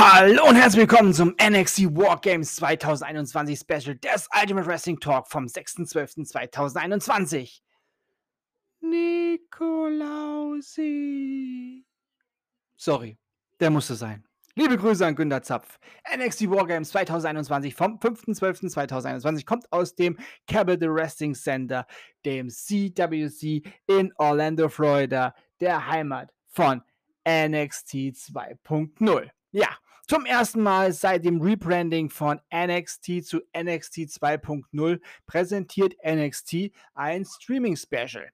Hallo und herzlich willkommen zum NXT Wargames 2021 Special des Ultimate Wrestling Talk vom 6.12.2021. Nikolausi. Sorry, der musste sein. Liebe Grüße an Günter Zapf. NXT Wargames 2021 vom 5.12.2021 kommt aus dem Capital Wrestling Center, dem CWC in Orlando, Florida, der Heimat von NXT 2.0. Ja, zum ersten Mal seit dem Rebranding von NXT zu NXT 2.0 präsentiert NXT ein Streaming-Special.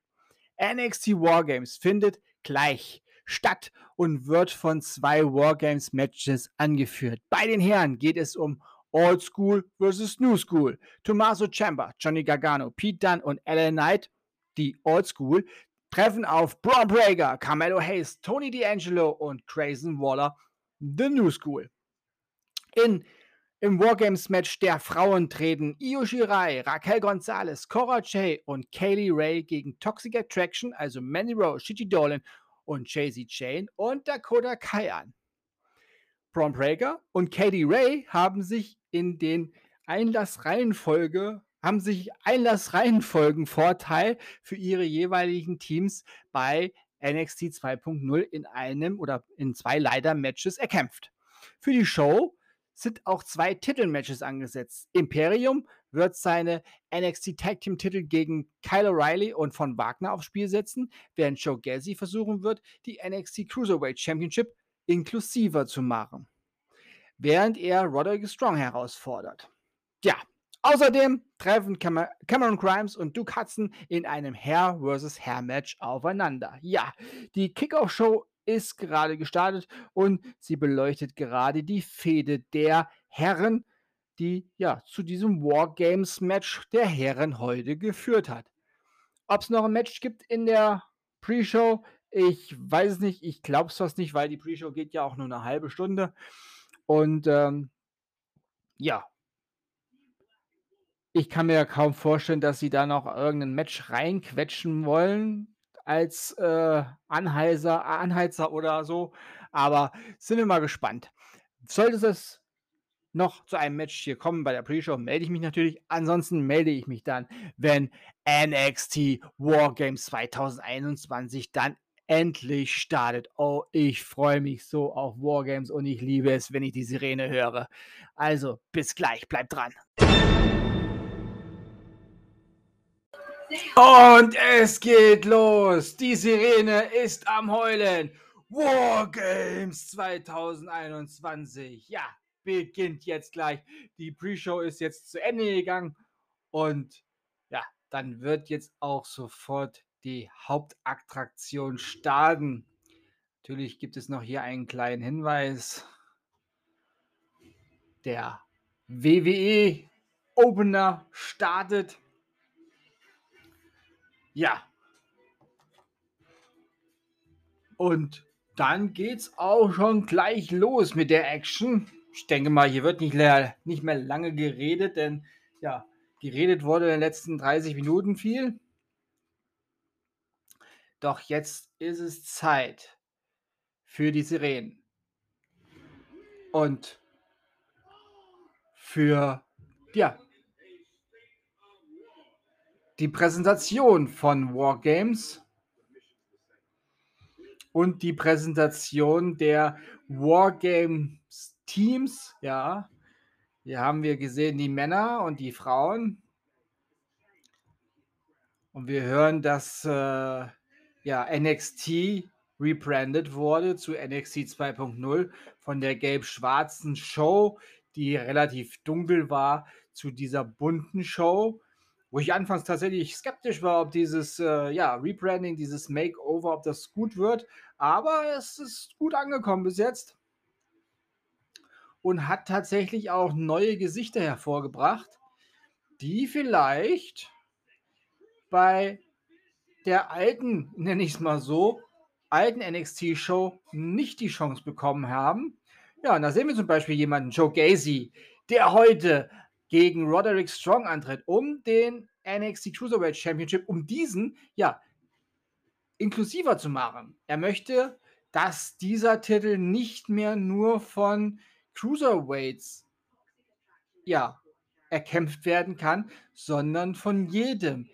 NXT Wargames findet gleich statt und wird von zwei Wargames-Matches angeführt. Bei den Herren geht es um Old School vs. New School. Tommaso Ciampa, Johnny Gargano, Pete Dunne und LA Knight, die Old School, treffen auf Braun Breaker, Carmelo Hayes, Tony D'Angelo und Grayson Waller, The New School. In im Wargames-Match der Frauen treten Io Shirai, Raquel Gonzalez, Cora Jay und Kaylee Ray gegen Toxic Attraction, also Mandy Rose, Gigi Dolan und Jay-Z Jane und Dakota Kai an. Braun Breaker und Katie Ray haben sich in den Einlassreihenfolge haben sich Einlassreihenfolgenvorteil für ihre jeweiligen Teams bei NXT 2.0 in einem oder in zwei Leiter-Matches erkämpft. Für die Show sind auch zwei Titelmatches angesetzt. Imperium wird seine NXT Tag Team Titel gegen Kyle O'Reilly und von Wagner aufs Spiel setzen, während Joe Gacy versuchen wird, die NXT Cruiserweight Championship inklusiver zu machen, während er Roderick Strong herausfordert. Ja, außerdem treffen Cam Cameron Grimes und Duke Hudson in einem Hair vs. Hair Match aufeinander. Ja, die Kickoff Show ist gerade gestartet und sie beleuchtet gerade die Fehde der Herren, die ja zu diesem Wargames-Match der Herren heute geführt hat. Ob es noch ein Match gibt in der Pre-Show, ich weiß es nicht. Ich glaube es fast nicht, weil die Pre-Show geht ja auch nur eine halbe Stunde. Und ähm, ja, ich kann mir ja kaum vorstellen, dass sie da noch irgendein Match reinquetschen wollen als äh, Anheiser, Anheizer oder so. Aber sind wir mal gespannt. Sollte es noch zu einem Match hier kommen bei der Pre-Show, melde ich mich natürlich. Ansonsten melde ich mich dann, wenn NXT Wargames 2021 dann endlich startet. Oh, ich freue mich so auf Wargames und ich liebe es, wenn ich die Sirene höre. Also, bis gleich, bleibt dran. Und es geht los. Die Sirene ist am Heulen. Wargames 2021. Ja, beginnt jetzt gleich. Die Pre-Show ist jetzt zu Ende gegangen. Und ja, dann wird jetzt auch sofort die Hauptattraktion starten. Natürlich gibt es noch hier einen kleinen Hinweis. Der WWE Opener startet ja. Und dann geht's auch schon gleich los mit der Action. Ich denke mal, hier wird nicht, nicht mehr lange geredet, denn ja, geredet wurde in den letzten 30 Minuten viel. Doch jetzt ist es Zeit für die Sirenen. Und für ja, die Präsentation von Wargames und die Präsentation der Wargames Teams, ja. Hier haben wir gesehen die Männer und die Frauen. Und wir hören, dass äh, ja, NXT rebrandet wurde zu NXT 2.0 von der gelb-schwarzen Show, die relativ dunkel war, zu dieser bunten Show wo ich anfangs tatsächlich skeptisch war, ob dieses äh, ja, Rebranding, dieses Makeover, ob das gut wird. Aber es ist gut angekommen bis jetzt und hat tatsächlich auch neue Gesichter hervorgebracht, die vielleicht bei der alten, nenne ich es mal so, alten NXT-Show nicht die Chance bekommen haben. Ja, und da sehen wir zum Beispiel jemanden, Joe Gacy, der heute gegen Roderick Strong antritt, um den NXT Cruiserweight Championship, um diesen, ja, inklusiver zu machen. Er möchte, dass dieser Titel nicht mehr nur von Cruiserweights ja, erkämpft werden kann, sondern von jedem,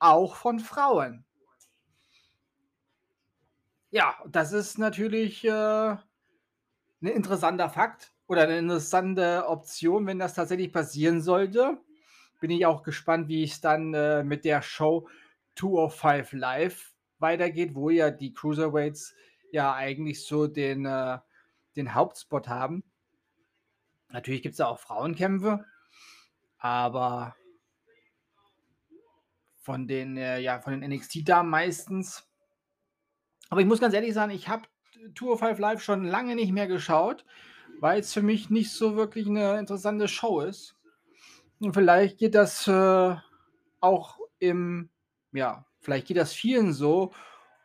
auch von Frauen. Ja, das ist natürlich, äh 'ne interessanter Fakt oder 'ne interessante Option, wenn das tatsächlich passieren sollte. Bin ich auch gespannt, wie es dann, äh, mit der Show 205 Live weitergeht, wo ja die Cruiserweights ja eigentlich so den, äh den Hauptspot haben. Natürlich gibt's da auch Frauenkämpfe, aber von den, äh ja, von den NXT-Damen meistens. Aber ich muss ganz ehrlich sagen, ich habe 205 Live schon lange nicht mehr geschaut, weil's für mich nicht so wirklich 'ne interessante Show ist. Und vielleicht geht das, äh, auch im ja, vielleicht geht das vielen so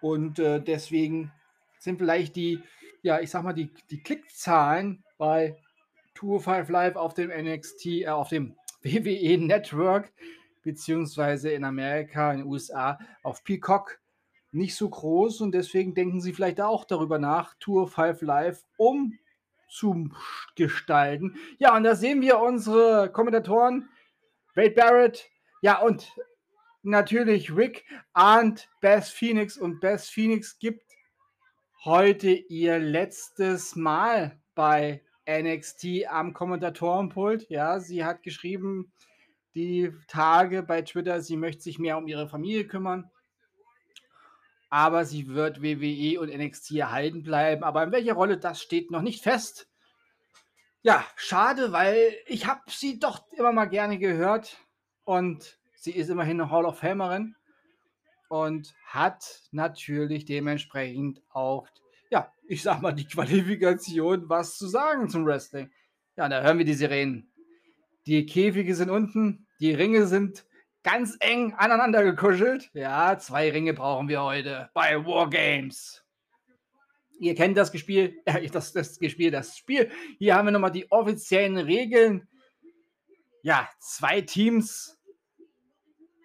und, äh, deswegen sind vielleicht die ja, ich sage mal, die die Klickzahlen bei 205 Live auf dem NXT äh, auf dem WWE Network beziehungsweise in Amerika, in den USA auf Peacock nicht so groß und deswegen denken sie vielleicht auch darüber nach, 205 Live umzugestalten. Ja, und da sehen wir unsere Kommentatoren, Wade Barrett, ja, und natürlich Rick und Beth Phoenix und Beth Phoenix gibt heute ihr letztes Mal bei NXT am Kommentatorenpult. Ja, sie hat geschrieben die Tage bei Twitter, sie möchte sich mehr um ihre Familie kümmern. Aber sie wird WWE und NXT erhalten bleiben. Aber in welcher Rolle, das steht noch nicht fest. Ja, schade, weil ich habe sie doch immer mal gerne gehört und sie ist immerhin 'ne Hall of Famerin und hat natürlich dementsprechend auch, ja, ich sage mal, die Qualifikation, was zu sagen zum Wrestling. Ja, da hören wir die Sirenen. Die Käfige sind unten, die Ringe sind ganz eng aneinander gekuschelt. Ja, 2 Ringe brauchen wir heute bei War Games. Ihr kennt das Gespiel äh, das das Gespiel das Spiel. Hier haben wir noch mal die offiziellen Regeln. Ja, 2 Teams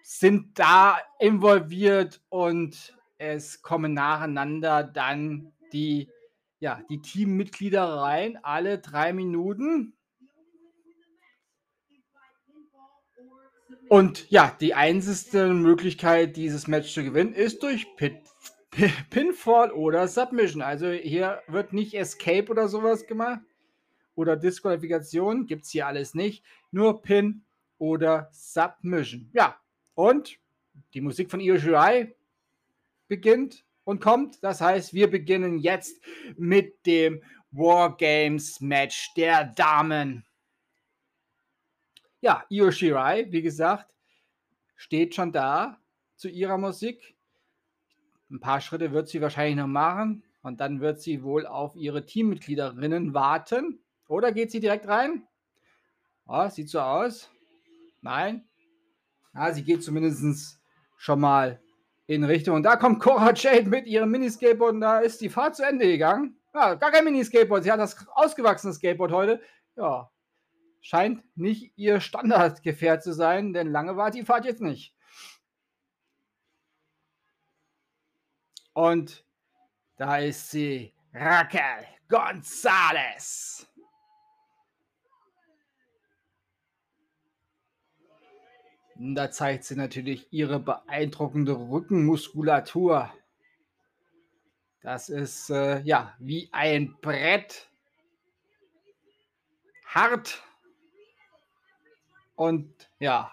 sind da involviert und es kommen nacheinander dann die ja, die Teammitglieder rein, alle 3 Minuten. Und ja, die einzigste Möglichkeit, dieses Match zu gewinnen, ist durch Pit Pi Pinfall oder Submission. Also, hier wird nicht Escape oder so was gemacht oder Disqualifikation, gibt's hier alles nicht. Nur Pin oder Submission. Ja, und die Musik von Io beginnt und kommt. Das heißt, wir beginnen jetzt mit dem War Games Match der Damen. Ja, Io Shirai, wie gesagt, steht schon da zu ihrer Musik. 'N paar Schritte wird sie wahrscheinlich noch machen und dann wird sie wohl auf ihre Teammitgliederinnen warten. Oder geht sie direkt rein? Ah, sieht so aus. Nein? Ah, sie geht zumindest schon mal in Richtung und da kommt Cora Jade mit ihrem Mini-Skateboard und da ist die Fahrt zu Ende gegangen. Ja, gar kein Mini-Skateboard, sie hat das ausgewachsene Skateboard heute. Ja, scheint nicht ihr Standardgefährt zu sein, denn lange war die Fahrt jetzt nicht. Und da ist sie, Raquel González. Da zeigt sie natürlich ihre beeindruckende Rückenmuskulatur. Das ist, äh, ja, wie ein Brett. Hart. Und ja,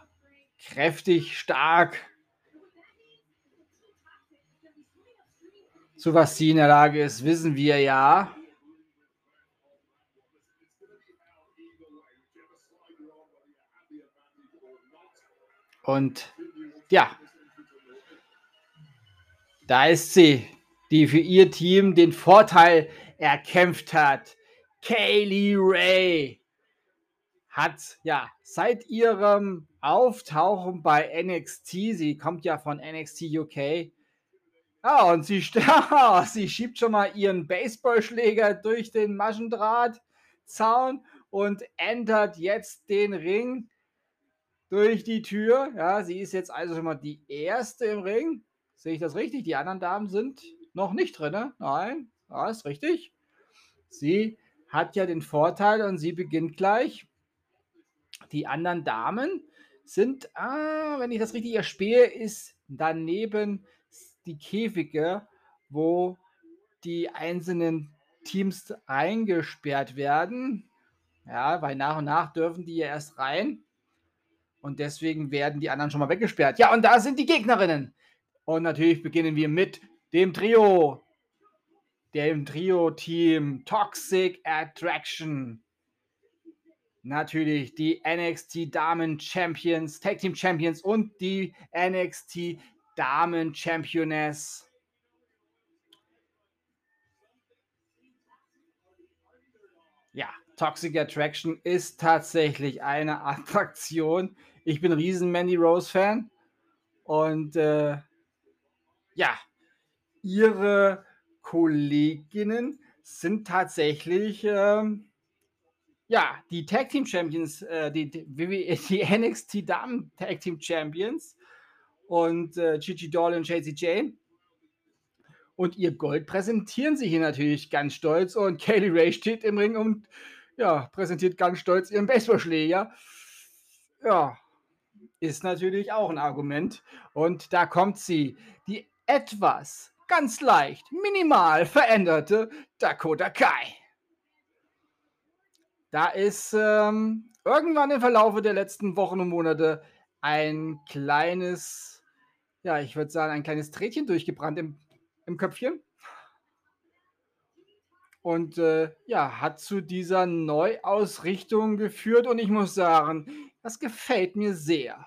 kräftig, stark. Zu was sie in der Lage ist, wissen wir ja. Und ja. Da ist sie, die für ihr Team den Vorteil erkämpft hat. Kaylee Ray hat ja seit ihrem Auftauchen bei NXT, sie kommt ja von NXT UK. Ja, und sie, sie schiebt schon mal ihren Baseballschläger durch den Maschendrahtzaun und entert jetzt den Ring durch die Tür. Ja, sie ist jetzt also schon mal die erste im Ring. Sehe ich das richtig? Die anderen Damen sind noch nicht drin. Ne? Nein, ja, ist richtig. Sie hat ja den Vorteil und sie beginnt gleich. Die anderen Damen sind, ah, wenn ich das richtig erspähe, ist daneben die Käfige, wo die einzelnen Teams eingesperrt werden. Ja, weil nach und nach dürfen die ja erst rein. Und deswegen werden die anderen schon mal weggesperrt. Ja, und da sind die Gegnerinnen. Und natürlich beginnen wir mit dem Trio. Dem Trio-Team Toxic Attraction. Natürlich die NXT Damen Champions, Tag Team Champions und die NXT Damen Championess. Ja, Toxic Attraction ist tatsächlich eine Attraktion. Ich bin riesen Mandy Rose Fan und äh, ja, ihre Kolleginnen sind tatsächlich ähm, ja, die Tag Team Champions, äh, die, die, die, NXT Damen Tag Team Champions und äh, Gigi Doll und Chasey Jane. Und ihr Gold präsentieren sie hier natürlich ganz stolz. Und Kaylee Ray steht im Ring und ja, präsentiert ganz stolz ihren Baseballschläger. Ja, ist natürlich auch ein Argument. Und da kommt sie, die etwas, ganz leicht, minimal veränderte Dakota Kai. Da ist ähm, irgendwann im Verlaufe der letzten Wochen und Monate ein kleines, ja, ich würde sagen, ein kleines Trädchen durchgebrannt im, im Köpfchen und äh, ja, hat zu dieser Neuausrichtung geführt und ich muss sagen, das gefällt mir sehr.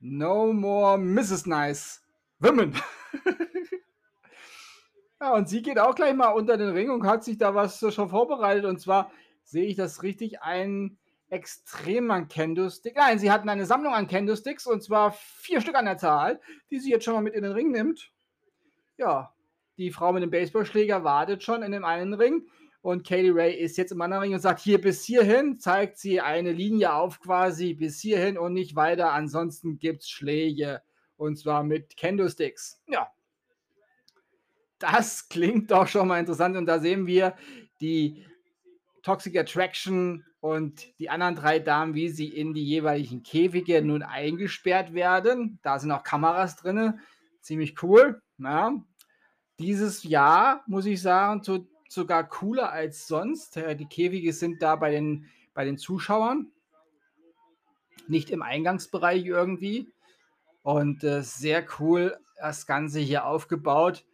No more Mrs. Nice Women. ja, und sie geht auch gleich mal unter den Ring und hat sich da was schon vorbereitet und zwar sehe ich das richtig ein extrem an Kendo-Stick. Nein, sie hatten eine Sammlung an Kendo-Sticks und zwar vier Stück an der Zahl, die sie jetzt schon mal mit in den Ring nimmt. Ja, die Frau mit dem Baseballschläger wartet schon in dem einen Ring und Kaylee Ray ist jetzt im anderen Ring und sagt, hier bis hierhin, zeigt sie eine Linie auf quasi bis hierhin und nicht weiter, ansonsten gibt es Schläge und zwar mit Kendo-Sticks. Ja, das klingt doch schon mal interessant und da sehen wir die Toxic Attraction und die anderen drei Damen, wie sie in die jeweiligen Käfige nun eingesperrt werden. Da sind auch Kameras drin. Ziemlich cool. Ja dieses Jahr, muss ich sagen, so, sogar cooler als sonst. Äh, die Käfige sind da bei den, bei den Zuschauern, nicht im Eingangsbereich irgendwie. Und äh, sehr cool das Ganze hier aufgebaut.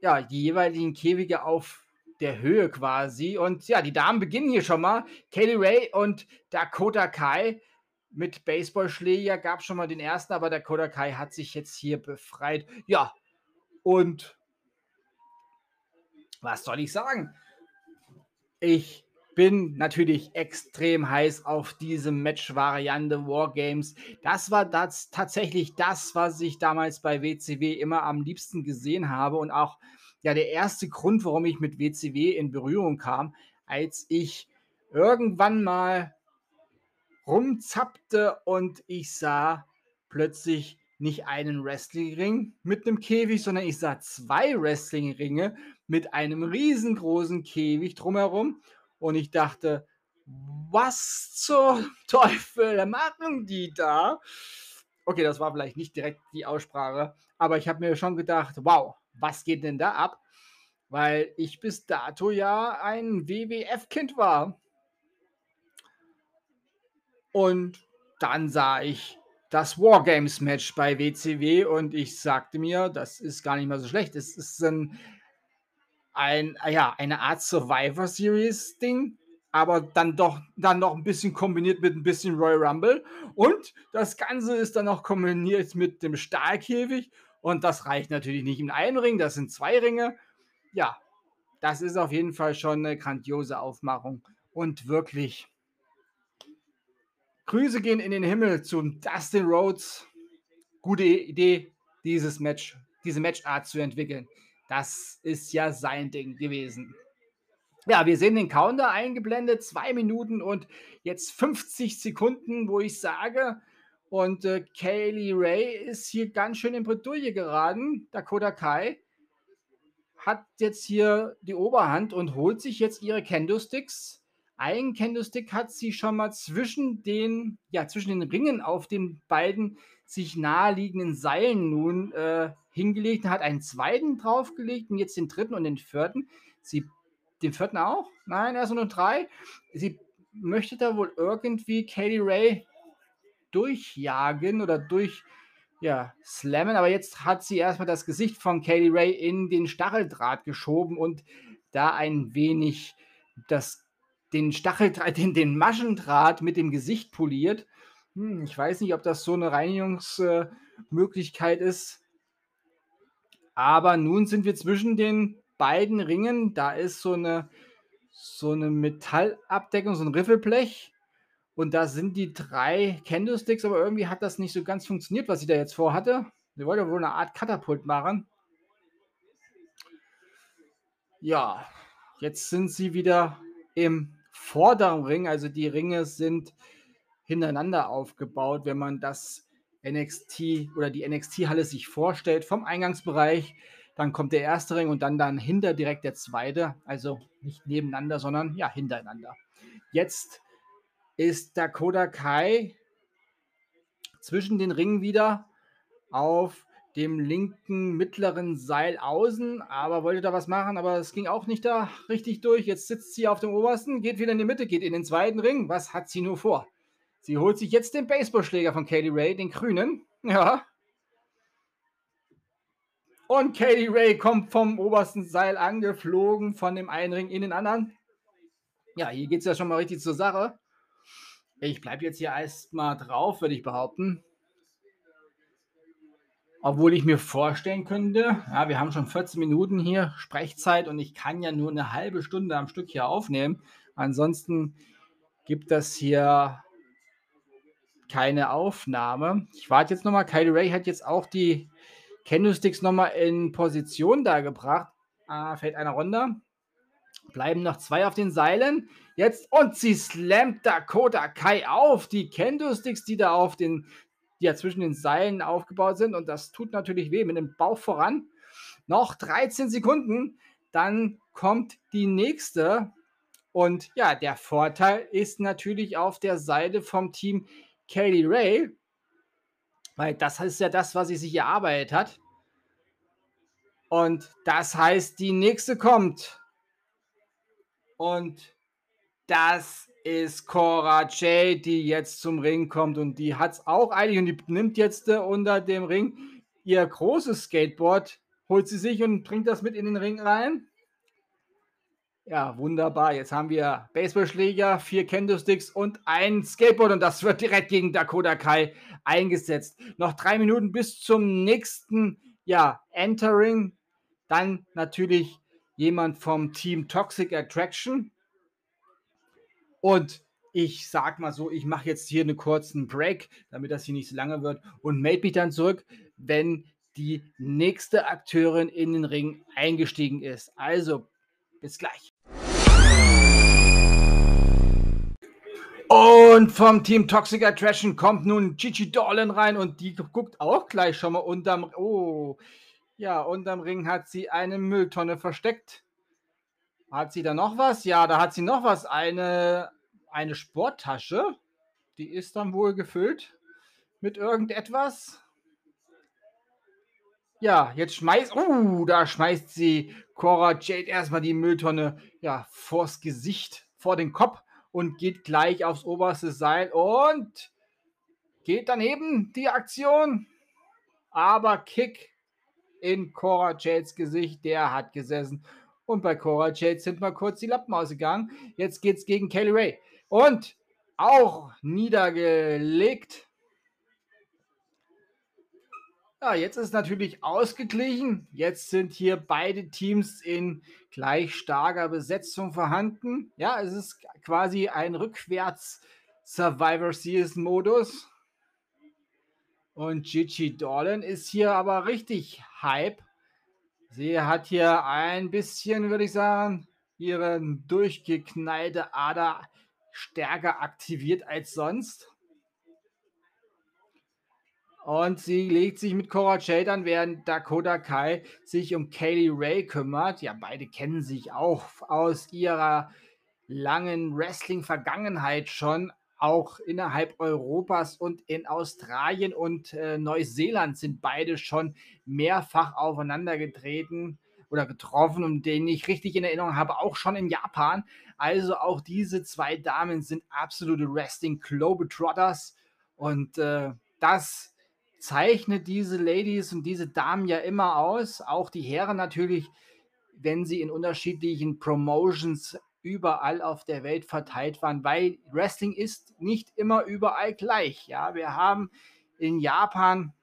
Ja, die jeweiligen Käfige auf der Höhe quasi. Und ja, die Damen beginnen hier schon mal. Kaylee Ray und Dakota Kai mit Baseballschläger gab schon mal den ersten, aber Dakota Kai hat sich jetzt hier befreit. Ja, und was soll ich sagen? Ich bin natürlich extrem heiß auf diese Match-Variante Wargames. Das war das, tatsächlich das, was ich damals bei WCW immer am liebsten gesehen habe und auch ja der erste Grund, warum ich mit WCW in Berührung kam, als ich irgendwann mal rumzappte und ich sah plötzlich nicht einen Wrestlingring mit einem Käfig, sondern ich sah zwei Wrestlingringe mit einem riesengroßen Käfig drumherum. Und ich dachte, was zur Teufel machen die da? Okay, das war vielleicht nicht direkt die Aussprache, aber ich habe mir schon gedacht, wow, was geht denn da ab? Weil ich bis dato ja ein WWF-Kind war. Und dann sah ich das Wargames-Match bei WCW und ich sagte mir, das ist gar nicht mal so schlecht. Es ist ein ein, ah ja, eine Art Survivor Series Ding, aber dann doch dann noch ein bisschen kombiniert mit ein bisschen Royal Rumble und das Ganze ist dann noch kombiniert mit dem Stahlkäfig und das reicht natürlich nicht in einem Ring, das sind zwei Ringe. Ja, das ist auf jeden Fall schon eine grandiose Aufmachung und wirklich Grüße gehen in den Himmel zu Dustin Rhodes. Gute Idee, dieses Match, diese Matchart zu entwickeln. Das ist ja sein Ding gewesen. Ja, wir sehen den Counter eingeblendet, zwei Minuten und jetzt 50 Sekunden, wo ich sage, und äh, Kaylee Ray ist hier ganz schön in Bredouille geraten, Dakota Kai. hat jetzt hier die Oberhand und holt sich jetzt ihre Kendo-Sticks. Ein Kendo-Stick hat sie schon mal zwischen den, ja, zwischen den Ringen auf den beiden sich naheliegenden Seilen nun äh, hingelegt, hat einen zweiten draufgelegt und jetzt den dritten und den vierten. Sie, den vierten auch? Nein, erst nur drei. Sie möchte da wohl irgendwie Katie Ray durchjagen oder durch ja, slammen, aber jetzt hat sie erstmal das Gesicht von Katie Ray in den Stacheldraht geschoben und da ein wenig das, den Stacheldraht, den, den Maschendraht mit dem Gesicht poliert. Hm, ich weiß nicht, ob das so eine Reinigungsmöglichkeit äh, ist. Aber nun sind wir zwischen den beiden Ringen. Da ist so eine, so eine Metallabdeckung, so ein Riffelblech. Und da sind die drei Candlesticks, aber irgendwie hat das nicht so ganz funktioniert, was sie da jetzt vorhatte. Sie wollte wohl eine Art Katapult machen. Ja, jetzt sind sie wieder im vorderen Ring. Also die Ringe sind hintereinander aufgebaut, wenn man das NXT oder die NXT-Halle sich vorstellt. Vom Eingangsbereich, dann kommt der erste Ring und dann dann hinter direkt der zweite. Also nicht nebeneinander, sondern ja, hintereinander. Jetzt ist Dakota Kai zwischen den Ringen wieder auf dem linken mittleren Seil außen, aber wollte da was machen, aber es ging auch nicht da richtig durch. Jetzt sitzt sie auf dem obersten, geht wieder in die Mitte, geht in den zweiten Ring. Was hat sie nur vor? Sie holt sich jetzt den Baseballschläger von Katie Ray, den grünen. Ja. Und Katie Ray kommt vom obersten Seil angeflogen, von dem einen Ring in den anderen. Ja, hier geht es ja schon mal richtig zur Sache. Ich bleibe jetzt hier erstmal drauf, würde ich behaupten. Obwohl ich mir vorstellen könnte, ja, wir haben schon 14 Minuten hier Sprechzeit und ich kann ja nur eine halbe Stunde am Stück hier aufnehmen. Ansonsten gibt das hier keine Aufnahme. Ich warte jetzt nochmal. Kylie Ray hat jetzt auch die Candlesticks nochmal in Position da gebracht. Ah, fällt einer runter. Bleiben noch zwei auf den Seilen. Jetzt und sie slammt Dakota Kai auf. Die Kendo-Sticks, die da auf den, die ja zwischen den Seilen aufgebaut sind. Und das tut natürlich weh mit dem Bauch voran. Noch 13 Sekunden. Dann kommt die nächste. Und ja, der Vorteil ist natürlich auf der Seite vom Team Kaylee Ray. Weil das ist ja das, was sie sich erarbeitet hat. Und das heißt, die nächste kommt. Und das ist Cora J, die jetzt zum Ring kommt und die hat es auch eilig und die nimmt jetzt äh, unter dem Ring ihr großes Skateboard, holt sie sich und bringt das mit in den Ring rein. Ja, wunderbar. Jetzt haben wir Baseballschläger, vier Kendo-Sticks und ein Skateboard und das wird direkt gegen Dakota Kai eingesetzt. Noch drei Minuten bis zum nächsten, ja, Entering. Dann natürlich jemand vom Team Toxic Attraction. Und ich sag mal so, ich mache jetzt hier einen kurzen Break, damit das hier nicht so lange wird und melde mich dann zurück, wenn die nächste Akteurin in den Ring eingestiegen ist. Also, bis gleich. Und vom Team Toxic Attraction kommt nun Gigi Dolan rein und die guckt auch gleich schon mal unterm. Oh, ja, unterm Ring hat sie eine Mülltonne versteckt. Hat sie da noch was? Ja, da hat sie noch was. Eine, eine Sporttasche. Die ist dann wohl gefüllt mit irgendetwas. Ja, jetzt schmeißt. Uh, da schmeißt sie Cora Jade erstmal die Mülltonne ja, vors Gesicht, vor den Kopf und geht gleich aufs oberste Seil und geht daneben die Aktion. Aber Kick in Cora Jades Gesicht, der hat gesessen. Und bei Cora Jade sind mal kurz die Lappen ausgegangen. Jetzt geht's gegen Kelly Ray. Und auch niedergelegt. Ja, jetzt ist natürlich ausgeglichen. Jetzt sind hier beide Teams in gleich starker Besetzung vorhanden. Ja, es ist quasi ein rückwärts Survivor Series Modus. Und Gigi Dolan ist hier aber richtig Hype. Sie hat hier ein bisschen, würde ich sagen, ihre durchgeknallte Ader stärker aktiviert als sonst. Und sie legt sich mit Cora Jade an, während Dakota Kai sich um Kaylee Ray kümmert. Ja, beide kennen sich auch aus ihrer langen Wrestling-Vergangenheit schon. Auch innerhalb Europas und in Australien und äh, Neuseeland sind beide schon mehrfach aufeinander getreten oder getroffen und den ich richtig in Erinnerung habe, auch schon in Japan. Also auch diese zwei Damen sind absolute Wrestling Globetrotters und äh, das zeichnet diese Ladies und diese Damen ja immer aus. Auch die Herren natürlich, wenn sie in unterschiedlichen Promotions überall auf der Welt verteilt waren, weil Wrestling ist nicht immer überall gleich. Ja, wir haben in Japan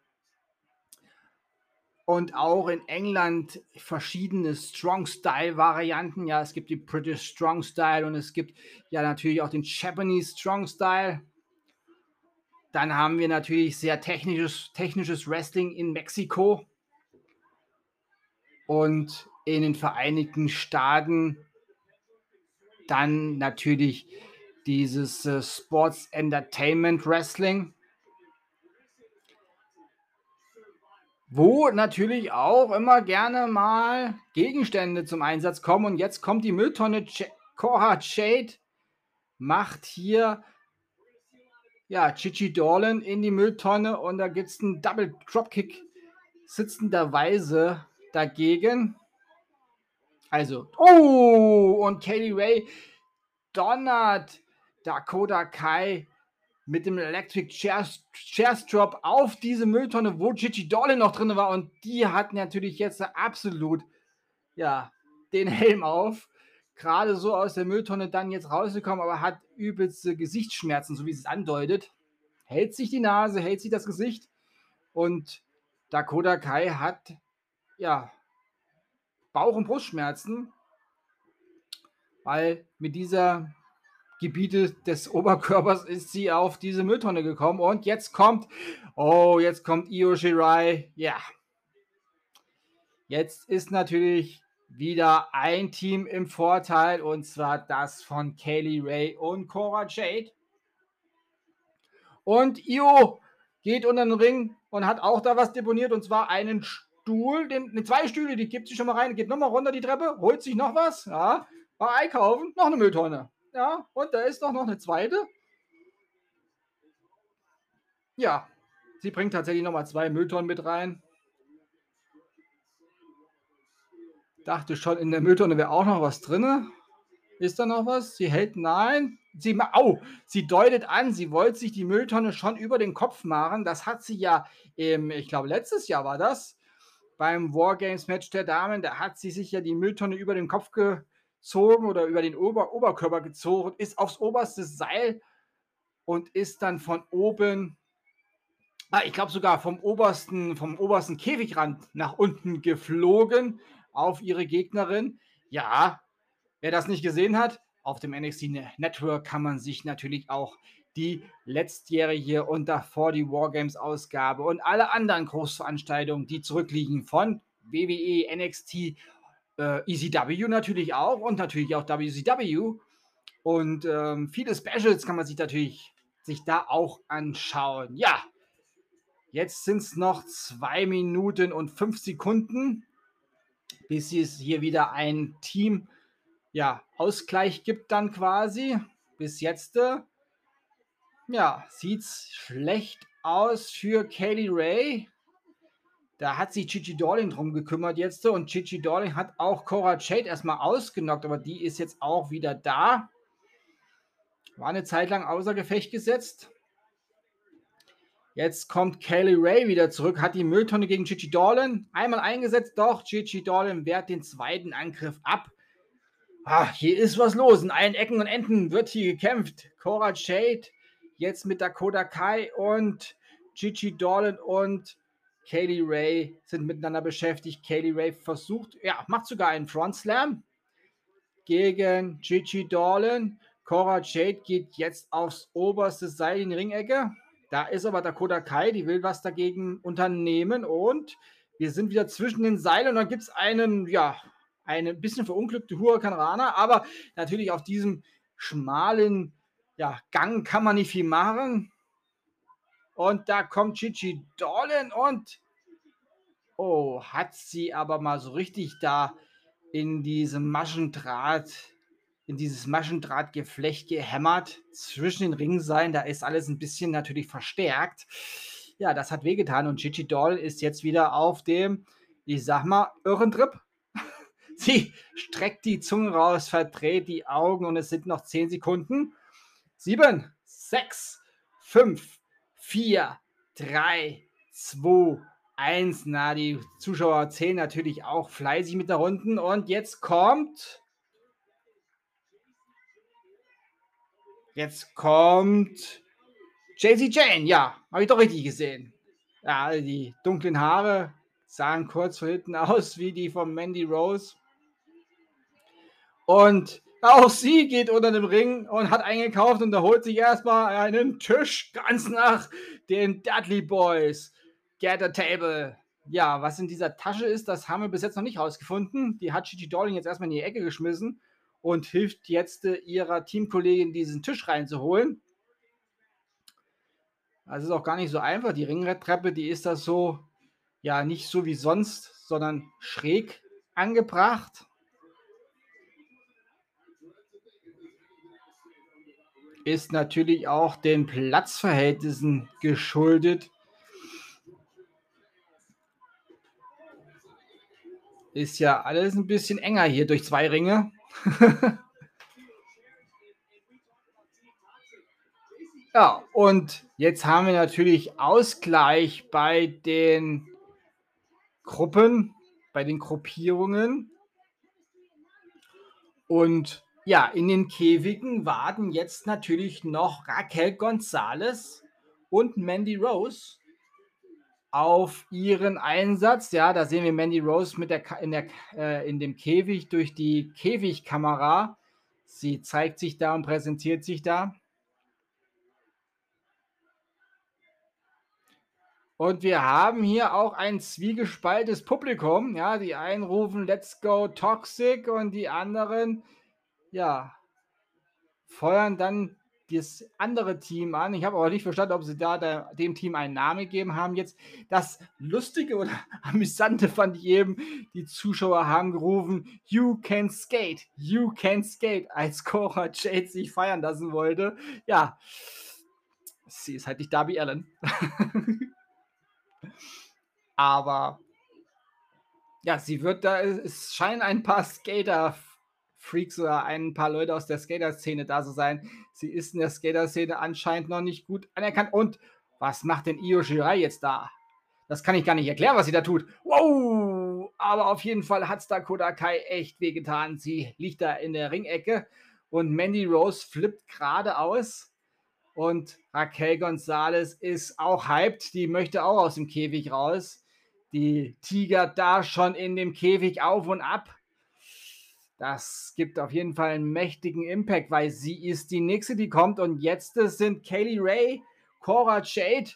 und auch in England verschiedene Strong Style Varianten. Ja, es gibt die British Strong Style und es gibt ja natürlich auch den Japanese Strong Style. Dann haben wir natürlich sehr technisches, technisches Wrestling in Mexiko und in den Vereinigten Staaten dann natürlich dieses äh, Sports Entertainment Wrestling, wo natürlich auch immer gerne mal Gegenstände zum Einsatz kommen. Und jetzt kommt die Mülltonne. Ch Cora Jade macht hier ja, Chichi Dorlan in die Mülltonne und da gibt es einen Double Dropkick sitzenderweise dagegen. Also, oh, und Kaylee Ray donnert Dakota Kai mit dem Electric Chairs Drop auf diese Mülltonne, wo Gigi Dolan noch drin war. Und die hat natürlich jetzt absolut, ja, den Helm auf. Gerade so aus der Mülltonne dann jetzt rausgekommen, aber hat übelste Gesichtsschmerzen, so wie es andeutet. Hält sich die Nase, hält sich das Gesicht. Und Dakota Kai hat, ja, Bauch- und Brustschmerzen, weil mit dieser Gebiete des Oberkörpers ist sie auf diese Mülltonne gekommen. Und jetzt kommt, oh, jetzt kommt Io Shirai. Ja. Jetzt ist natürlich wieder ein Team im Vorteil und zwar das von Kaylee Ray und Cora Jade. Und Io geht unter den Ring und hat auch da was deponiert und zwar einen Stuhl, den, ne, zwei Stühle, die gibt sie schon mal rein, geht nochmal runter die Treppe, holt sich noch was, ja, war einkaufen, noch eine Mülltonne. Ja, und da ist doch noch eine zweite. Ja, sie bringt tatsächlich nochmal zwei Mülltonnen mit rein. Dachte schon, in der Mülltonne wäre auch noch was drin. Ist da noch was? Sie hält, nein. Sie, au, sie deutet an, sie wollte sich die Mülltonne schon über den Kopf machen. Das hat sie ja, im, ich glaube, letztes Jahr war das, beim Wargames-Match der Damen, da hat sie sich ja die Mülltonne über den Kopf gezogen oder über den Ober Oberkörper gezogen, ist aufs oberste Seil und ist dann von oben, ah, ich glaube sogar vom obersten, vom obersten Käfigrand nach unten geflogen auf ihre Gegnerin. Ja, wer das nicht gesehen hat, auf dem NXT Network kann man sich natürlich auch die letztjährige und davor die Wargames-Ausgabe und alle anderen Großveranstaltungen, die zurückliegen von WWE, NXT, äh, ECW natürlich auch und natürlich auch WCW. Und ähm, viele Specials kann man sich natürlich sich da auch anschauen. Ja, jetzt sind es noch zwei Minuten und fünf Sekunden, bis es hier wieder ein Team ja, Ausgleich gibt dann quasi. Bis jetzt äh, ja, sieht's schlecht aus für Kaylee Ray. Da hat sich Chichi Darling drum gekümmert jetzt und Chichi Darling hat auch Cora Jade erstmal ausgenockt, aber die ist jetzt auch wieder da. War eine Zeit lang außer Gefecht gesetzt. Jetzt kommt Kaylee Ray wieder zurück, hat die Mülltonne gegen Chichi Darling einmal eingesetzt, doch Chichi Darling wehrt den zweiten Angriff ab. Ah, hier ist was los. In allen Ecken und Enden wird hier gekämpft. Cora Jade jetzt mit Dakota Kai und Gigi Dolan und Kaylee Ray sind miteinander beschäftigt. Kaylee Ray versucht, ja, macht sogar einen Front Slam gegen Gigi Dolan. Cora Jade geht jetzt aufs oberste Seil in die Ringecke. Da ist aber Dakota Kai, die will was dagegen unternehmen und wir sind wieder zwischen den Seilen und dann gibt es einen, ja, eine bisschen verunglückte Huracan Rana, aber natürlich auf diesem schmalen ja, Gang kann man nicht viel machen. Und da kommt Chichi Dolan und oh, hat sie aber mal so richtig da in diesem Maschendraht, in dieses Maschendrahtgeflecht gehämmert zwischen den Ringseilen. Da ist alles ein bisschen natürlich verstärkt. Ja, das hat wehgetan und Chichi Doll ist jetzt wieder auf dem, ich sag mal, irren Trip. Sie streckt die Zunge raus, verdreht die Augen und es sind noch 10 Sekunden. 7, 6, 5, 4, 3, 2, 1. Na, die Zuschauer zählen natürlich auch fleißig mit der Runden. Und jetzt kommt. Jetzt kommt Jay-Z Jane. Ja, habe ich doch richtig gesehen. Ja, die dunklen Haare sahen kurz von hinten aus wie die von Mandy Rose. Und auch sie geht unter dem Ring und hat eingekauft und da holt sich erstmal einen Tisch ganz nach den Dudley Boys. Get a table. Ja, was in dieser Tasche ist, das haben wir bis jetzt noch nicht rausgefunden. Die hat Gigi Darling jetzt erstmal in die Ecke geschmissen und hilft jetzt ihrer Teamkollegin, diesen Tisch reinzuholen. Das ist auch gar nicht so einfach. Die Ringtreppe, die ist das so, ja, nicht so wie sonst, sondern schräg angebracht. Ist natürlich auch den Platzverhältnissen geschuldet. Ist ja alles ein bisschen enger hier durch zwei Ringe. ja, und jetzt haben wir natürlich Ausgleich bei den Gruppen, bei den Gruppierungen. Und ja, in den Käfigen warten jetzt natürlich noch Raquel Gonzalez und Mandy Rose auf ihren Einsatz. Ja, da sehen wir Mandy Rose mit der, in, der, äh, in dem Käfig durch die Käfigkamera. Sie zeigt sich da und präsentiert sich da. Und wir haben hier auch ein zwiegespaltes Publikum. Ja, die einen rufen Let's go Toxic und die anderen, ja, feuern dann das andere Team an. Ich habe aber nicht verstanden, ob sie da der, dem Team einen Namen gegeben haben. Jetzt das Lustige oder Amüsante fand ich eben, die Zuschauer haben gerufen, You can skate, you can skate, als Cora Jade sich feiern lassen wollte. Ja, sie ist halt nicht Darby Allen. aber ja, sie wird da, es scheinen ein paar Skater Freaks oder ein paar Leute aus der Skater-Szene da zu sein. Sie ist in der Skater-Szene anscheinend noch nicht gut anerkannt. Und was macht denn Io Shirai jetzt da? Das kann ich gar nicht erklären, was sie da tut. Wow! Aber auf jeden Fall hat es da Kodakai echt wehgetan. Sie liegt da in der Ringecke und Mandy Rose flippt geradeaus. Und Raquel Gonzalez ist auch hyped. Die möchte auch aus dem Käfig raus. Die Tiger da schon in dem Käfig auf und ab. Das gibt auf jeden Fall einen mächtigen Impact, weil sie ist die nächste, die kommt. Und jetzt sind Kaylee Ray, Cora Jade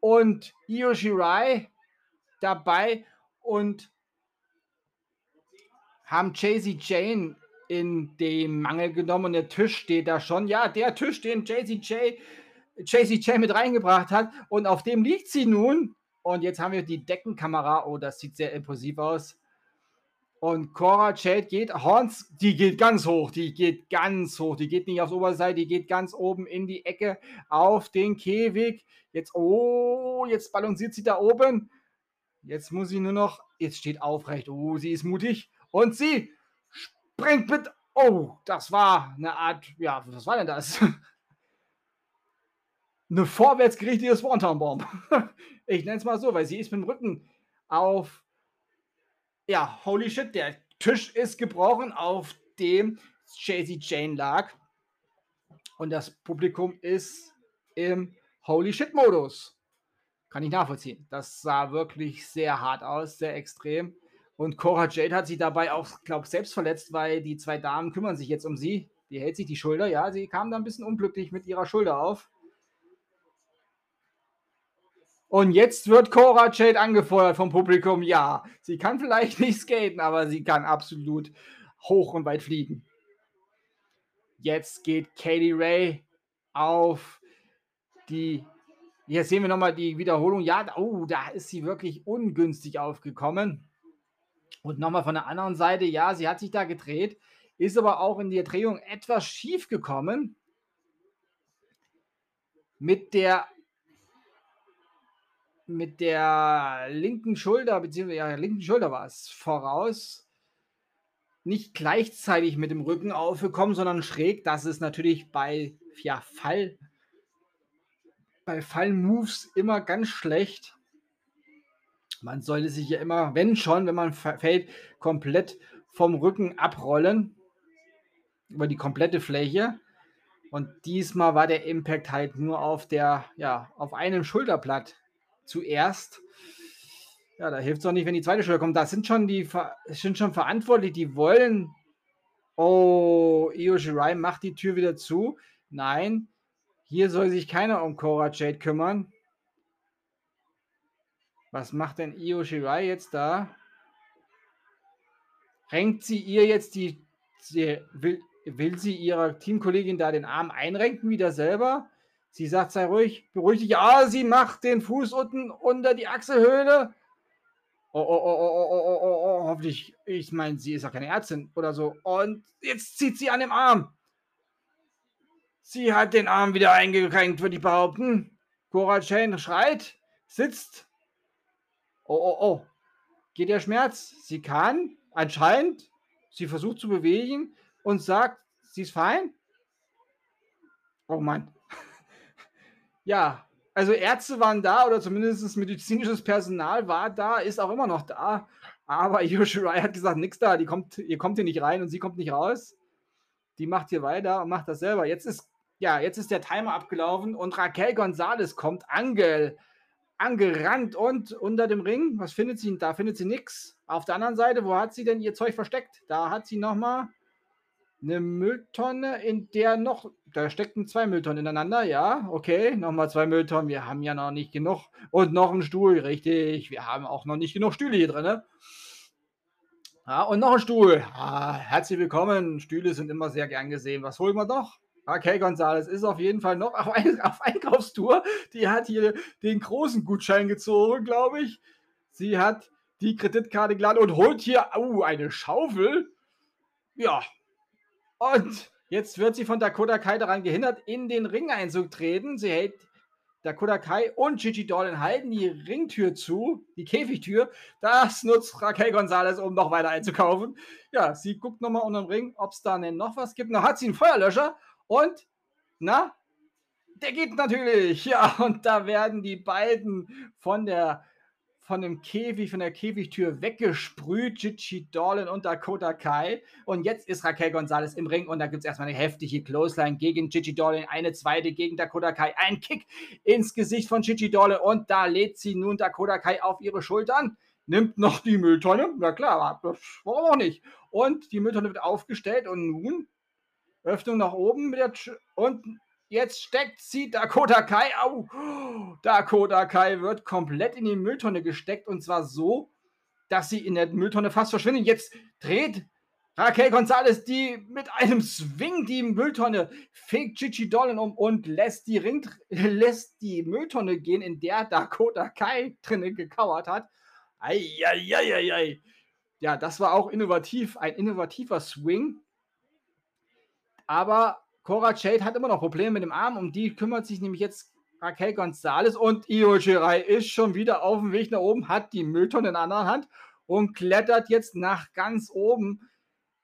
und Io Shirai dabei und haben Jay-Z Jane in den Mangel genommen und der Tisch steht da schon. Ja, der Tisch, den Jay-Z Jay mit reingebracht hat und auf dem liegt sie nun. Und jetzt haben wir die Deckenkamera. Oh, das sieht sehr impulsiv aus. Und Cora Jade geht, Horns, die geht ganz hoch, die geht ganz hoch, die geht nicht aufs Oberseite, die geht ganz oben in die Ecke auf den Käfig. Jetzt, oh, jetzt balanciert sie da oben. Jetzt muss sie nur noch, jetzt steht aufrecht, oh, sie ist mutig und sie springt mit, oh, das war eine Art, ja, was war denn das? eine vorwärtsgerichtete Swanton-Bomb. Ich nenne es mal so, weil sie ist mit dem Rücken auf ja, holy shit, der Tisch ist gebrochen, auf dem Jay-Z Jane lag. Und das Publikum ist im Holy Shit-Modus. Kann ich nachvollziehen. Das sah wirklich sehr hart aus, sehr extrem. Und Cora Jade hat sich dabei auch, glaube ich, selbst verletzt, weil die zwei Damen kümmern sich jetzt um sie. Die hält sich die Schulter. Ja, sie kam da ein bisschen unglücklich mit ihrer Schulter auf. Und jetzt wird Cora Jade angefeuert vom Publikum. Ja, sie kann vielleicht nicht skaten, aber sie kann absolut hoch und weit fliegen. Jetzt geht Katie Ray auf die Hier sehen wir nochmal die Wiederholung. Ja, oh, da ist sie wirklich ungünstig aufgekommen. Und nochmal von der anderen Seite, ja, sie hat sich da gedreht, ist aber auch in der Drehung etwas schief gekommen. Mit der mit der linken Schulter, beziehungsweise ja, linken Schulter war es, voraus. Nicht gleichzeitig mit dem Rücken aufgekommen, sondern schräg. Das ist natürlich bei ja, Fall, bei Fallmoves immer ganz schlecht. Man sollte sich ja immer, wenn schon, wenn man fällt, komplett vom Rücken abrollen. Über die komplette Fläche. Und diesmal war der Impact halt nur auf der, ja, auf einem Schulterblatt zuerst. Ja, da hilft es auch nicht, wenn die zweite Schulter kommt. Da sind schon die sind schon verantwortlich, die wollen. Oh, Io Shirai macht die Tür wieder zu. Nein, hier soll sich keiner um Cora Jade kümmern. Was macht denn Io Shirai jetzt da? Renkt sie ihr jetzt die, die will, will sie ihrer Teamkollegin da den Arm einrenken wieder selber? Sie sagt, sei ruhig, beruhig dich. Ah, sie macht den Fuß unten unter die Achselhöhle. Oh, oh, oh, oh, oh, oh, oh, oh, hoffentlich, ich meine, sie ist ja keine Ärztin oder so. Und jetzt zieht sie an dem Arm. Sie hat den Arm wieder eingekränkt, würde ich behaupten. Cora Chain schreit, sitzt. Oh, oh, oh. Geht der Schmerz? Sie kann, anscheinend, sie versucht zu bewegen und sagt, sie ist fein. Oh Mann, ja, also Ärzte waren da oder zumindest medizinisches Personal war da, ist auch immer noch da. Aber Yoshirai hat gesagt, nix da, die kommt, ihr kommt hier nicht rein und sie kommt nicht raus. Die macht hier weiter und macht das selber. Jetzt ist, ja, jetzt ist der Timer abgelaufen und Raquel Gonzalez kommt Angel angerannt und unter dem Ring, was findet sie? Da findet sie nichts. Auf der anderen Seite, wo hat sie denn ihr Zeug versteckt? Da hat sie nochmal eine Mülltonne, in der noch, da steckten zwei Mülltonnen ineinander, ja, okay, nochmal zwei Mülltonnen, wir haben ja noch nicht genug. Und noch ein Stuhl, richtig, wir haben auch noch nicht genug Stühle hier drin. Ne? Ja, und noch ein Stuhl. Ah, herzlich willkommen, Stühle sind immer sehr gern gesehen. Was holen wir noch? Okay, Gonzales ist auf jeden Fall noch auf, ein, auf Einkaufstour. Die hat hier den großen Gutschein gezogen, glaube ich. Sie hat die Kreditkarte geladen und holt hier, oh, eine Schaufel. Ja, und jetzt wird sie von Dakota Kai daran gehindert, in den Ring einzutreten. Sie hält Dakota Kai und Gigi Dolan halten die Ringtür zu, die Käfigtür. Das nutzt Raquel Gonzalez, um noch weiter einzukaufen. Ja, sie guckt nochmal unter dem Ring, ob es da denn noch was gibt. Noch hat sie einen Feuerlöscher und, na, der geht natürlich. Ja, und da werden die beiden von der von dem Käfig, von der Käfigtür weggesprüht, Gigi Dolan und Dakota Kai. Und jetzt ist Raquel Gonzalez im Ring und da gibt es erstmal eine heftige Clothesline gegen Gigi Dolan, eine zweite gegen Dakota Kai, ein Kick ins Gesicht von Gigi Dolan und da lädt sie nun Dakota Kai auf ihre Schultern, nimmt noch die Mülltonne, na klar, warum auch nicht. Und die Mülltonne wird aufgestellt und nun Öffnung nach oben und Jetzt steckt sie Dakota Kai. Au! Dakota Kai wird komplett in die Mülltonne gesteckt und zwar so, dass sie in der Mülltonne fast verschwindet. Jetzt dreht Raquel Gonzalez die mit einem Swing die Mülltonne, fegt Chichi Dolan um und lässt die, Ring, lässt die Mülltonne gehen, in der Dakota Kai drinnen gekauert hat. Eieieiei. Ja, das war auch innovativ, ein innovativer Swing. Aber Cora Jade hat immer noch Probleme mit dem Arm, um die kümmert sich nämlich jetzt Raquel Gonzalez und Io Shirai ist schon wieder auf dem Weg nach oben, hat die Mülltonne in der anderen Hand und klettert jetzt nach ganz oben.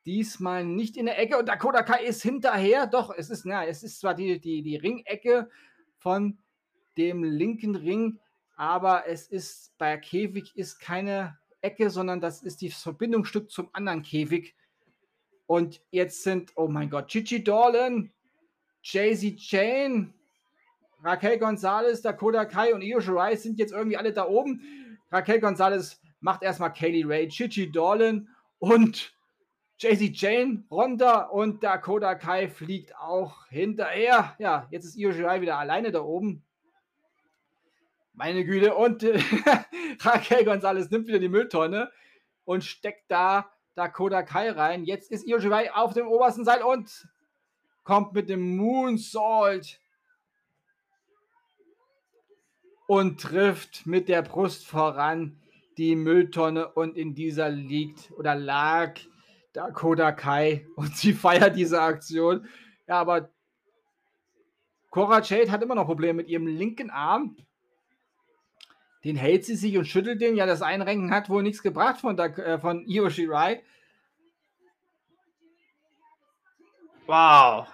Diesmal nicht in der Ecke und Dakota Kai ist hinterher. Doch, es ist, na, es ist zwar die, die, die Ringecke von dem linken Ring, aber es ist bei Käfig ist keine Ecke, sondern das ist das Verbindungsstück zum anderen Käfig. Und jetzt sind, oh mein Gott, Chichi Dolan, Jay-Z Chain, Raquel Gonzalez, Dakota Kai und Io Shirai sind jetzt irgendwie alle da oben. Raquel Gonzalez macht erstmal Kaylee Ray, Chichi Dolan und Jay-Z Jane runter und Dakota Kai fliegt auch hinterher. Ja, jetzt ist Io Shirai wieder alleine da oben. Meine Güte. Und äh, Raquel Gonzalez nimmt wieder die Mülltonne und steckt da Dakota Kai rein. Jetzt ist Io Shirai auf dem obersten Seil und kommt mit dem Moonsault. und trifft mit der Brust voran die Mülltonne und in dieser liegt oder lag Dakota Kai und sie feiert diese Aktion. Ja, aber Cora Jade hat immer noch Probleme mit ihrem linken Arm. Den hält sie sich und schüttelt den. Ja, das Einrenken hat wohl nichts gebracht von, der, äh, von Io Shirai. Wow.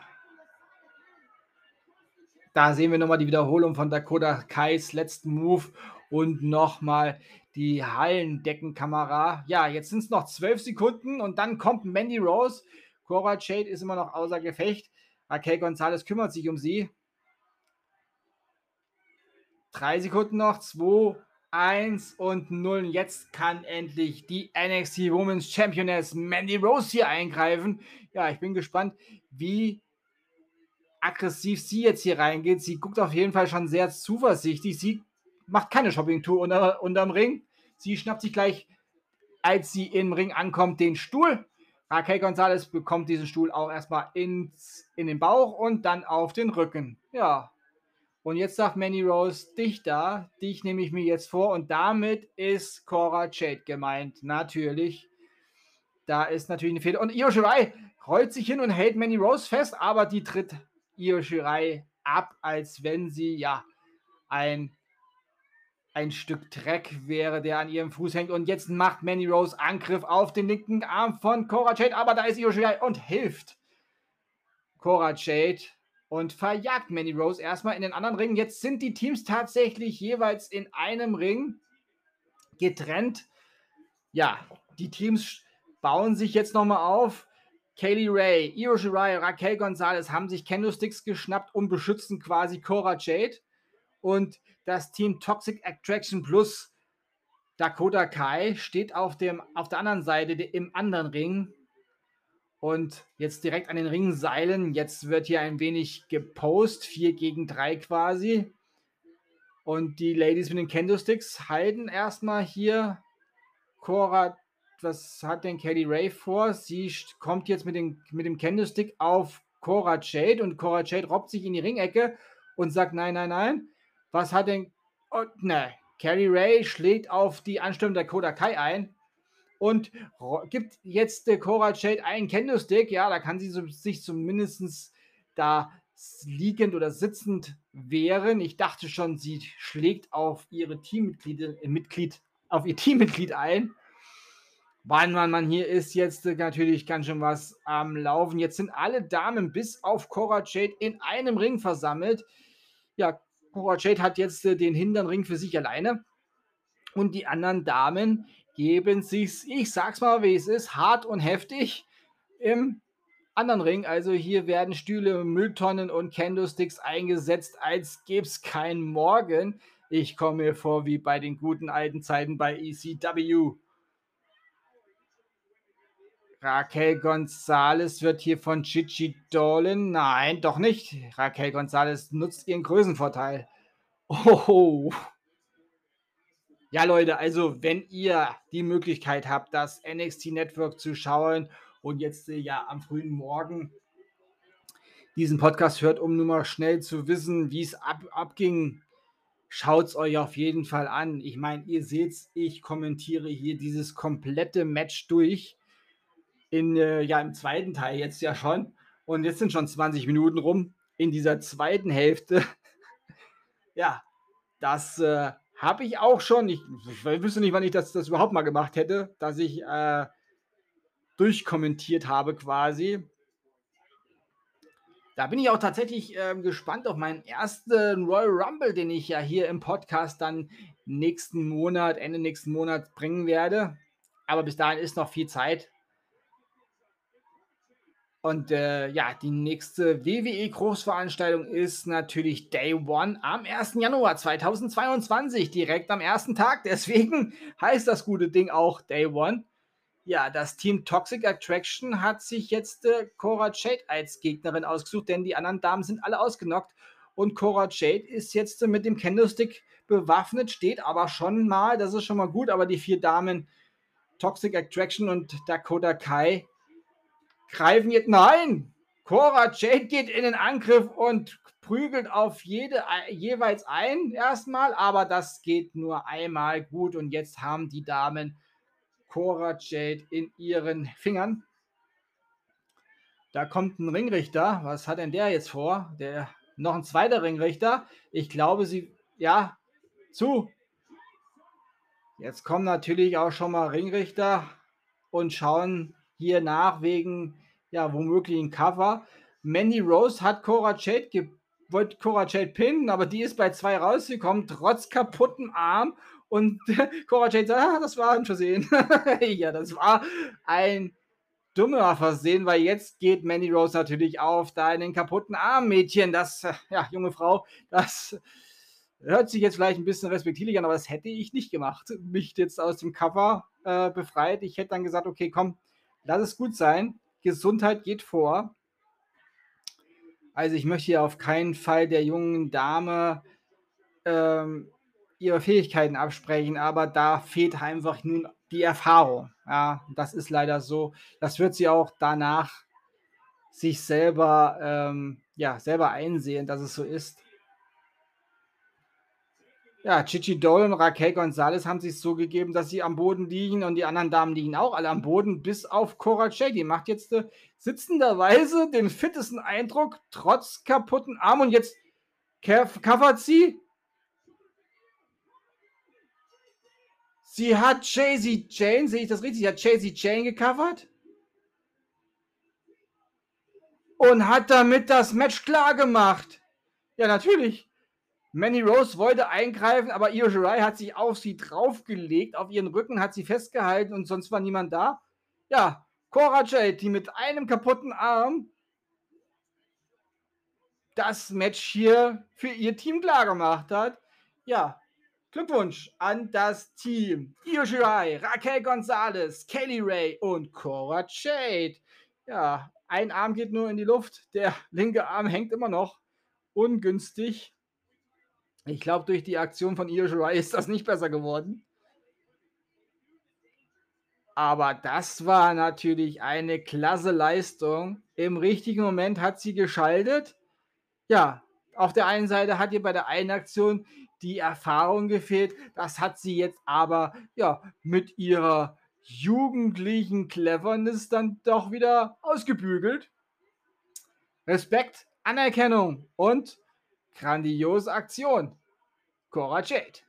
Da sehen wir nochmal die Wiederholung von Dakota Kais letzten Move und nochmal die Hallendeckenkamera. Ja, jetzt sind es noch zwölf Sekunden und dann kommt Mandy Rose. Cora Jade ist immer noch außer Gefecht. Raquel Gonzalez kümmert sich um sie. Drei Sekunden noch. Zwei, eins und null. Jetzt kann endlich die NXT Women's Championess Mandy Rose hier eingreifen. Ja, ich bin gespannt, wie aggressiv sie jetzt hier reingeht. Sie guckt auf jeden Fall schon sehr zuversichtlich. Sie macht keine Shopping-Tour unter, unterm Ring. Sie schnappt sich gleich, als sie im Ring ankommt, den Stuhl. Raquel Gonzalez bekommt diesen Stuhl auch erstmal ins, in den Bauch und dann auf den Rücken. Ja. Und jetzt sagt Manny Rose, dich da, dich nehme ich mir jetzt vor. Und damit ist Cora Jade gemeint. Natürlich. Da ist natürlich eine Fehler. Und Io Shirai rollt sich hin und hält Manny Rose fest, aber die tritt Io Shirai ab, als wenn sie ja ein, ein Stück Dreck wäre, der an ihrem Fuß hängt. Und jetzt macht Manny Rose Angriff auf den linken Arm von Cora Jade, aber da ist Io Shirai und hilft Cora Jade und verjagt Manny Rose erstmal in den anderen Ring. Jetzt sind die Teams tatsächlich jeweils in einem Ring getrennt. Ja, die Teams bauen sich jetzt nochmal auf. Kaylee Ray, Io Shirai, Raquel Gonzalez haben sich Candlesticks geschnappt und beschützen quasi Cora Jade. Und das Team Toxic Attraction Plus Dakota Kai steht auf, dem, auf der anderen Seite im anderen Ring. Und jetzt direkt an den Ringseilen. Jetzt wird hier ein wenig gepost. 4 gegen 3 quasi. Und die Ladies mit den Candlesticks halten erstmal hier Cora was hat denn Kelly Ray vor? Sie kommt jetzt mit, den, mit dem Candlestick auf Cora Jade und Cora Jade robbt sich in die Ringecke und sagt: Nein, nein, nein. Was hat denn. Oh, ne. Kelly Ray schlägt auf die Anstürmung der Koda Kai ein und gibt jetzt der Cora Jade einen Candlestick. Ja, da kann sie so, sich zumindest da liegend oder sitzend wehren. Ich dachte schon, sie schlägt auf ihre Teammitglied, äh, Mitglied, auf ihr Teammitglied ein. Man hier ist jetzt natürlich ganz schön was am Laufen. Jetzt sind alle Damen bis auf Cora Jade in einem Ring versammelt. Ja, Cora Jade hat jetzt äh, den hinteren Ring für sich alleine. Und die anderen Damen geben sich, ich sag's mal, wie es ist, hart und heftig im anderen Ring. Also hier werden Stühle, Mülltonnen und Candlesticks eingesetzt, als gäbe es kein Morgen. Ich komme mir vor wie bei den guten alten Zeiten bei ECW. Raquel Gonzalez wird hier von Chichi Dolan. Nein, doch nicht. Raquel Gonzalez nutzt ihren Größenvorteil. Oh. Ja, Leute, also wenn ihr die Möglichkeit habt, das NXT Network zu schauen und jetzt äh, ja am frühen Morgen diesen Podcast hört, um nur mal schnell zu wissen, wie es ab, abging, schaut es euch auf jeden Fall an. Ich meine, ihr seht ich kommentiere hier dieses komplette Match durch in, äh, ja, im zweiten Teil jetzt ja schon. Und jetzt sind schon 20 Minuten rum in dieser zweiten Hälfte. ja, das äh, habe ich auch schon. Ich, ich, wüsste nicht, wann ich das, das überhaupt mal gemacht hätte, dass ich äh, durchkommentiert habe quasi. Da bin ich auch tatsächlich äh, gespannt auf meinen ersten Royal Rumble, den ich ja hier im Podcast dann nächsten Monat, Ende nächsten Monat bringen werde. Aber bis dahin ist noch viel Zeit. Und äh, ja, die nächste WWE-Großveranstaltung ist natürlich Day One am 1. Januar 2022, direkt am ersten Tag. Deswegen heißt das gute Ding auch Day One. Ja, das Team Toxic Attraction hat sich jetzt äh, Cora Jade als Gegnerin ausgesucht, denn die anderen Damen sind alle ausgenockt. Und Cora Jade ist jetzt äh, mit dem Candlestick bewaffnet, steht aber schon mal, das ist schon mal gut, aber die vier Damen Toxic Attraction und Dakota Kai greifen jetzt. Nein! Cora Jade geht in den Angriff und prügelt auf jede jeweils ein erstmal, aber das geht nur einmal gut und jetzt haben die Damen Cora Jade in ihren Fingern. Da kommt ein Ringrichter. Was hat denn der jetzt vor? Der noch ein zweiter Ringrichter. Ich glaube, sie ja zu. Jetzt kommen natürlich auch schon mal Ringrichter und schauen hier nach wegen ja womöglich ein Cover. Mandy Rose hat Cora Jade wollte Cora Jade pinnen, aber die ist bei zwei rausgekommen, trotz kaputtem Arm. Und Cora Jade sagt, ah, das war ein Versehen. ja, das war ein dummer Versehen, weil jetzt geht Mandy Rose natürlich auf deinen kaputten Arm, Mädchen. Das, ja, junge Frau, das hört sich jetzt vielleicht ein bisschen respektierlich an, aber das hätte ich nicht gemacht. Mich jetzt aus dem Cover äh, befreit. Ich hätte dann gesagt, okay, komm, lass es gut sein. Gesundheit geht vor. Also ich möchte ja auf keinen Fall der jungen Dame ähm, ihre Fähigkeiten absprechen, aber da fehlt einfach nun die Erfahrung. Ja, das ist leider so. Das wird sie auch danach sich selber, ähm, ja, selber einsehen, dass es so ist. Ja, Chichi Dole und Raquel Gonzalez haben sich so gegeben, dass sie am Boden liegen und die anderen Damen liegen auch alle am Boden, bis auf Cora Jade. Die macht jetzt äh, sitzenderweise den fittesten Eindruck, trotz kaputten Arm. Und jetzt covert sie. Sie hat Jay-Z Jane, sehe ich das richtig? Sie hat Jay-Z Jane gecovert. Und hat damit das Match klar gemacht. Ja, natürlich. Manny Rose wollte eingreifen, aber Io Shirai hat sich auf sie draufgelegt, auf ihren Rücken hat sie festgehalten und sonst war niemand da. Ja, Cora Jade, die mit einem kaputten Arm das Match hier für ihr Team klar gemacht hat. Ja, Glückwunsch an das Team. Io Shirai, Raquel Gonzalez, Kelly Ray und Cora Jade. Ja, ein Arm geht nur in die Luft, der linke Arm hängt immer noch. Ungünstig. Ich glaube, durch die Aktion von Io Shirai ist das nicht besser geworden. Aber das war natürlich eine klasse Leistung. Im richtigen Moment hat sie geschaltet. Ja, auf der einen Seite hat ihr bei der einen Aktion die Erfahrung gefehlt. Das hat sie jetzt aber ja mit ihrer jugendlichen Cleverness dann doch wieder ausgebügelt. Respekt, Anerkennung und Grandiose Aktion. Cora Jade.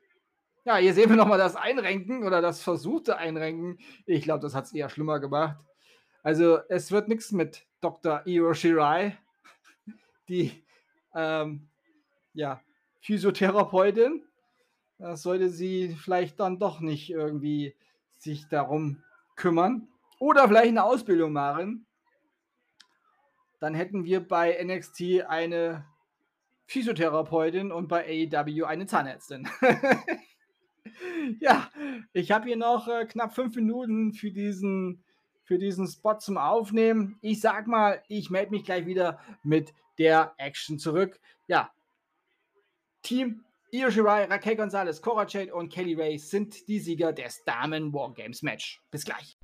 Ja, hier sehen wir nochmal das Einrenken oder das versuchte Einrenken. Ich glaube, das hat es eher schlimmer gemacht. Also, es wird nichts mit Dr. Io Shirai, die ähm, ja, Physiotherapeutin. Das sollte sie vielleicht dann doch nicht irgendwie sich darum kümmern. Oder vielleicht eine Ausbildung machen. Dann hätten wir bei NXT eine Physiotherapeutin und bei AEW eine Zahnärztin. ja, ich habe hier noch äh, knapp fünf Minuten für diesen, für diesen Spot zum Aufnehmen. Ich sag mal, ich melde mich gleich wieder mit der Action zurück. Ja, Team Io Shirai, Raquel Gonzalez, Cora Jade und Kelly Ray sind die Sieger des Damen Wargames Match. Bis gleich.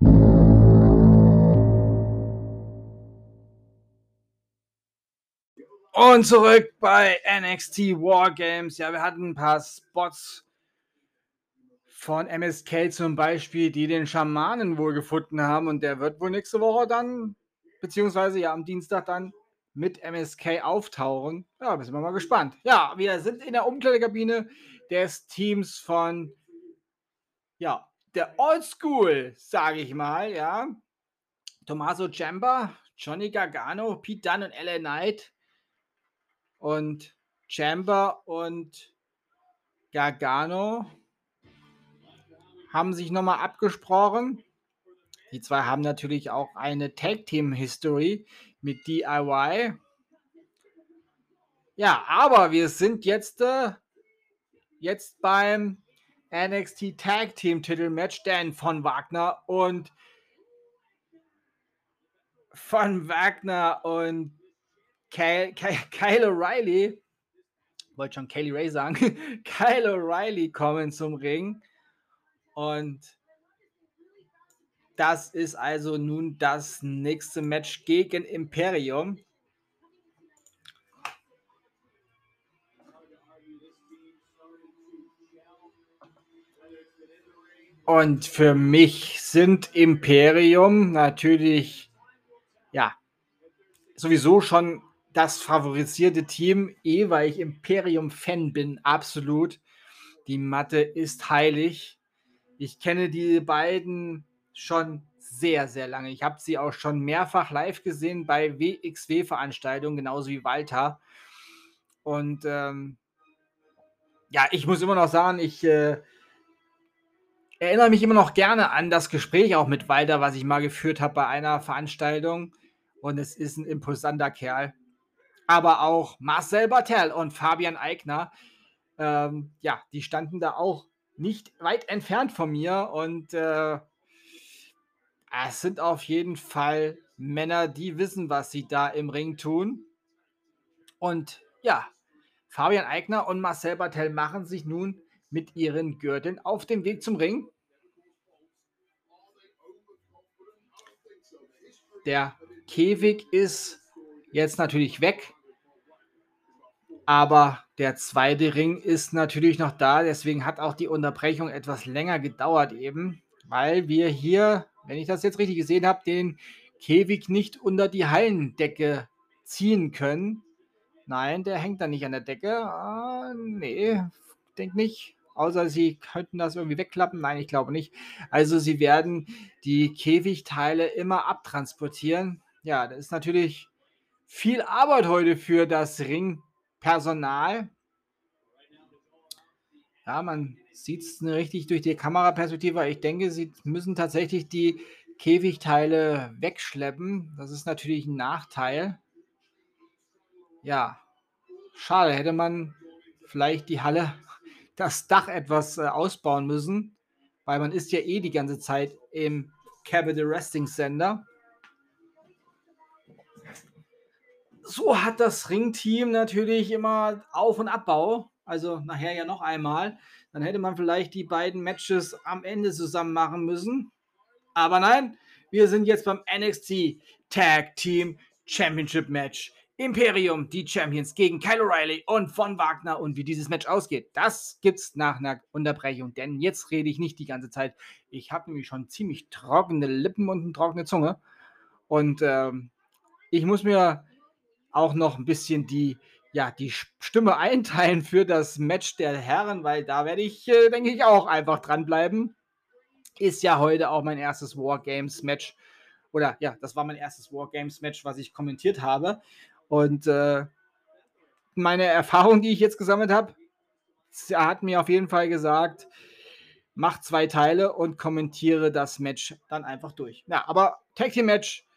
Und zurück bei NXT Wargames. Ja, wir hatten ein paar Spots von MSK zum Beispiel, die den Schamanen wohl gefunden haben. Und der wird wohl nächste Woche dann, beziehungsweise ja am Dienstag dann mit MSK auftauchen. Ja, sind wir mal gespannt. Ja, wir sind in der Umkleidekabine des Teams von, ja, der Old School, sage ich mal, ja. Tommaso Ciampa, Johnny Gargano, Pete Dunne und LA Knight und Chamber und Gargano haben sich nochmal abgesprochen. Die zwei haben natürlich auch eine Tag Team History mit DIY. Ja, aber wir sind jetzt, äh, jetzt beim NXT Tag Team Titel Match, denn von Wagner und von Wagner und Kyle, Kyle, Kyle O'Reilly, wollte schon Kelly Ray sagen, Kyle O'Reilly kommen zum Ring. Und das ist also nun das nächste Match gegen Imperium. Und für mich sind Imperium natürlich, ja, sowieso schon das favorisierte Team, eh, weil ich Imperium-Fan bin, absolut. Die Matte ist heilig. Ich kenne die beiden schon sehr, sehr lange. Ich habe sie auch schon mehrfach live gesehen bei WXW-Veranstaltungen, genauso wie Walter. Und ähm, ja, ich muss immer noch sagen, ich äh, erinnere mich immer noch gerne an das Gespräch auch mit Walter, was ich mal geführt habe bei einer Veranstaltung. Und es ist ein imposanter Kerl. Aber auch Marcel Bartel und Fabian Eigner, ähm, ja, die standen da auch nicht weit entfernt von mir. Und äh, es sind auf jeden Fall Männer, die wissen, was sie da im Ring tun. Und ja, Fabian Eigner und Marcel Bartel machen sich nun mit ihren Gürteln auf dem Weg zum Ring. Der Käfig ist jetzt natürlich weg, aber der zweite Ring ist natürlich noch da. Deswegen hat auch die Unterbrechung etwas länger gedauert eben, weil wir hier wenn ich das jetzt richtig gesehen habe, den Käfig nicht unter die Hallendecke ziehen können. Nein, der hängt da nicht an der Decke. Ah, nee, denke nicht. Außer sie könnten das irgendwie wegklappen. Nein, ich glaube nicht. Also sie werden die Käfigteile immer abtransportieren. Ja, das ist natürlich viel Arbeit heute für das Ringpersonal. Ja, man sieht es richtig durch die Kameraperspektive. Ich denke, sie müssen tatsächlich die Käfigteile wegschleppen. Das ist natürlich ein Nachteil. Ja, schade. Hätte man vielleicht die Halle, das Dach etwas äh, ausbauen müssen, weil man ist ja eh die ganze Zeit im Capital Resting Center. So hat das Ringteam natürlich immer Auf- und Abbau. Also nachher ja noch einmal. Dann hätte man vielleicht die beiden Matches am Ende zusammen machen müssen. Aber nein, wir sind jetzt beim NXT Tag Team Championship Match. Imperium, die Champions gegen Kyle O'Reilly und Von Wagner. Und wie dieses Match ausgeht, das gibt's nach einer Unterbrechung. Denn jetzt rede ich nicht die ganze Zeit. Ich habe nämlich schon ziemlich trockene Lippen und eine trockene Zunge. Und ähm, ich muss mir auch noch ein bisschen die ja, die Stimme einteilen für das Match der Herren, weil da werde ich, äh, denke ich, auch einfach dranbleiben. Ist ja heute auch mein erstes Wargames-Match. Oder ja, das war mein erstes Wargames-Match, was ich kommentiert habe. Und äh, meine Erfahrung, die ich jetzt gesammelt habe, hat mir auf jeden Fall gesagt, mach zwei Teile und kommentiere das Match dann einfach durch. Ja, aber Tag Team Match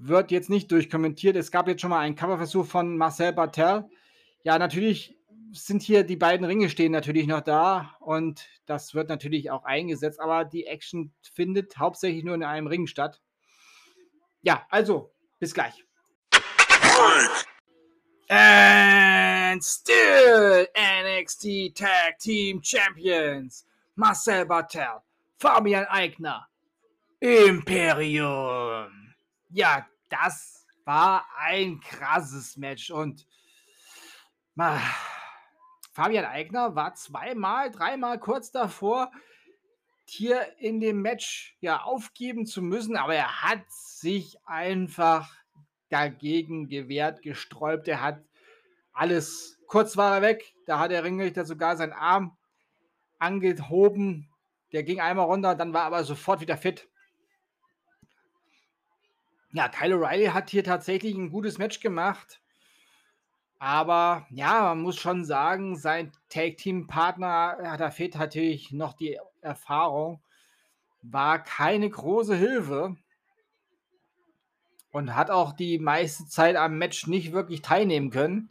wird jetzt nicht durchkommentiert. Es gab jetzt schon mal einen Coverversuch von Marcel Bartel. Ja, natürlich sind hier die beiden Ringe stehen natürlich noch da und das wird natürlich auch eingesetzt, aber die Action findet hauptsächlich nur in einem Ring statt. Ja, also, bis gleich. And still NXT Tag Team Champions Marcel Bartel, Fabian Eigner, Imperium ja, das war ein krasses Match und ah, Fabian Eigner war zweimal, dreimal kurz davor, hier in dem Match ja aufgeben zu müssen, aber er hat sich einfach dagegen gewehrt, gesträubt. Er hat alles, kurz war er weg, da hat der Ringrichter sogar seinen Arm angehoben, der ging einmal runter, dann war aber sofort wieder fit. Ja, Kyle O'Reilly hat hier tatsächlich ein gutes Match gemacht. Aber ja, man muss schon sagen, sein Tag-Team-Partner, da fehlt natürlich noch die Erfahrung, war keine große Hilfe und hat auch die meiste Zeit am Match nicht wirklich teilnehmen können.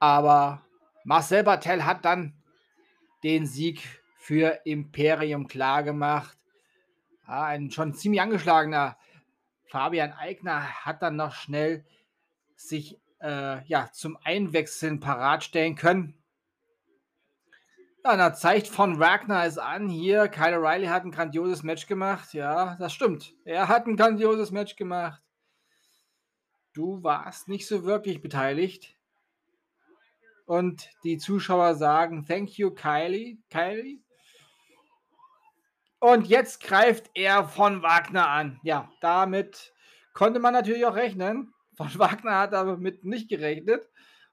Aber Marcel Bartel hat dann den Sieg für Imperium klargemacht. Ja, ein schon ziemlich angeschlagener Fabian Eigner hat dann noch schnell sich äh, ja, zum Einwechseln parat stellen können. Ja, da zeigt von Wagner es an. Hier, Kyle O'Reilly hat ein grandioses Match gemacht. Ja, das stimmt. Er hat ein grandioses Match gemacht. Du warst nicht so wirklich beteiligt. Und die Zuschauer sagen, thank you, Kylie. Kylie. Und jetzt greift er von Wagner an. Ja, damit konnte man natürlich auch rechnen. Von Wagner hat damit nicht gerechnet.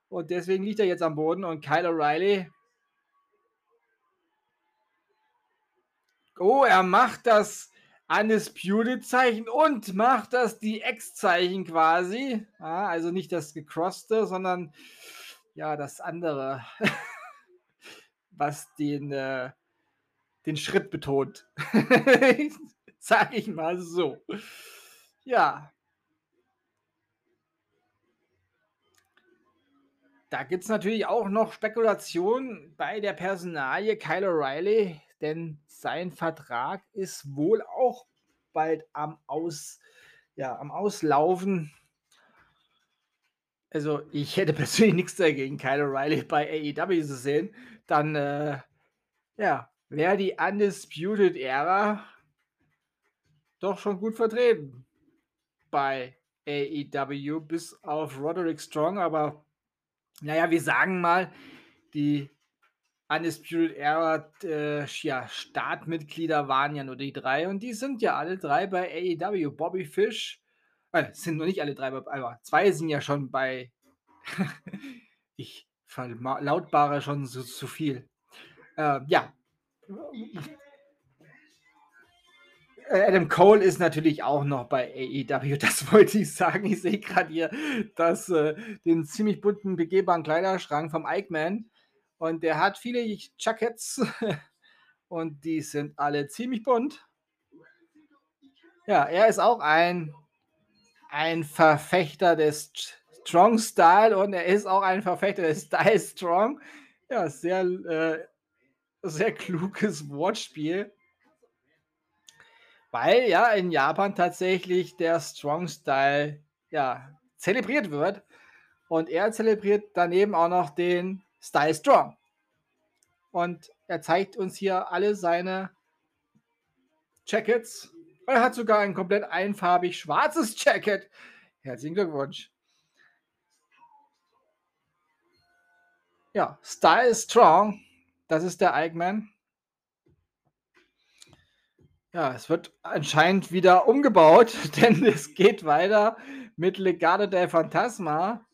Und deswegen liegt er jetzt am Boden. Und Kyle O'Reilly. Oh, er macht das Undisputed-Zeichen und macht das die X-Zeichen quasi. Ja, also nicht das gecrosste, sondern ja, das andere, was den, äh, den Schritt betont. Sag ich mal so. Ja. Da gibt es natürlich auch noch Spekulationen bei der Personalie Kyle O'Reilly, denn sein Vertrag ist wohl auch bald am, Aus, ja, am Auslaufen. Also ich hätte persönlich nichts dagegen, Kyle O'Reilly bei AEW zu sehen. Dann äh, ja, wäre die Undisputed Era doch schon gut vertreten bei AEW, bis auf Roderick Strong. Aber naja, wir sagen mal, die Undisputed Era äh, ja, Startmitglieder waren ja nur die drei und die sind ja alle drei bei AEW. Bobby Fish, äh, sind noch nicht alle drei, aber zwei sind ja schon bei. ich verlautbare schon so zu viel. Äh, ja. Äh, Adam Cole ist natürlich auch noch bei AEW, das wollte ich sagen. Ich sehe gerade hier das, äh, den ziemlich bunten begehbaren Kleiderschrank vom Ike Man. Und der hat viele Jackets und die sind alle ziemlich bunt. Ja, er ist auch ein, ein Verfechter des Strong Style und er ist auch ein Verfechter des Style Strong. Ja, sehr, äh, sehr kluges Wortspiel. Weil ja in Japan tatsächlich der Strong Style ja, zelebriert wird. Und er zelebriert daneben auch noch den Style Strong. Und er zeigt uns hier alle seine Jackets. Er hat sogar ein komplett einfarbig schwarzes Jacket. Herzlichen Glückwunsch. Ja, Style Strong. Das ist der Eichmann. Ja, es wird anscheinend wieder umgebaut, denn es geht weiter mit Legado del Fantasma.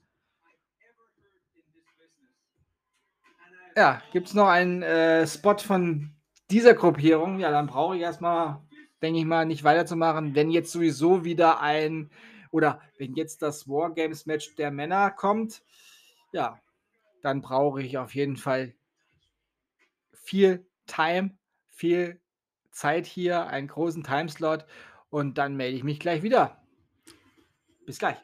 Ja, gibt es noch einen äh, Spot von dieser Gruppierung? Ja, dann brauche ich erstmal, denke ich mal, nicht weiterzumachen. Wenn jetzt sowieso wieder ein, oder wenn jetzt das Wargames-Match der Männer kommt, ja, dann brauche ich auf jeden Fall viel Time, viel Zeit hier, einen großen Timeslot und dann melde ich mich gleich wieder. Bis gleich.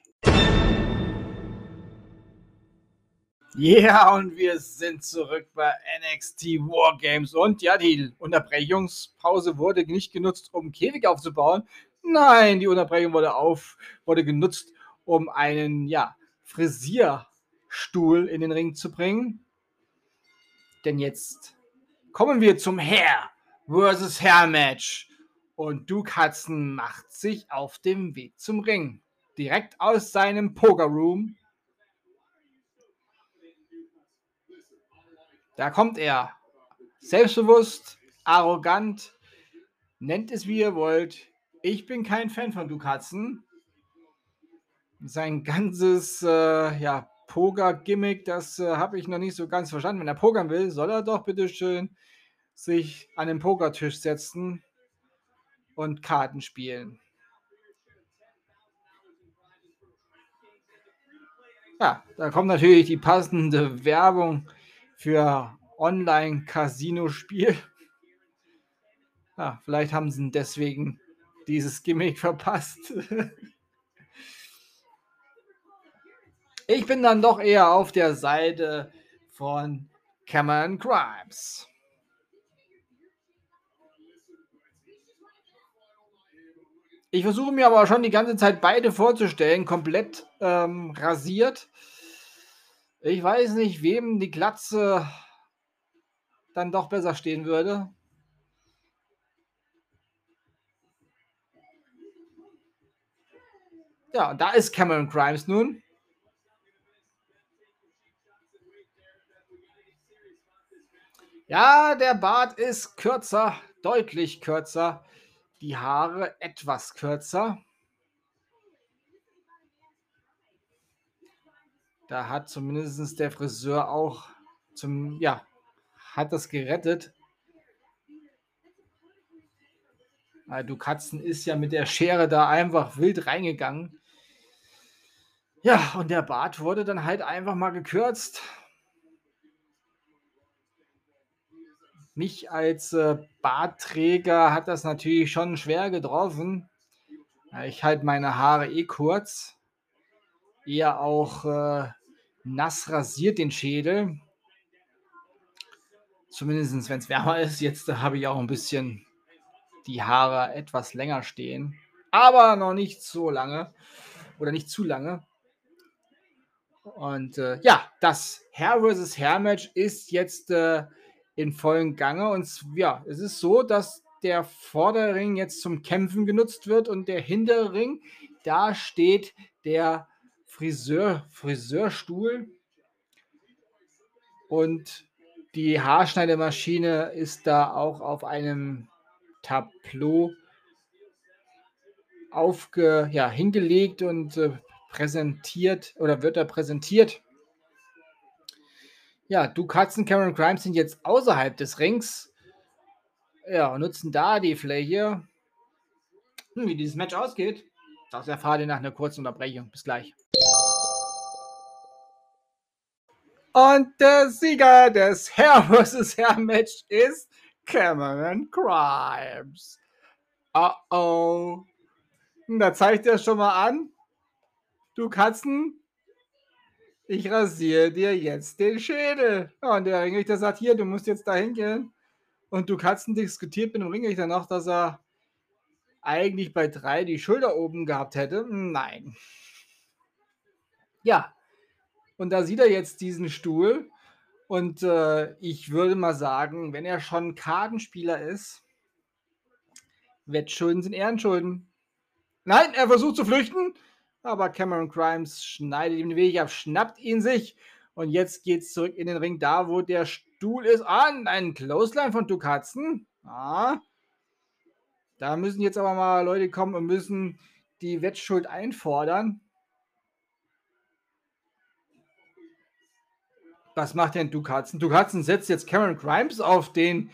Ja, und wir sind zurück bei NXT Wargames. Und ja, die Unterbrechungspause wurde nicht genutzt, um Käfig aufzubauen. Nein, die Unterbrechung wurde, auf, wurde genutzt, um einen ja, Frisierstuhl in den Ring zu bringen. Denn jetzt kommen wir zum Herr versus Herr Match. Und Duke Hudson macht sich auf dem Weg zum Ring. Direkt aus seinem Poker Room Da kommt er. Selbstbewusst, arrogant, nennt es wie ihr wollt. Ich bin kein Fan von Dukatzen. Sein ganzes äh, ja, Poker-Gimmick, das äh, habe ich noch nicht so ganz verstanden. Wenn er pokern will, soll er doch bitte schön sich an den Pokertisch setzen und Karten spielen. Ja, da kommt natürlich die passende Werbung für Online-Casino-Spiel. Ja, vielleicht haben sie deswegen dieses Gimmick verpasst. ich bin dann doch eher auf der Seite von Cameron Grimes. Ich versuche mir aber schon die ganze Zeit beide vorzustellen, komplett ähm, rasiert. Ich weiß nicht, wem die Glatze dann doch besser stehen würde. Ja, da ist Cameron Grimes nun. Ja, der Bart ist kürzer, deutlich kürzer. Die Haare etwas kürzer. Da hat zumindest der Friseur auch zum, ja, hat das gerettet. Du Katzen ist ja mit der Schere da einfach wild reingegangen. Ja, und der Bart wurde dann halt einfach mal gekürzt. Mich als äh, Bartträger hat das natürlich schon schwer getroffen. Ich halte meine Haare eh kurz. Eher auch äh, nass rasiert den Schädel. Zumindest wenn es wärmer ist. Jetzt äh, habe ich auch ein bisschen die Haare etwas länger stehen. Aber noch nicht so lange. Oder nicht zu lange. Und äh, ja, das Hair vs. Hair Match ist jetzt äh, in vollen Gange. Und ja, es ist so, dass der Vorderring jetzt zum Kämpfen genutzt wird und der Hinterring, da steht der Friseur, Friseurstuhl. Und die Haarschneidemaschine ist da auch auf einem Tableau aufge, ja, hingelegt und äh, präsentiert oder wird da präsentiert. Ja, du Katzen Cameron Grimes sind jetzt außerhalb des Rings. Ja, nutzen da die Fläche. Hm, wie dieses Match ausgeht, das erfahrt ihr nach einer kurzen Unterbrechung. Bis gleich. Und der Sieger des Hair vs. Hair Match ist Cameron Grimes. Uh oh. Da zeigt er schon mal an. Du Katzen, ich rasiere dir jetzt den Schädel. Ja, und der Ringrichter sagt, hier, du musst jetzt da hingehen. Und du Katzen diskutiert mit dem Ringrichter noch, dass er eigentlich bei drei die Schulter oben gehabt hätte. Nein. Ja. Und da sieht er jetzt diesen Stuhl. Und äh, ich würde mal sagen, wenn er schon Kartenspieler ist, Wettschulden sind Ehrenschulden. Nein, er versucht zu flüchten. Aber Cameron Grimes schneidet ihm den Weg ab, schnappt ihn sich. Und jetzt geht es zurück in den Ring, da wo der Stuhl ist. Ah, ein Clothesline von Dukatzen. Ah. Da müssen jetzt aber mal Leute kommen und müssen die Wettschuld einfordern. Was macht denn Dukatzen? Dukatzen setzt jetzt Cameron Grimes auf den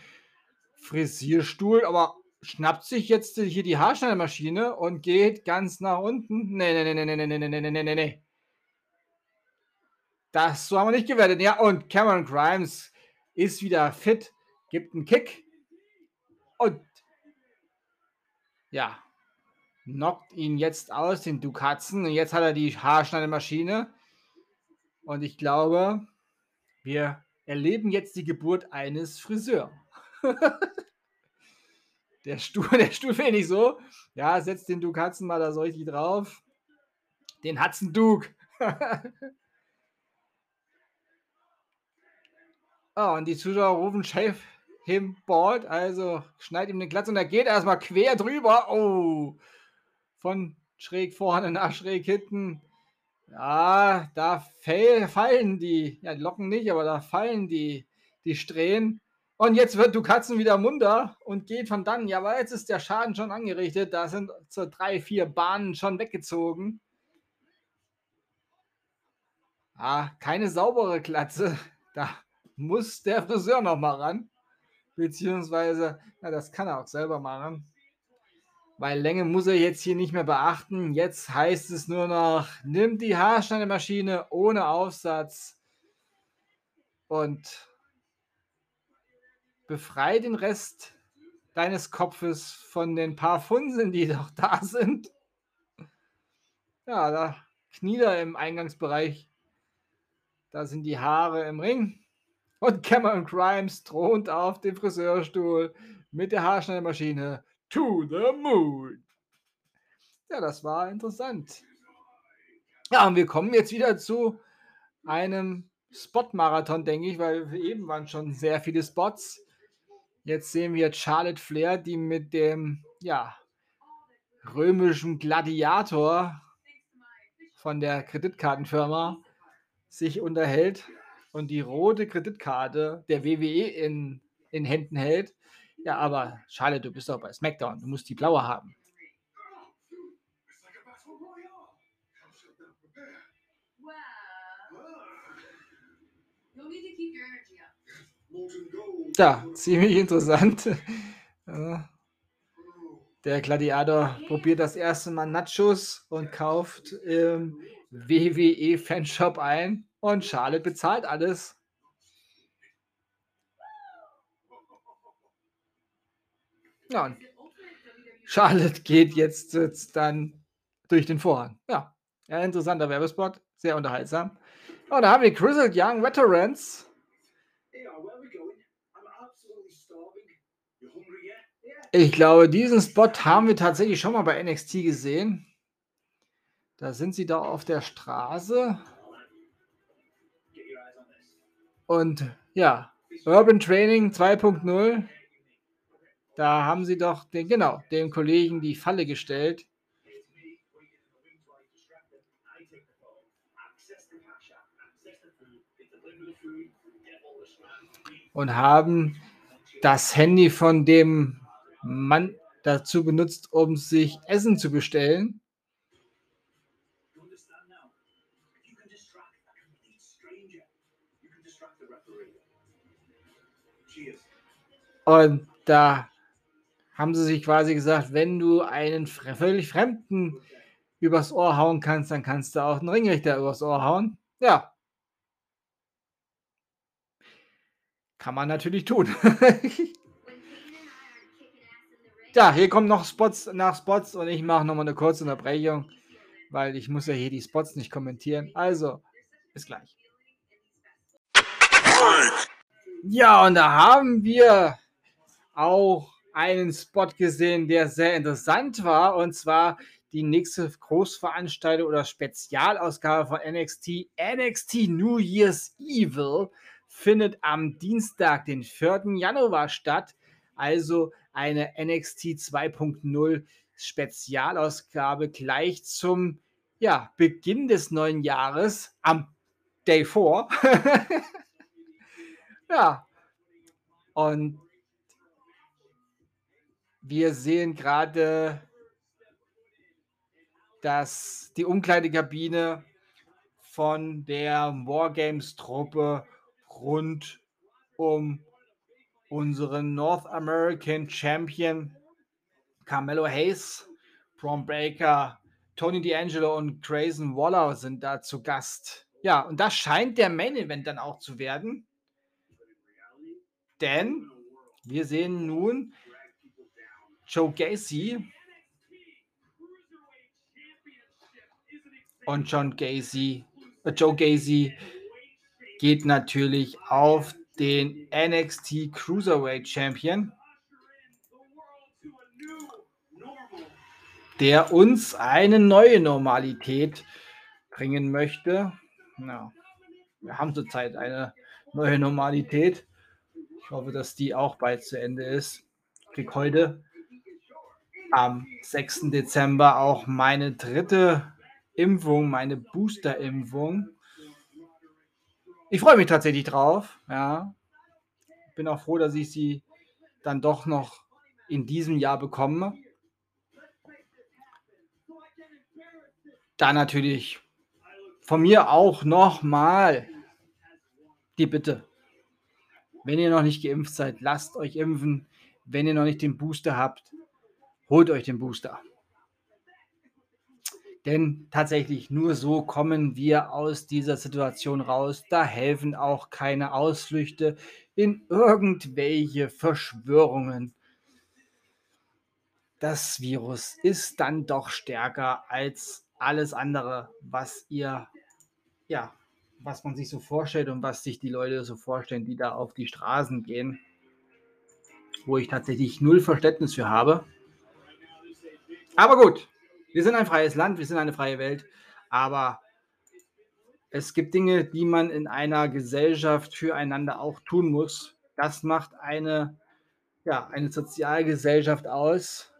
Frisierstuhl, aber schnappt sich jetzt hier die Haarschneidemaschine und geht ganz nach unten. Nee, nee, nee, nee, nee, nee, nee, nee, nee, nee. Das so haben wir nicht gewertet. Ja, und Cameron Grimes ist wieder fit, gibt einen Kick und ja, knockt ihn jetzt aus, den Dukatzen. Und jetzt hat er die Haarschneidemaschine. Und ich glaube, wir erleben jetzt die Geburt eines Friseurs. Der Stuhl, der Stuhl finde ich so. Ja, setz den Duke Hudson mal da so drauf. Den Hudson Duke. oh, und die Zuschauer rufen Chef him bald, also schneid ihm den Glatz und er geht erstmal quer drüber. Oh, von schräg vorne nach schräg hinten. Ja, da fallen die, ja, die Locken nicht, aber da fallen die, die Strähnen. Und jetzt wird du Katzen wieder munter und geht von dann. Ja, aber jetzt ist der Schaden schon angerichtet. Da sind so drei, vier Bahnen schon weggezogen. Ah, keine saubere Glatze. Da muss der Friseur noch mal ran. Beziehungsweise, na, das kann er auch selber machen. Weil Länge muss er jetzt hier nicht mehr beachten. Jetzt heißt es nur noch, nimm die Haarschneidemaschine ohne Aufsatz und befrei den Rest deines Kopfes von den paar Funseln, die doch da sind. Ja, da kniet im Eingangsbereich. Da sind die Haare im Ring. Und Cameron Grimes thront auf dem Friseurstuhl mit der Haarschneidemaschine to the moon. Ja, das war interessant. Ja, und wir kommen jetzt wieder zu einem Spot-Marathon, denke ich, weil eben waren schon sehr viele Spots. Jetzt sehen wir Charlotte Flair, die mit dem ja, römischen Gladiator von der Kreditkartenfirma sich unterhält und die rote Kreditkarte der WWE in in Händen hält. Ja, aber Charlotte, du bist doch bei SmackDown. Du musst die blaue haben. Ja, ziemlich interessant. Der Gladiator probiert das erste Mal Nachos und kauft im WWE Fanshop ein und Charlotte bezahlt alles. Ja, und Charlotte geht jetzt, jetzt dann durch den Vorhang. Ja, ja interessanter Werbespot, sehr unterhaltsam. Und da haben wir Grizzled Young Veterans. Ich glaube, diesen Spot haben wir tatsächlich schon mal bei NXT gesehen. Da sind sie da auf der Straße. Und ja, Urban Training 2.0. Da haben sie doch den, genau, dem Kollegen die Falle gestellt. Und haben das Handy von dem Mann dazu benutzt, um sich Essen zu bestellen. Und da haben sie sich quasi gesagt, wenn du einen völlig Fremden übers Ohr hauen kannst, dann kannst du auch einen Ringrichter übers Ohr hauen. Ja. Kann man natürlich tun. Ja, hier kommen noch Spots nach Spots und ich mache nochmal eine kurze Unterbrechung, weil ich muss ja hier die Spots nicht kommentieren. Also, bis gleich. Ja, und da haben wir auch einen Spot gesehen, der sehr interessant war, und zwar die nächste Großveranstaltung oder Spezialausgabe von NXT, NXT New Year's Evil, findet am Dienstag, den 4. Januar statt. Also eine NXT 2.0 Spezialausgabe gleich zum ja, Beginn des neuen Jahres am Day 4. ja. Und wir sehen gerade, dass die Umkleidekabine von der Wargames-Truppe rund um unseren North American Champion Carmelo Hayes, Braun Breaker, Tony D'Angelo und Grayson Waller sind da zu Gast. Ja, und das scheint der Main Event dann auch zu werden. Denn wir sehen nun Joe Gacy und John Gacy, äh Joe Gacy geht natürlich auf den NXT Cruiserweight Champion, der uns eine neue Normalität bringen möchte. Ja, wir haben zurzeit eine neue Normalität. Ich hoffe, dass die auch bald zu Ende ist. Ich kriege heute am 6. Dezember auch meine dritte Impfung, meine Booster-Impfung. Ich freue mich tatsächlich drauf. Ja. Bin auch froh, dass ich sie dann doch noch in diesem Jahr bekomme. Da natürlich von mir auch nochmal die Bitte. Wenn ihr noch nicht geimpft seid, lasst euch impfen. Wenn ihr noch nicht den Booster habt, holt euch den Booster. Denn tatsächlich nur so kommen wir aus dieser Situation raus. Da helfen auch keine Ausflüchte in irgendwelche Verschwörungen. Das Virus ist dann doch stärker als alles andere, was ihr, ja, was man sich so vorstellt und was sich die Leute so vorstellen, die da auf die Straßen gehen, wo ich tatsächlich null Verständnis für habe. Aber gut, wir sind ein freies Land, wir sind eine freie Welt, aber es gibt Dinge, die man in einer Gesellschaft füreinander auch tun muss. Das macht eine, ja, eine Sozialgesellschaft aus.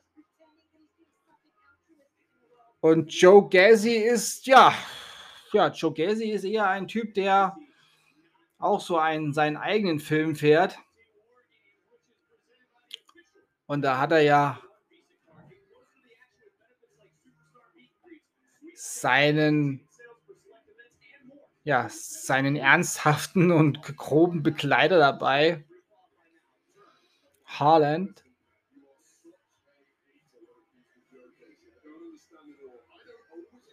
Und Joe Gacy ist, ja, ja, Joe Gacy ist eher ein Typ, der auch so einen, seinen eigenen Film fährt. Und da hat er ja seinen ja, seinen ernsthaften und groben Begleiter dabei. Haaland.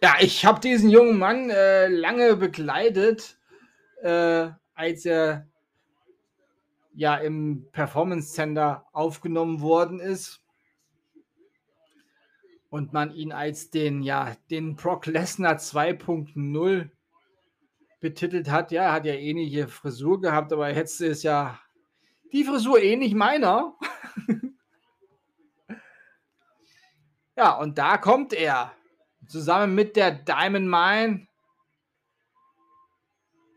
Ja, ich habe diesen jungen Mann äh, lange begleitet, äh, als er ja im Performance Center aufgenommen worden ist und man ihn als den ja den Brock Lesnar 2.0 betitelt hat. Ja, er hat ja ähnliche Frisur gehabt, aber jetzt ist ja die Frisur ähnlich meiner. ja, und da kommt er zusammen mit der Diamond Mine.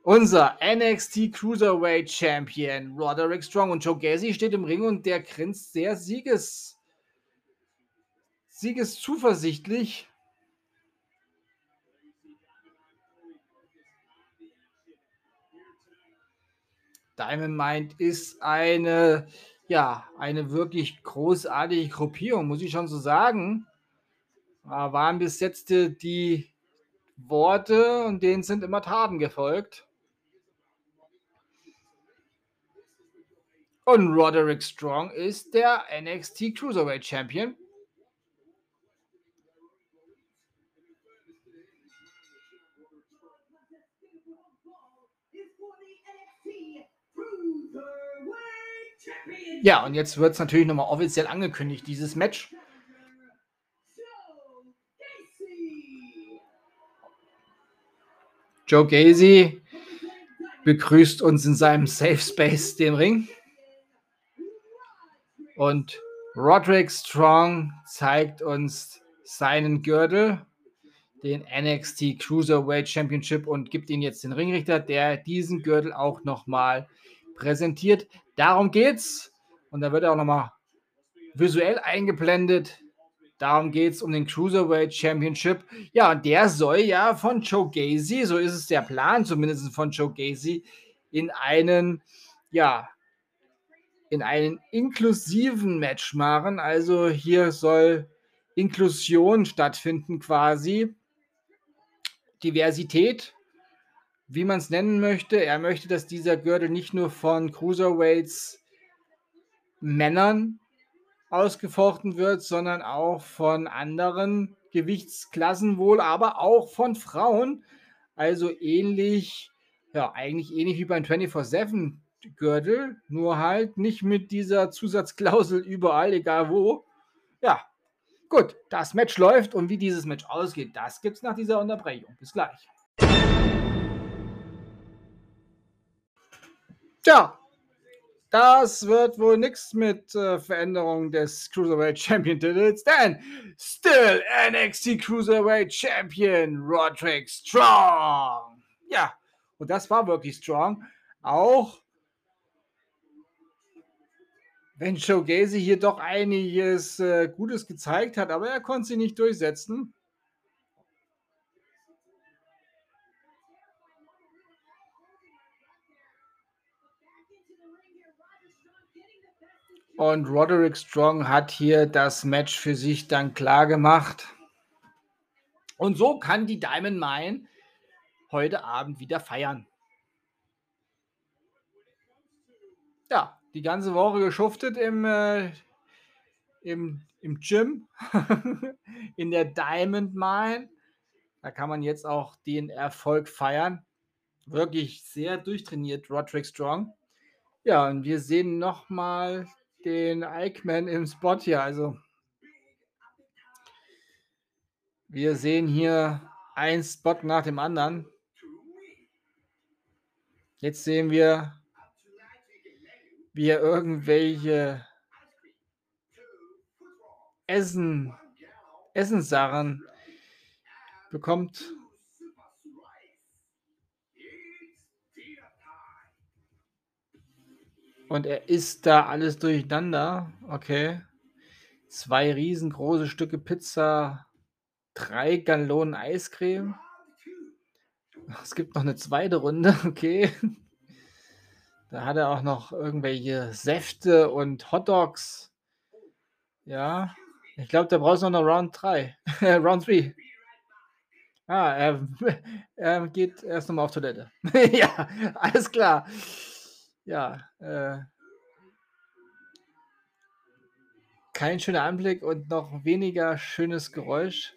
Unser NXT Cruiserweight Champion Roderick Strong und Joe Gacy steht im Ring und der grinst sehr sieges, siegeszuversichtlich. Diamond Mind ist eine, ja, eine wirklich großartige Gruppierung, muss ich schon so sagen. Da waren bis jetzt die Worte und denen sind immer Taten gefolgt. Und Roderick Strong ist der NXT Cruiserweight Champion. Ja, und jetzt wird es natürlich nochmal offiziell angekündigt, dieses Match. Joe Gacy begrüßt uns in seinem Safe Space, dem Ring. Und Roderick Strong zeigt uns seinen Gürtel, den NXT Cruiserweight Championship und gibt ihn jetzt den Ringrichter, der diesen Gürtel auch nochmal präsentiert. Darum geht's. Und da wird auch nochmal visuell eingeblendet. Darum geht es um den Cruiserweight Championship. Ja, und der soll ja von Joe Gacy, so ist es der Plan zumindest von Joe Gacy, in einen, ja, in einen inklusiven Match machen. Also hier soll Inklusion stattfinden quasi. Diversität, wie man es nennen möchte. Er möchte, dass dieser Gürtel nicht nur von Cruiserweights Männern ausgefochten wird, sondern auch von anderen Gewichtsklassen wohl, aber auch von Frauen. Also ähnlich, ja, eigentlich ähnlich wie beim 24-7 Gürtel, nur halt nicht mit dieser Zusatzklausel überall, egal wo. Ja, gut, das Match läuft und wie dieses Match ausgeht, das gibt es nach dieser Unterbrechung. Bis gleich. Ja, das wird wohl nichts mit äh, Veränderung des Cruiserweight Champion Titels, denn still NXT Cruiserweight Champion Roderick Strong. Ja, und das war wirklich strong. Auch wenn Joe Gacy hier doch einiges äh, Gutes gezeigt hat, aber er konnte sie nicht durchsetzen. Und Roderick Strong hat hier das Match für sich dann klar gemacht. Und so kann die Diamond Mine heute Abend wieder feiern. Ja, die ganze Woche geschuftet im, äh, im, im Gym, in der Diamond Mine. Da kann man jetzt auch den Erfolg feiern. Wirklich sehr durchtrainiert, Roderick Strong. Ja, und wir sehen nochmal den Eichmann im Spot hier. Also wir sehen hier ein Spot nach dem anderen. Jetzt sehen wir, wie er irgendwelche Essen, Essenssachen bekommt. Und er isst da alles durcheinander. Okay. Zwei riesengroße Stücke Pizza, drei Gallonen Eiscreme. Es gibt noch eine zweite Runde, okay. Da hat er auch noch irgendwelche Säfte und Hotdogs. Ja, ich glaube, da brauchst du noch Round 3. Round 3. Ah, er, er geht erst nochmal auf Toilette. ja, alles klar. Ja, äh, kein schöner Anblick und noch weniger schönes Geräusch.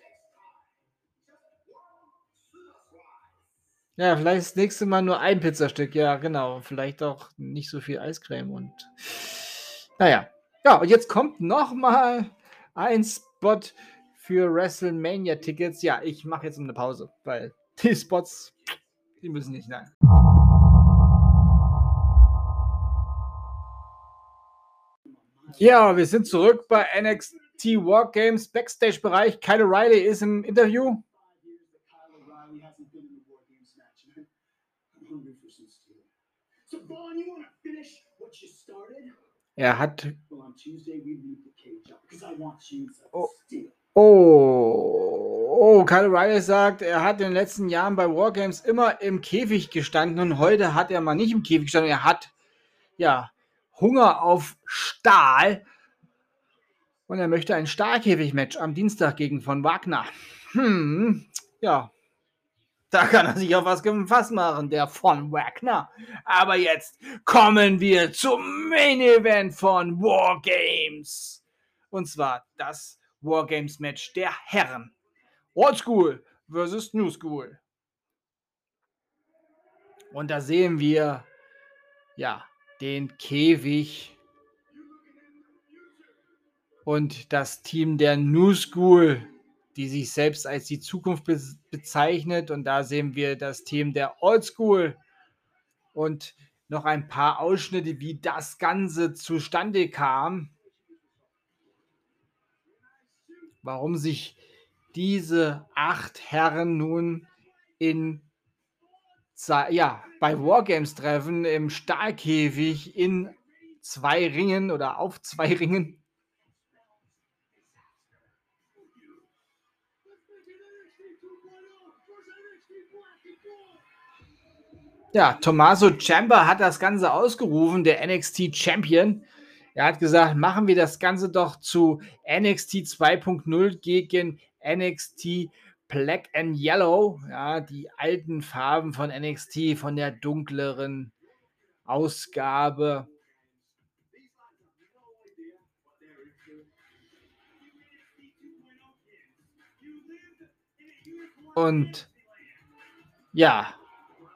Ja, vielleicht das nächste Mal nur ein Pizzastück. Ja, genau. Vielleicht auch nicht so viel Eiscreme und naja. Ja, und jetzt kommt noch mal ein Spot für WrestleMania-Tickets. Ja, ich mache jetzt eine Pause, weil die Spots, die müssen nicht nein. Ja, wir sind zurück bei NXT Wargames Backstage-Bereich. Kyle O'Reilly ist im Interview. Er hat. Oh, oh, oh, Kyle O'Reilly sagt, er hat in den letzten Jahren bei Wargames immer im Käfig gestanden und heute hat er mal nicht im Käfig gestanden. Er hat, ja, Hunger auf Stahl und er möchte ein Stahlkäfig-Match am Dienstag gegen von Wagner. Hm, ja, da kann er sich auf was gefasst machen, der von Wagner. Aber jetzt kommen wir zum Main Event von Wargames. Und zwar das Wargames Match der Herren. Old School versus New School. Und da sehen wir, ja, den Käfig und das Team der New School die sich selbst als die Zukunft be bezeichnet. Und da sehen wir das Team der Old School und noch ein paar Ausschnitte, wie das Ganze zustande kam. Warum sich diese acht Herren nun in ja, bei Wargames treffen im Stahlkäfig in zwei Ringen oder auf zwei Ringen. Ja, Tommaso Ciampa hat das Ganze ausgerufen, der NXT Champion. Er hat gesagt, machen wir das Ganze doch zu NXT 2.0 gegen NXT Black and Yellow. Ja, die alten Farben von NXT, von der dunkleren Ausgabe. Und ja,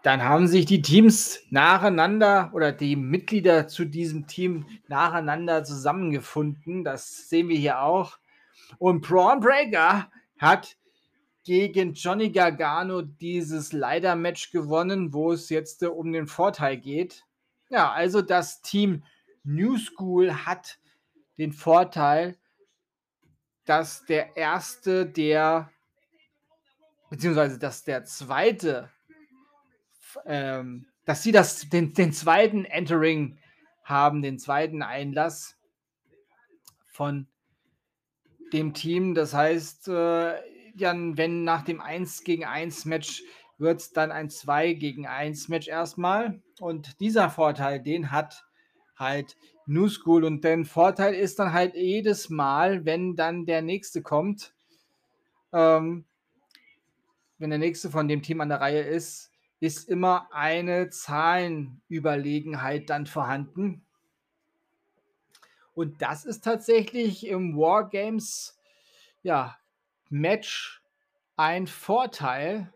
dann haben sich die Teams nacheinander oder die Mitglieder zu diesem Team nacheinander zusammengefunden. Das sehen wir hier auch. Und Braun Breaker hat gegen Johnny Gargano dieses Leider-Match gewonnen, wo es jetzt um den Vorteil geht. Ja, also das Team New School hat den Vorteil, dass der erste, der beziehungsweise dass der zweite ähm, dass sie das, den, den zweiten Entering haben, den zweiten Einlass von dem Team. Das heißt, äh, dann, wenn nach dem 1 gegen 1 Match wird es dann ein 2 gegen 1 Match erstmal. Und dieser Vorteil, den hat halt New School. Und der Vorteil ist dann halt jedes Mal, wenn dann der nächste kommt, ähm, wenn der nächste von dem Team an der Reihe ist, ist immer eine Zahlenüberlegenheit dann vorhanden. Und das ist tatsächlich im Wargames ja, Match ein Vorteil.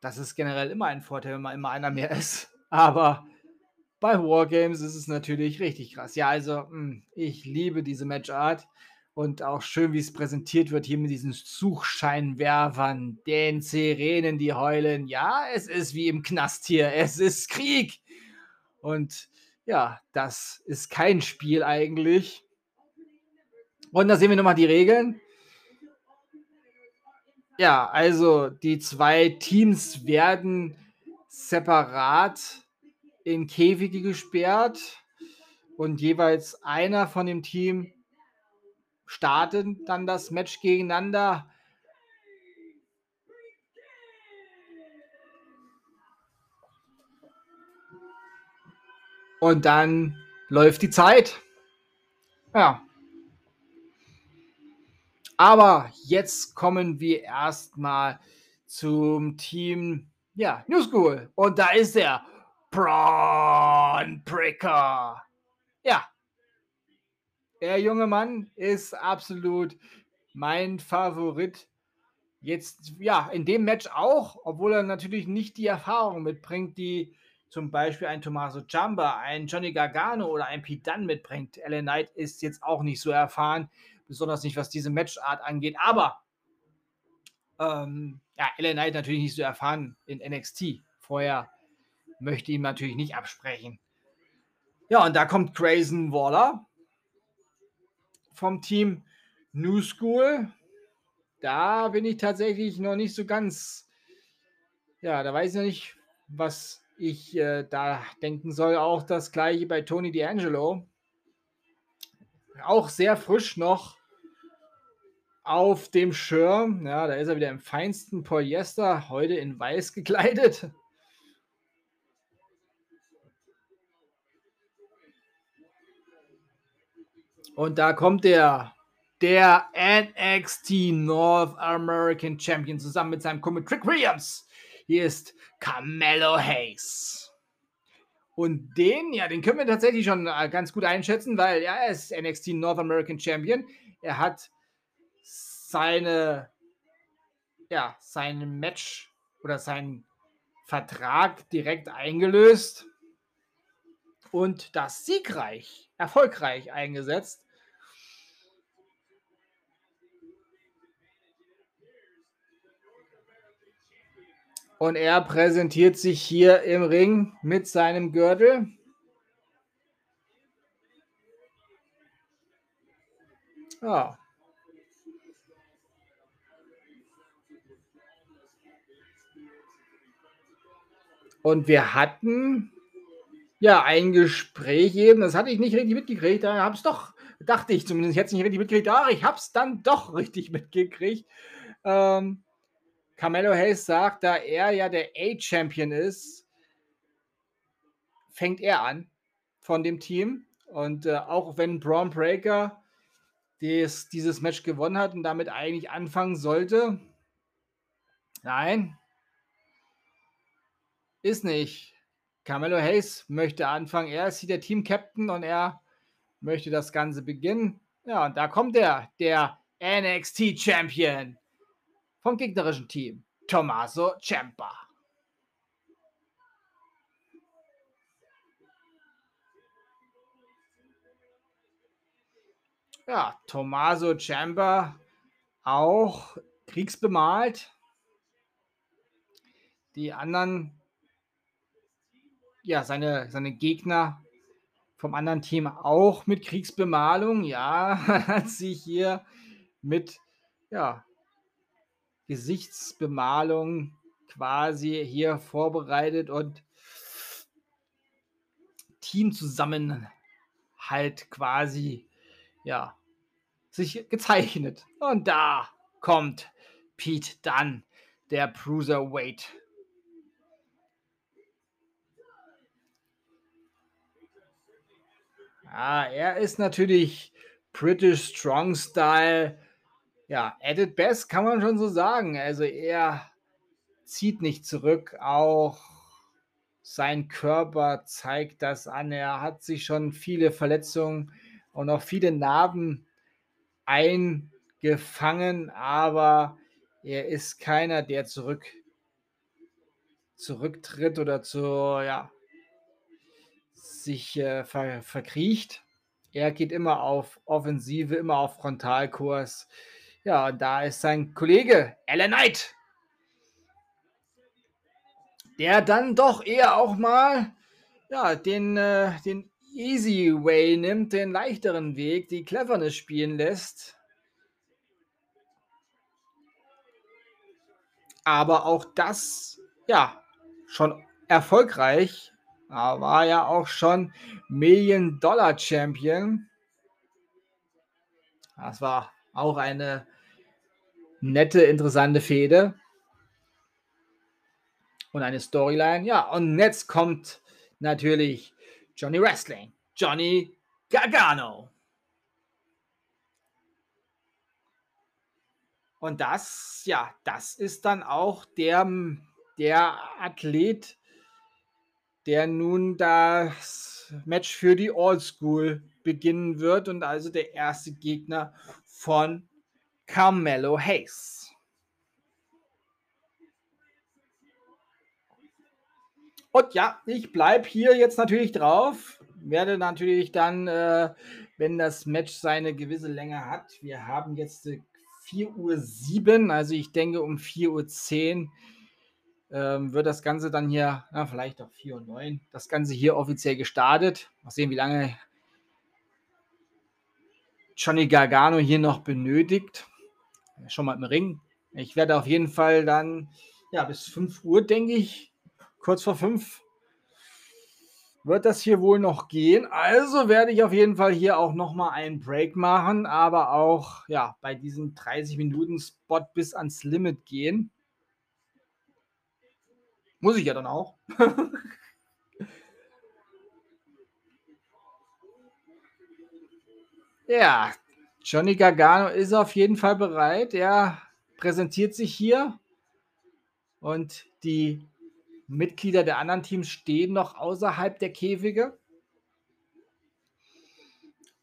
Das ist generell immer ein Vorteil, wenn man immer einer mehr ist. Aber bei Wargames ist es natürlich richtig krass. Ja, also hm, ich liebe diese Matchart. Und auch schön, wie es präsentiert wird hier mit diesen Suchscheinwerfern, den Sirenen, die heulen. Ja, es ist wie im Knast hier. Es ist Krieg. Und ja, das ist kein Spiel eigentlich. Und da sehen wir nochmal die Regeln. Ja, also die zwei Teams werden separat in Käfige gesperrt und jeweils einer von dem Team starten dann das Match gegeneinander. Und dann läuft die Zeit. Ja, Aber jetzt kommen wir erstmal zum Team, ja, New School. Und da ist er, Braun Breaker. Ja, der junge Mann ist absolut mein Favorit. Jetzt, ja, in dem Match auch, obwohl er natürlich nicht die Erfahrung mitbringt, die zum Beispiel ein Tommaso Ciampa, ein Johnny Gargano oder ein Pete Dunne mitbringt. Ellen Knight ist jetzt auch nicht so erfahren, besonders nicht, was diese Matchart angeht. Aber ähm, ja, Ellen Knight natürlich nicht so erfahren in NXT. Vorher möchte ihm natürlich nicht absprechen. Ja, und da kommt Grayson Waller vom Team New School. Da bin ich tatsächlich noch nicht so ganz. Ja, da weiß ich noch nicht, was ich äh, da denken soll. Auch das gleiche bei Tony D'Angelo. Auch sehr frisch noch auf dem Schirm. Ja, da ist er wieder im feinsten Polyester, heute in weiß gekleidet. Und da kommt der, der NXT North American Champion zusammen mit seinem Kumpel Trick Williams. Hier ist Carmelo Hayes. Und den, ja, den können wir tatsächlich schon äh, ganz gut einschätzen, weil ja, er ist NXT North American Champion. Er hat seine, ja, sein Match oder seinen Vertrag direkt eingelöst und das siegreich, erfolgreich eingesetzt. Und er präsentiert sich hier im Ring mit seinem Gürtel. Ja. Und wir hatten ja ein Gespräch eben, das hatte ich nicht richtig mitgekriegt, da habe es doch, dachte ich zumindest, ich hätte es nicht richtig mitgekriegt, aber ich habe es dann doch richtig mitgekriegt. Ähm, Carmelo Hayes sagt, da er ja der A-Champion ist, fängt er an von dem Team. Und äh, auch wenn Braun Breaker des, dieses Match gewonnen hat und damit eigentlich anfangen sollte, nein, ist nicht. Carmelo Hayes möchte anfangen. Er ist hier der Team-Captain und er möchte das Ganze beginnen. Ja, und da kommt er, der NXT-Champion vom gegnerischen Team, Tommaso Ciampa. Ja, Tommaso Ciampa auch kriegsbemalt. Die anderen, ja, seine, seine Gegner vom anderen Team auch mit Kriegsbemalung. Ja, hat sich hier mit, ja, Gesichtsbemalung quasi hier vorbereitet und Teamzusammenhalt quasi, ja, sich gezeichnet. Und da kommt Pete Dunn, der Bruiserweight. Ah, er ist natürlich British Strong Style ja, at it best kann man schon so sagen. Also er zieht nicht zurück, auch sein Körper zeigt das an. Er hat sich schon viele Verletzungen und auch viele Narben eingefangen, aber er ist keiner, der zurück zurücktritt oder zu ja sich äh, ver verkriecht. Er geht immer auf Offensive, immer auf Frontalkurs. Ja, da ist sein Kollege Alan Knight, der dann doch eher auch mal ja, den, äh, den Easy Way nimmt, den leichteren Weg, die Cleverness spielen lässt. Aber auch das, ja, schon erfolgreich. Er war ja auch schon Million-Dollar-Champion. Das war auch eine nette, interessante Fehde. Und eine Storyline. Ja, und jetzt kommt natürlich Johnny Wrestling. Johnny Gargano. Und das, ja, das ist dann auch der, der Athlet, der nun das Match für die All School beginnen wird und also der erste Gegner von Carmelo Hayes. Und ja, ich bleibe hier jetzt natürlich drauf. Werde natürlich dann, äh, wenn das Match seine gewisse Länge hat, wir haben jetzt 4.07 Uhr, also ich denke um 4.10 Uhr ähm, wird das Ganze dann hier, na, vielleicht auch 4.09 Uhr, das Ganze hier offiziell gestartet. Mal sehen, wie lange Johnny Gargano hier noch benötigt. Schon mal im Ring. Ich werde auf jeden Fall dann, ja, bis 5 Uhr, denke ich, kurz vor 5 wird das hier wohl noch gehen. Also werde ich auf jeden Fall hier auch nochmal einen Break machen, aber auch ja, bei diesem 30-Minuten-Spot bis ans Limit gehen. Muss ich ja dann auch. ja, Johnny Gargano ist auf jeden Fall bereit. Er präsentiert sich hier und die Mitglieder der anderen Teams stehen noch außerhalb der Käfige.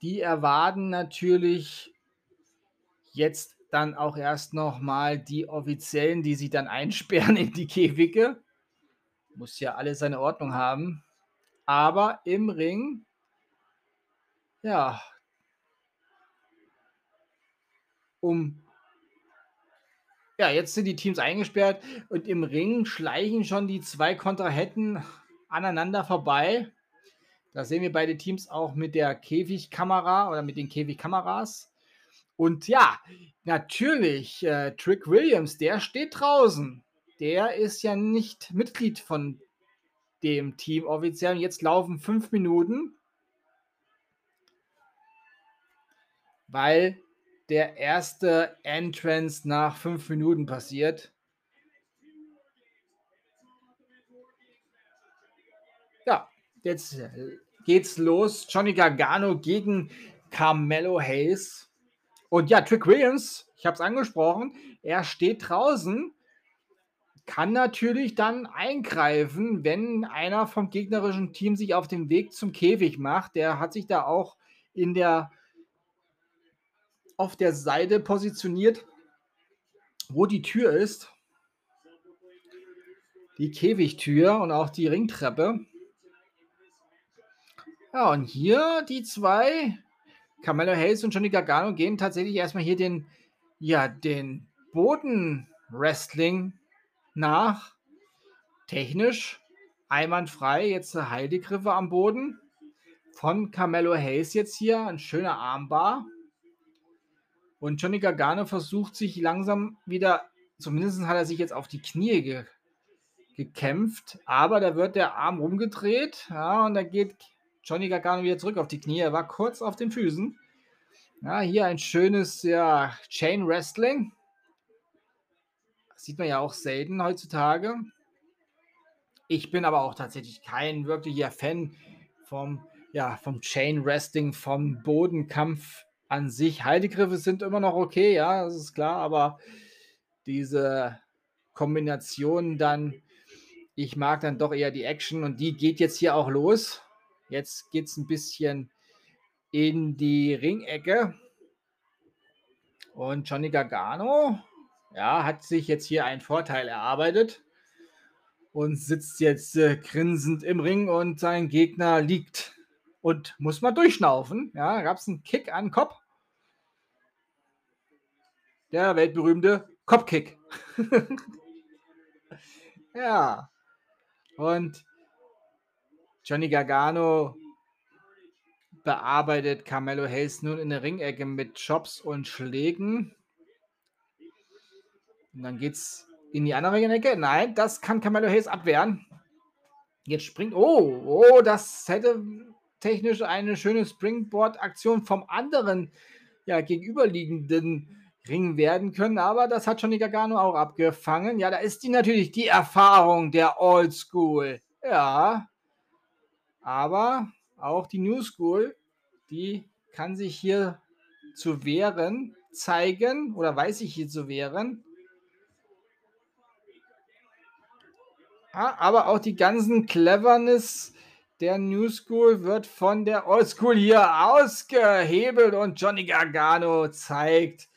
Die erwarten natürlich jetzt dann auch erst noch mal die Offiziellen, die sie dann einsperren in die Käfige. Muss ja alles seine Ordnung haben. Aber im Ring, ja, um ja, jetzt sind die Teams eingesperrt und im Ring schleichen schon die zwei Kontrahenten aneinander vorbei. Da sehen wir beide Teams auch mit der Käfigkamera oder mit den Käfigkameras. Und ja, natürlich, äh, Trick Williams, der steht draußen. Der ist ja nicht Mitglied von dem Team offiziell. Jetzt laufen fünf Minuten, weil der erste Entrance nach fünf Minuten passiert. Ja, jetzt geht's los. Johnny Gargano gegen Carmelo Hayes. Und ja, Trick Williams, ich habe es angesprochen, er steht draußen, kann natürlich dann eingreifen, wenn einer vom gegnerischen Team sich auf den Weg zum Käfig macht. Der hat sich da auch in der auf der Seite positioniert, wo die Tür ist. Die Käfigtür und auch die Ringtreppe. Ja, und hier die zwei, Carmelo Hayes und Johnny Gargano, gehen tatsächlich erstmal hier den, ja, den Boden-Wrestling nach. Technisch einwandfrei. Jetzt Heidegriffe am Boden. Von Carmelo Hayes jetzt hier. Ein schöner Armbar. Und Johnny Gargano versucht sich langsam wieder, zumindest hat er sich jetzt auf die Knie ge gekämpft, aber da wird der Arm rumgedreht, ja, und da geht Johnny Gargano wieder zurück auf die Knie. Er war kurz auf den Füßen. Ja, hier ein schönes ja, Chain Wrestling. Sieht man ja auch selten heutzutage. Ich bin aber auch tatsächlich kein wirklicher Fan vom, ja, vom Chain Wrestling, vom Bodenkampf an sich, Haltegriffe sind immer noch okay, ja, das ist klar, aber diese Kombination dann, ich mag dann doch eher die Action und die geht jetzt hier auch los. Jetzt geht es ein bisschen in die Ringecke. Und Johnny Gargano, ja, hat sich jetzt hier einen Vorteil erarbeitet und sitzt jetzt äh, grinsend im Ring und sein Gegner liegt und muss mal durchschnaufen. Ja, gab es einen Kick an den Kopf. Der weltberühmte Kopfkick. ja. Und Johnny Gargano bearbeitet Carmelo Hayes nun in der Ringecke mit Chops und Schlägen. Und dann geht's in die andere Ringecke. Nein, das kann Carmelo Hayes abwehren. Jetzt springt. Oh, oh, das hätte technisch eine schöne Springboard-Aktion vom anderen ja, gegenüberliegenden Ring werden können, aber das hat Johnny Gargano auch abgefangen. Ja, da ist die natürlich die Erfahrung der Old School. Ja, aber auch die New School, die kann sich hier zu wehren zeigen oder weiß sich hier zu wehren. Ja, aber auch die ganzen Cleverness der New School wird von der Old School hier ausgehebelt und Johnny Gargano zeigt,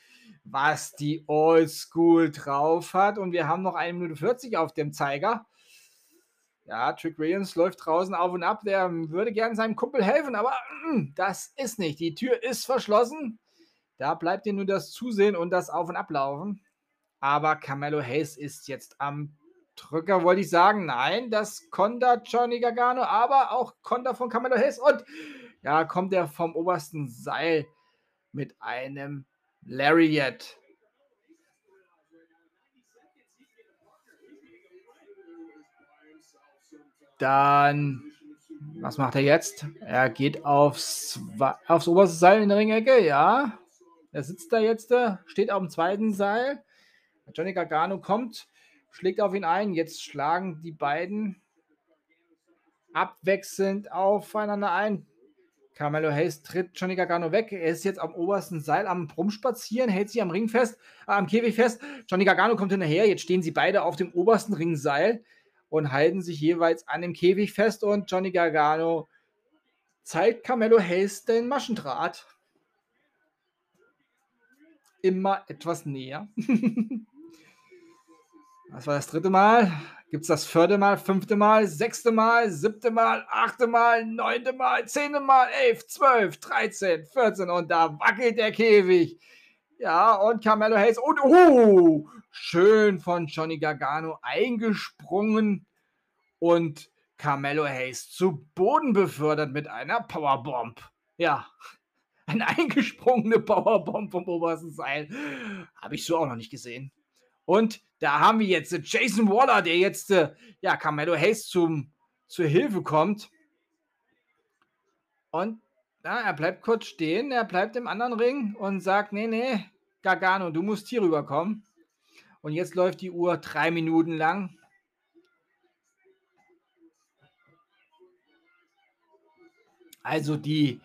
was die Old School drauf hat. Und wir haben noch eine Minute 40 auf dem Zeiger. Ja, Trick Williams läuft draußen auf und ab. Der würde gerne seinem Kumpel helfen, aber mm, das ist nicht. Die Tür ist verschlossen. Da bleibt dir nur das Zusehen und das Auf- und Ablaufen. Aber Carmelo Hayes ist jetzt am Drücker, wollte ich sagen. Nein, das Konter Johnny Gargano, aber auch Konter von Carmelo Hayes. Und ja, kommt er vom obersten Seil mit einem Lariat. Dann, was macht er jetzt? Er geht aufs, aufs oberste Seil in der Ringecke, ja. Er sitzt da jetzt, steht auf dem zweiten Seil. Johnny Gargano kommt, schlägt auf ihn ein. Jetzt schlagen die beiden abwechselnd aufeinander ein. Carmelo Hayes tritt Johnny Gargano weg. Er ist jetzt am obersten Seil am Rumspazieren, hält sich am Ring fest, äh, am Käfig fest. Johnny Gargano kommt hinterher. Jetzt stehen sie beide auf dem obersten Ringseil und halten sich jeweils an dem Käfig fest. Und Johnny Gargano zeigt Carmelo Hayes den Maschendraht. Immer etwas näher. das war das dritte Mal. Gibt es das vierte Mal, fünfte Mal, sechste Mal, siebte Mal, achte Mal, neunte Mal, zehnte Mal, elf, zwölf, dreizehn, vierzehn und da wackelt der Käfig. Ja, und Carmelo Hayes und oh, schön von Johnny Gargano eingesprungen und Carmelo Hayes zu Boden befördert mit einer Powerbomb. Ja, eine eingesprungene Powerbomb vom obersten Seil. Habe ich so auch noch nicht gesehen. Und da haben wir jetzt Jason Waller, der jetzt, äh, ja, Carmelo Hayes zum, zur Hilfe kommt. Und ja, er bleibt kurz stehen, er bleibt im anderen Ring und sagt, nee, nee, Gargano, du musst hier rüberkommen. Und jetzt läuft die Uhr drei Minuten lang. Also die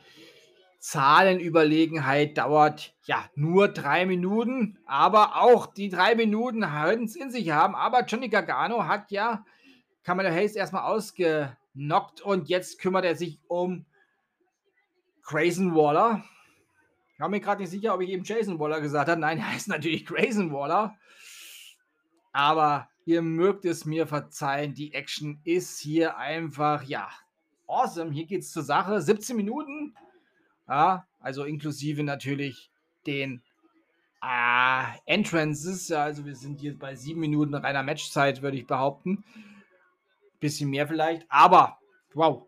Zahlenüberlegenheit dauert ja nur drei Minuten, aber auch die drei Minuten halten es in sich haben. Aber Johnny Gargano hat ja Kamala Hayes erstmal ausgenockt und jetzt kümmert er sich um Grayson Waller. Ich war mir gerade nicht sicher, ob ich eben Jason Waller gesagt habe. Nein, er heißt natürlich Grayson Waller. Aber ihr mögt es mir verzeihen, die Action ist hier einfach, ja, awesome. Hier geht es zur Sache. 17 Minuten ja, also inklusive natürlich den äh, Entrances. Also wir sind hier bei sieben Minuten reiner Matchzeit, würde ich behaupten. Bisschen mehr vielleicht. Aber, wow.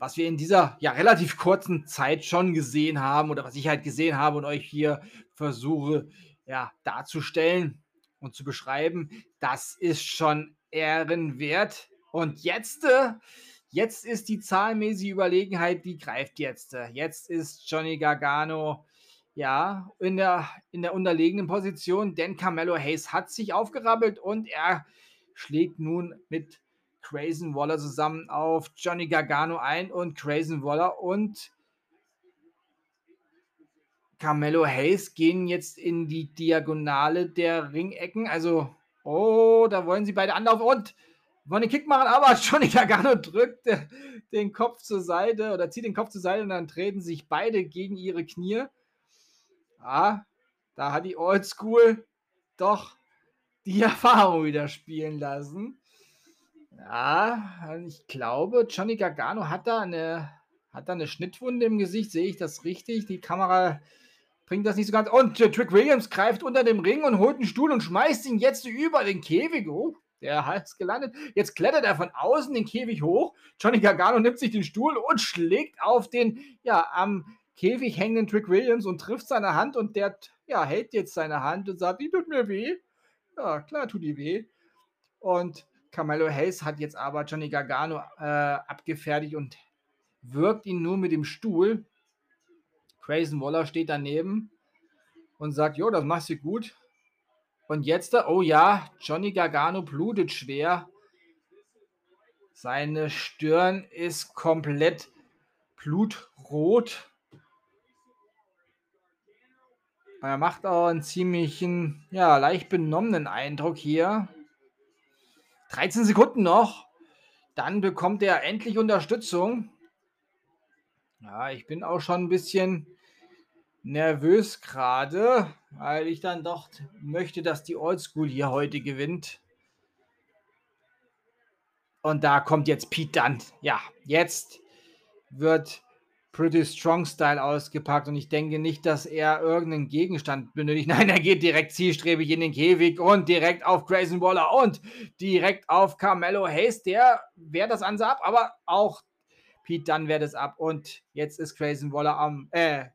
Was wir in dieser ja relativ kurzen Zeit schon gesehen haben oder was ich halt gesehen habe und euch hier versuche ja darzustellen und zu beschreiben, das ist schon ehrenwert. Und jetzt äh, Jetzt ist die zahlenmäßige Überlegenheit, die greift jetzt. Jetzt ist Johnny Gargano ja in der, in der unterlegenen Position, denn Carmelo Hayes hat sich aufgerappelt und er schlägt nun mit Grayson Waller zusammen auf Johnny Gargano ein und Grayson Waller und Carmelo Hayes gehen jetzt in die Diagonale der Ringecken. Also, oh, da wollen sie beide anlaufen und wollen den Kick machen, aber Johnny Gargano drückt den Kopf zur Seite oder zieht den Kopf zur Seite und dann treten sich beide gegen ihre Knie. Ja, da hat die Old School doch die Erfahrung wieder spielen lassen. Ja, ich glaube, Johnny Gargano hat da eine, hat da eine Schnittwunde im Gesicht. Sehe ich das richtig? Die Kamera bringt das nicht so ganz. Und äh, Trick Williams greift unter dem Ring und holt einen Stuhl und schmeißt ihn jetzt über den Käfig hoch. Der ist gelandet. Jetzt klettert er von außen den Käfig hoch. Johnny Gargano nimmt sich den Stuhl und schlägt auf den ja, am Käfig hängenden Trick Williams und trifft seine Hand und der ja, hält jetzt seine Hand und sagt, die tut mir weh. Ja, klar tut die weh. Und Carmelo Hayes hat jetzt aber Johnny Gargano äh, abgefertigt und wirkt ihn nur mit dem Stuhl. Grayson Waller steht daneben und sagt, jo, das machst du gut. Und jetzt, oh ja, Johnny Gargano blutet schwer. Seine Stirn ist komplett blutrot. Er macht auch einen ziemlichen, ja, leicht benommenen Eindruck hier. 13 Sekunden noch. Dann bekommt er endlich Unterstützung. Ja, ich bin auch schon ein bisschen nervös gerade, weil ich dann doch möchte, dass die Oldschool hier heute gewinnt. Und da kommt jetzt Pete Dunn. Ja, jetzt wird Pretty Strong Style ausgepackt und ich denke nicht, dass er irgendeinen Gegenstand benötigt. Nein, er geht direkt zielstrebig in den Käfig und direkt auf Grayson Waller und direkt auf Carmelo Hayes. Der wehrt das Ganze ab, aber auch Pete Dunn wehrt es ab und jetzt ist Grayson Waller am, äh,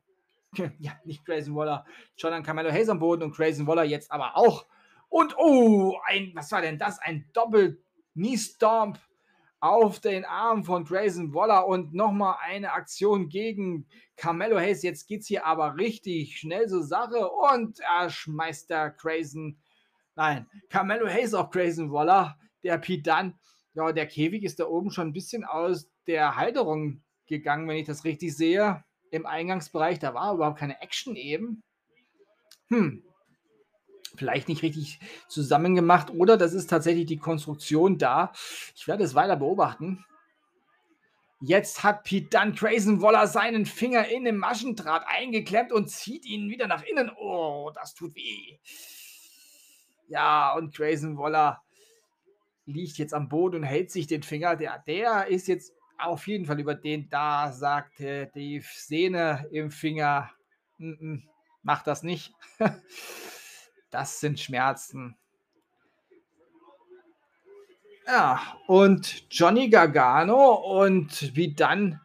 ja, nicht Grayson Waller, schon an Carmelo Hayes am Boden und Grayson Waller jetzt aber auch. Und oh, ein, was war denn das? Ein Doppel-Knee-Stomp auf den Arm von Grayson Waller und nochmal eine Aktion gegen Carmelo Hayes. Jetzt geht es hier aber richtig schnell zur Sache und er schmeißt der Grayson, nein, Carmelo Hayes auf Grayson Waller, der Pete Dunn. Ja, der Käfig ist da oben schon ein bisschen aus der Halterung gegangen, wenn ich das richtig sehe. Im Eingangsbereich, da war überhaupt keine Action eben. Hm, vielleicht nicht richtig zusammengemacht oder das ist tatsächlich die Konstruktion da. Ich werde es weiter beobachten. Jetzt hat Pete Dunn Grayson Waller seinen Finger in den Maschendraht eingeklemmt und zieht ihn wieder nach innen. Oh, das tut weh. Ja, und Grayson Waller liegt jetzt am Boden und hält sich den Finger. Der, der ist jetzt auf jeden Fall über den da, sagte die Sehne im Finger. Mm -mm, mach das nicht. Das sind Schmerzen. Ja, und Johnny Gargano und wie dann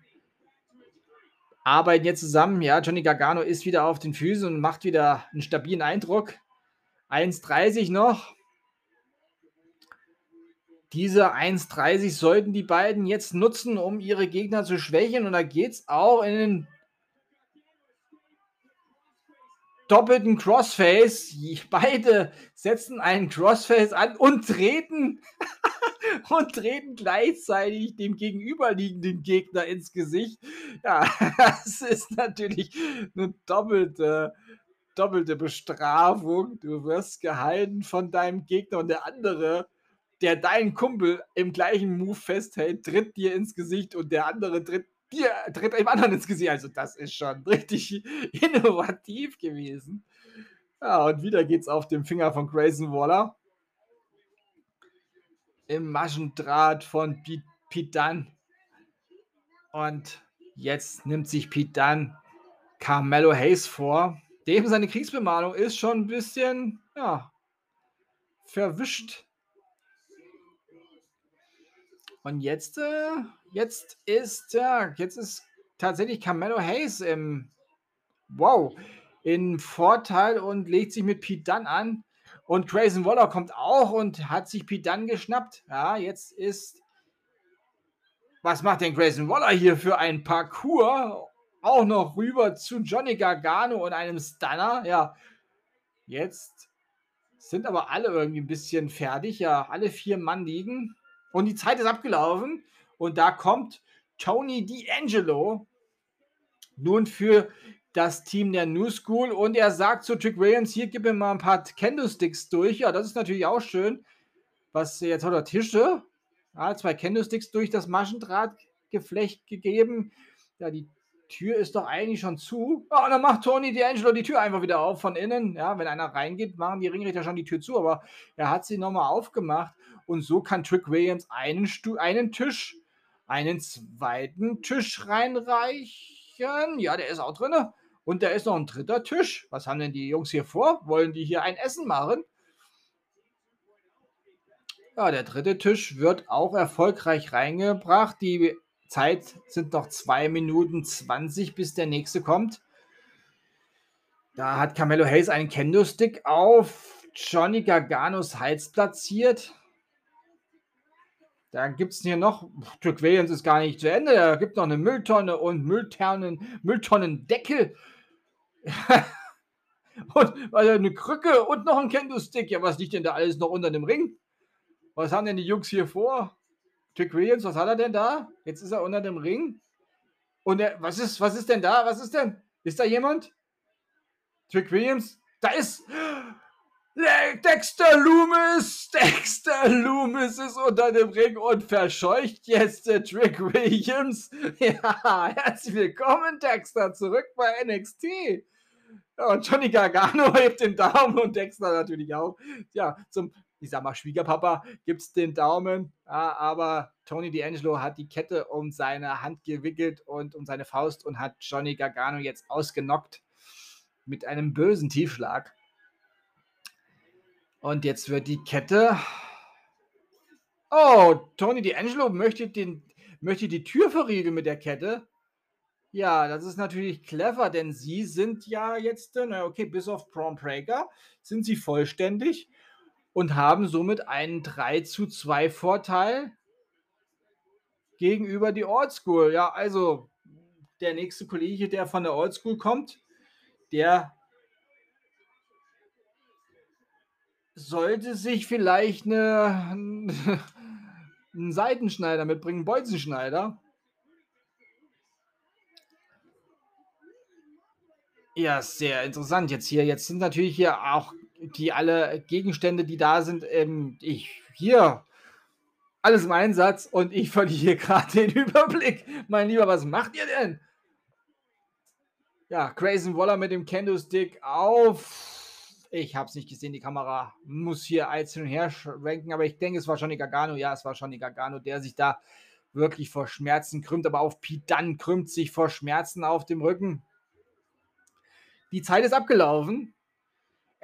arbeiten jetzt zusammen. Ja, Johnny Gargano ist wieder auf den Füßen und macht wieder einen stabilen Eindruck. 1,30 noch. Diese 1,30 sollten die beiden jetzt nutzen, um ihre Gegner zu schwächen. Und da geht es auch in den doppelten Crossface. Beide setzen einen Crossface an und treten und treten gleichzeitig dem gegenüberliegenden Gegner ins Gesicht. Ja, das ist natürlich eine doppelte, doppelte Bestrafung. Du wirst gehalten von deinem Gegner und der andere, der deinen Kumpel im gleichen Move festhält, tritt dir ins Gesicht und der andere tritt dir tritt einem anderen ins Gesicht. Also, das ist schon richtig innovativ gewesen. Ja, und wieder geht's auf dem Finger von Grayson Waller. Im Maschendraht von Pete, Dunn. Und jetzt nimmt sich Pete Dunn Carmelo Hayes vor. Dem seine Kriegsbemalung ist schon ein bisschen, ja, verwischt. Und jetzt, äh, jetzt ist, ja, jetzt ist tatsächlich Carmelo Hayes im, wow, in Vorteil und legt sich mit Pete Dunn an. Und Grayson Waller kommt auch und hat sich Pete Dunn geschnappt. Ja, jetzt ist, was macht denn Grayson Waller hier für ein Parcours? Auch noch rüber zu Johnny Gargano und einem Stunner. Ja, jetzt sind aber alle irgendwie ein bisschen fertig. Ja, alle vier Mann liegen. Und die Zeit ist abgelaufen. Und da kommt Tony D'Angelo nun für das Team der New School und er sagt zu Trick Williams, hier gib mir mal ein paar Candlesticks durch. Ja, das ist natürlich auch schön. Was jetzt hat er Tische, ja, zwei Candlesticks durch das Maschendrahtgeflecht gegeben. Ja, die Tür ist doch eigentlich schon zu. Ja, und dann macht Tony D'Angelo die Tür einfach wieder auf von innen. Ja, wenn einer reingeht, machen die Ringrichter schon die Tür zu, aber er hat sie nochmal aufgemacht und so kann Trick Williams einen, Stu einen Tisch, einen zweiten Tisch reinreichen. Ja, der ist auch drin. Und da ist noch ein dritter Tisch. Was haben denn die Jungs hier vor? Wollen die hier ein Essen machen? Ja, der dritte Tisch wird auch erfolgreich reingebracht. Die Zeit sind noch 2 Minuten 20, bis der nächste kommt. Da hat Camelo Hayes einen Kendo-Stick auf Johnny Garganos Hals platziert. Dann gibt es hier noch, Dirk Williams ist gar nicht zu Ende, da gibt noch eine Mülltonne und Mülltonnen, Mülltonnendeckel. und also eine Krücke und noch ein Kendo-Stick. Ja, was liegt denn da alles noch unter dem Ring? Was haben denn die Jungs hier vor? Trick Williams, was hat er denn da? Jetzt ist er unter dem Ring. Und er, was ist, was ist denn da? Was ist denn? Ist da jemand? Trick Williams, da ist Dexter Loomis! Dexter Loomis ist unter dem Ring und verscheucht jetzt der Trick Williams. Ja, herzlich willkommen, Dexter, zurück bei NXT. Und Johnny Gargano hebt den Daumen und Dexter natürlich auch. Ja, zum, ich sag mal, Schwiegerpapa gibt's den Daumen. Ja, aber Tony D'Angelo hat die Kette um seine Hand gewickelt und um seine Faust und hat Johnny Gargano jetzt ausgenockt mit einem bösen Tiefschlag. Und jetzt wird die Kette. Oh, Tony D'Angelo möchte, den, möchte die Tür verriegeln mit der Kette. Ja, das ist natürlich clever, denn sie sind ja jetzt, na okay, bis auf Braun Breaker sind sie vollständig und haben somit einen 3 zu 2 Vorteil gegenüber die Old School. Ja, also der nächste Kollege, der von der Old School kommt, der sollte sich vielleicht eine, einen Seitenschneider mitbringen, einen Bolzenschneider. Ja, sehr interessant jetzt hier. Jetzt sind natürlich hier auch die alle Gegenstände, die da sind, ähm, ich hier alles im Einsatz und ich verliere gerade den Überblick. Mein Lieber, was macht ihr denn? Ja, Grayson Waller mit dem Kendo-Stick auf ich habe es nicht gesehen, die Kamera muss hier einzeln her schwenken, aber ich denke, es war Johnny Gargano. Ja, es war Johnny Gargano, der sich da wirklich vor Schmerzen krümmt, aber auch Dunn krümmt sich vor Schmerzen auf dem Rücken. Die Zeit ist abgelaufen.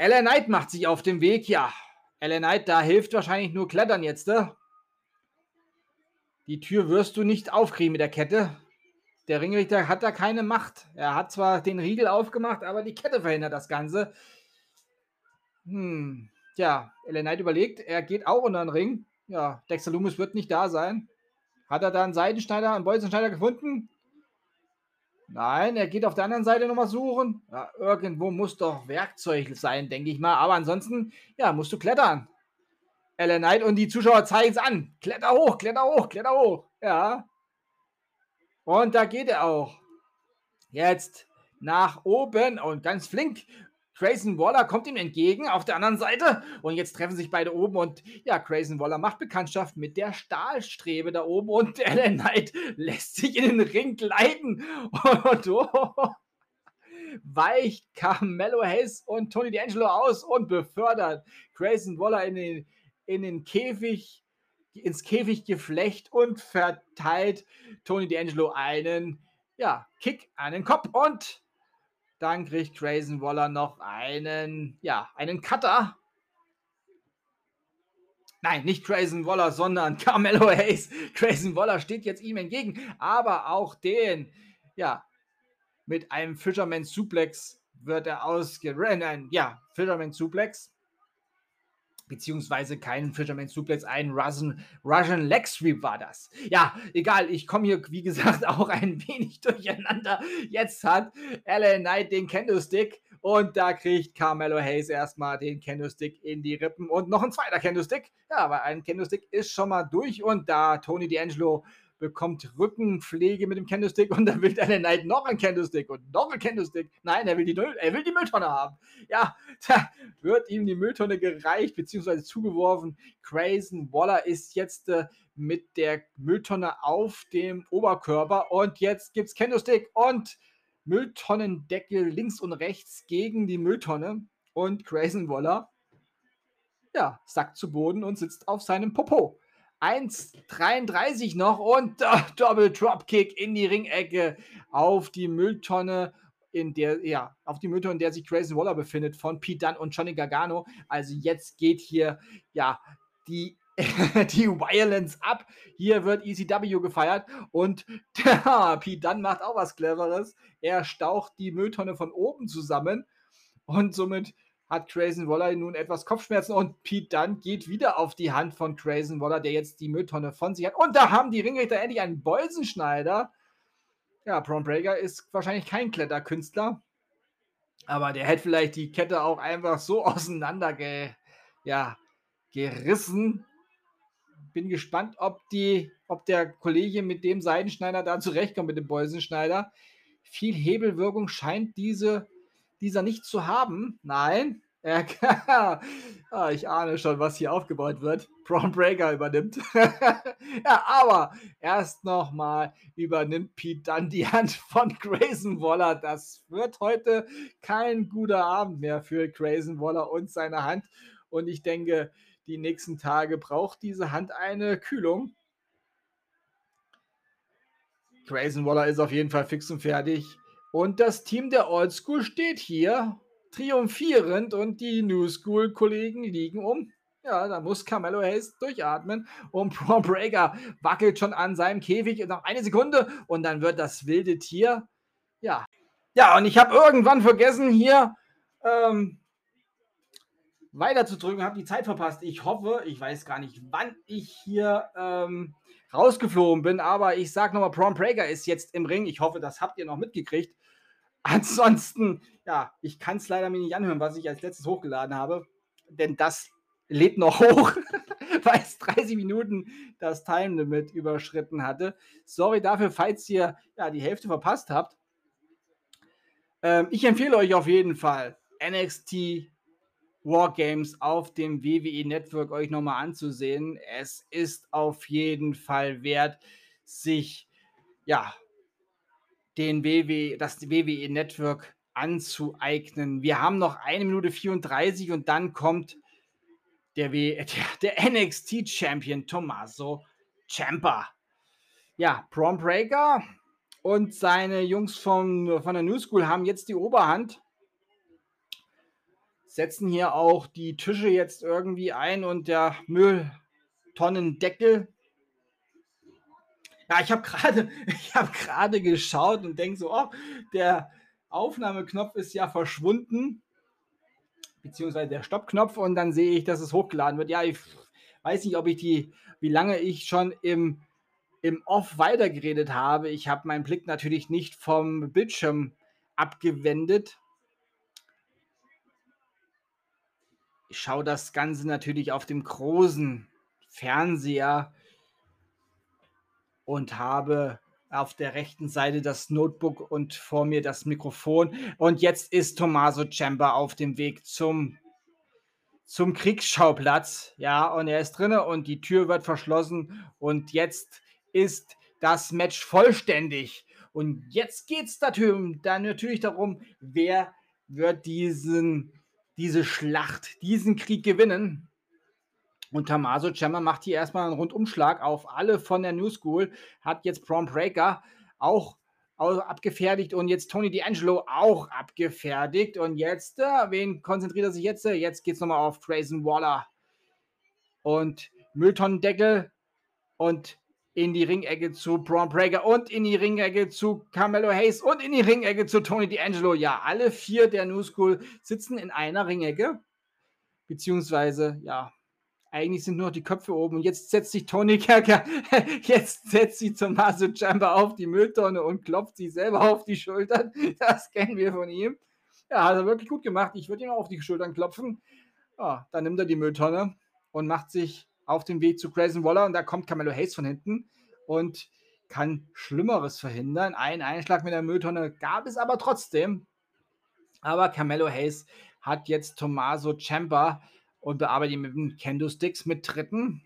LA Knight macht sich auf den Weg. Ja, LA Knight, da hilft wahrscheinlich nur Klettern jetzt. Ne? Die Tür wirst du nicht aufkriegen mit der Kette. Der Ringrichter hat da keine Macht. Er hat zwar den Riegel aufgemacht, aber die Kette verhindert das Ganze. Hm, ja, LA Knight überlegt, er geht auch unter den Ring. Ja, Dexter Loomis wird nicht da sein. Hat er da einen Seitenschneider, einen Bolzenschneider gefunden? Nein, er geht auf der anderen Seite nochmal suchen. Ja, irgendwo muss doch Werkzeug sein, denke ich mal. Aber ansonsten, ja, musst du klettern. LA Knight und die Zuschauer zeigen es an. Kletter hoch, kletter hoch, kletter hoch. Ja. Und da geht er auch. Jetzt nach oben und ganz flink Grayson Waller kommt ihm entgegen auf der anderen Seite. Und jetzt treffen sich beide oben und ja, Grayson Waller macht Bekanntschaft mit der Stahlstrebe da oben und LA Knight lässt sich in den Ring gleiten. Und oh, weicht Carmelo Hayes und Tony D'Angelo aus und befördert Grayson Waller in den, in den Käfig, ins Käfiggeflecht und verteilt Tony D'Angelo einen ja, Kick an den Kopf. Und dann kriegt Grayson Waller noch einen, ja, einen Cutter. Nein, nicht Grayson Waller, sondern Carmelo Hayes. Grayson Waller steht jetzt ihm entgegen, aber auch den, ja, mit einem Fisherman Suplex wird er ausgerannt. Ja, Fisherman Suplex beziehungsweise keinen Fisherman Suplex, ein Russian, Russian Leg Sweep war das. Ja, egal, ich komme hier, wie gesagt, auch ein wenig durcheinander. Jetzt hat LA Knight den Candlestick und da kriegt Carmelo Hayes erstmal den Candlestick in die Rippen und noch ein zweiter Candlestick. Ja, aber ein Candlestick ist schon mal durch und da Tony D'Angelo bekommt Rückenpflege mit dem Candlestick und dann will der Knight noch ein Candlestick und noch ein Candlestick. Nein, er will die, er will die Mülltonne haben. Ja, da wird ihm die Mülltonne gereicht bzw. zugeworfen. Grayson Waller ist jetzt äh, mit der Mülltonne auf dem Oberkörper und jetzt gibt es Candlestick und Mülltonnendeckel links und rechts gegen die Mülltonne und Grayson Waller ja, sackt zu Boden und sitzt auf seinem Popo. 1,33 noch und äh, Double Dropkick in die Ringecke auf die Mülltonne, in der, ja, auf die Mülltonne, in der sich Grayson Waller befindet, von Pete Dunne und Johnny Gargano. Also jetzt geht hier, ja, die die Violence ab. Hier wird ECW gefeiert und der Pete Dunne macht auch was Cleveres. Er staucht die Mülltonne von oben zusammen und somit hat Grayson Waller nun etwas Kopfschmerzen und Pete Dunn geht wieder auf die Hand von Grayson Waller, der jetzt die Mülltonne von sich hat. Und da haben die Ringrichter endlich einen Bolzenschneider. Ja, Braun Breaker ist wahrscheinlich kein Kletterkünstler, aber der hätte vielleicht die Kette auch einfach so auseinander ge, ja, gerissen. Bin gespannt, ob, die, ob der Kollege mit dem Seidenschneider da zurechtkommt, mit dem Bolzenschneider. Viel Hebelwirkung scheint diese dieser nicht zu haben. Nein, ah, ich ahne schon, was hier aufgebaut wird. Braun Breaker übernimmt. ja, aber erst nochmal übernimmt Pete dann die Hand von Grayson Waller. Das wird heute kein guter Abend mehr für Grayson Waller und seine Hand. Und ich denke, die nächsten Tage braucht diese Hand eine Kühlung. Grayson Waller ist auf jeden Fall fix und fertig. Und das Team der Oldschool steht hier triumphierend und die New School-Kollegen liegen um. Ja, da muss Carmelo Hayes durchatmen und Braun Breaker wackelt schon an seinem Käfig noch eine Sekunde und dann wird das wilde Tier, ja. Ja, und ich habe irgendwann vergessen, hier ähm, weiter zu drücken, habe die Zeit verpasst. Ich hoffe, ich weiß gar nicht, wann ich hier ähm, rausgeflogen bin, aber ich sage nochmal, Braun Breaker ist jetzt im Ring. Ich hoffe, das habt ihr noch mitgekriegt. Ansonsten, ja, ich kann es leider mir nicht anhören, was ich als letztes hochgeladen habe, denn das lädt noch hoch, weil es 30 Minuten das Time Limit überschritten hatte. Sorry dafür, falls ihr ja die Hälfte verpasst habt. Ähm, ich empfehle euch auf jeden Fall NXT Wargames auf dem WWE Network euch nochmal anzusehen. Es ist auf jeden Fall wert, sich ja den WWE, das WWE Network anzueignen. Wir haben noch eine Minute 34 und dann kommt der, w der, der NXT Champion Tommaso Ciampa. Ja, Prom Breaker und seine Jungs von, von der New School haben jetzt die Oberhand. Setzen hier auch die Tische jetzt irgendwie ein und der Mülltonnendeckel ja, ich habe gerade ich geschaut und denke so, oh, der Aufnahmeknopf ist ja verschwunden, beziehungsweise der Stoppknopf und dann sehe ich, dass es hochgeladen wird. Ja, ich weiß nicht, ob ich die, wie lange ich schon im, im Off weitergeredet habe. Ich habe meinen Blick natürlich nicht vom Bildschirm abgewendet. Ich schaue das Ganze natürlich auf dem großen Fernseher und habe auf der rechten Seite das Notebook und vor mir das Mikrofon. Und jetzt ist Tommaso Ciampa auf dem Weg zum, zum Kriegsschauplatz. Ja, und er ist drinne und die Tür wird verschlossen. Und jetzt ist das Match vollständig. Und jetzt geht es dann natürlich darum, wer wird diesen, diese Schlacht, diesen Krieg gewinnen. Und Tommaso Ciampa macht hier erstmal einen Rundumschlag auf alle von der New School, hat jetzt Prom Breaker auch abgefertigt und jetzt Tony D'Angelo auch abgefertigt. Und jetzt, äh, wen konzentriert er sich jetzt? Jetzt geht es nochmal auf Grayson Waller und Mülltonnendeckel und in die Ringecke zu Braun Breaker und in die Ringecke zu Carmelo Hayes und in die Ringecke zu Tony D'Angelo. Ja, alle vier der New School sitzen in einer Ringecke. Beziehungsweise, ja, eigentlich sind nur noch die Köpfe oben. Und jetzt setzt sich Tony Kerker, jetzt setzt sie Tommaso Ciampa auf die Mülltonne und klopft sie selber auf die Schultern. Das kennen wir von ihm. Ja, hat er wirklich gut gemacht. Ich würde ihm auch auf die Schultern klopfen. Ja, dann nimmt er die Mülltonne und macht sich auf den Weg zu Grayson Waller. Und da kommt Camelo Hayes von hinten und kann Schlimmeres verhindern. Ein Einschlag mit der Mülltonne gab es aber trotzdem. Aber Camelo Hayes hat jetzt Tommaso Ciampa und bearbeite ihn mit dem Kendo-Sticks mit Tritten.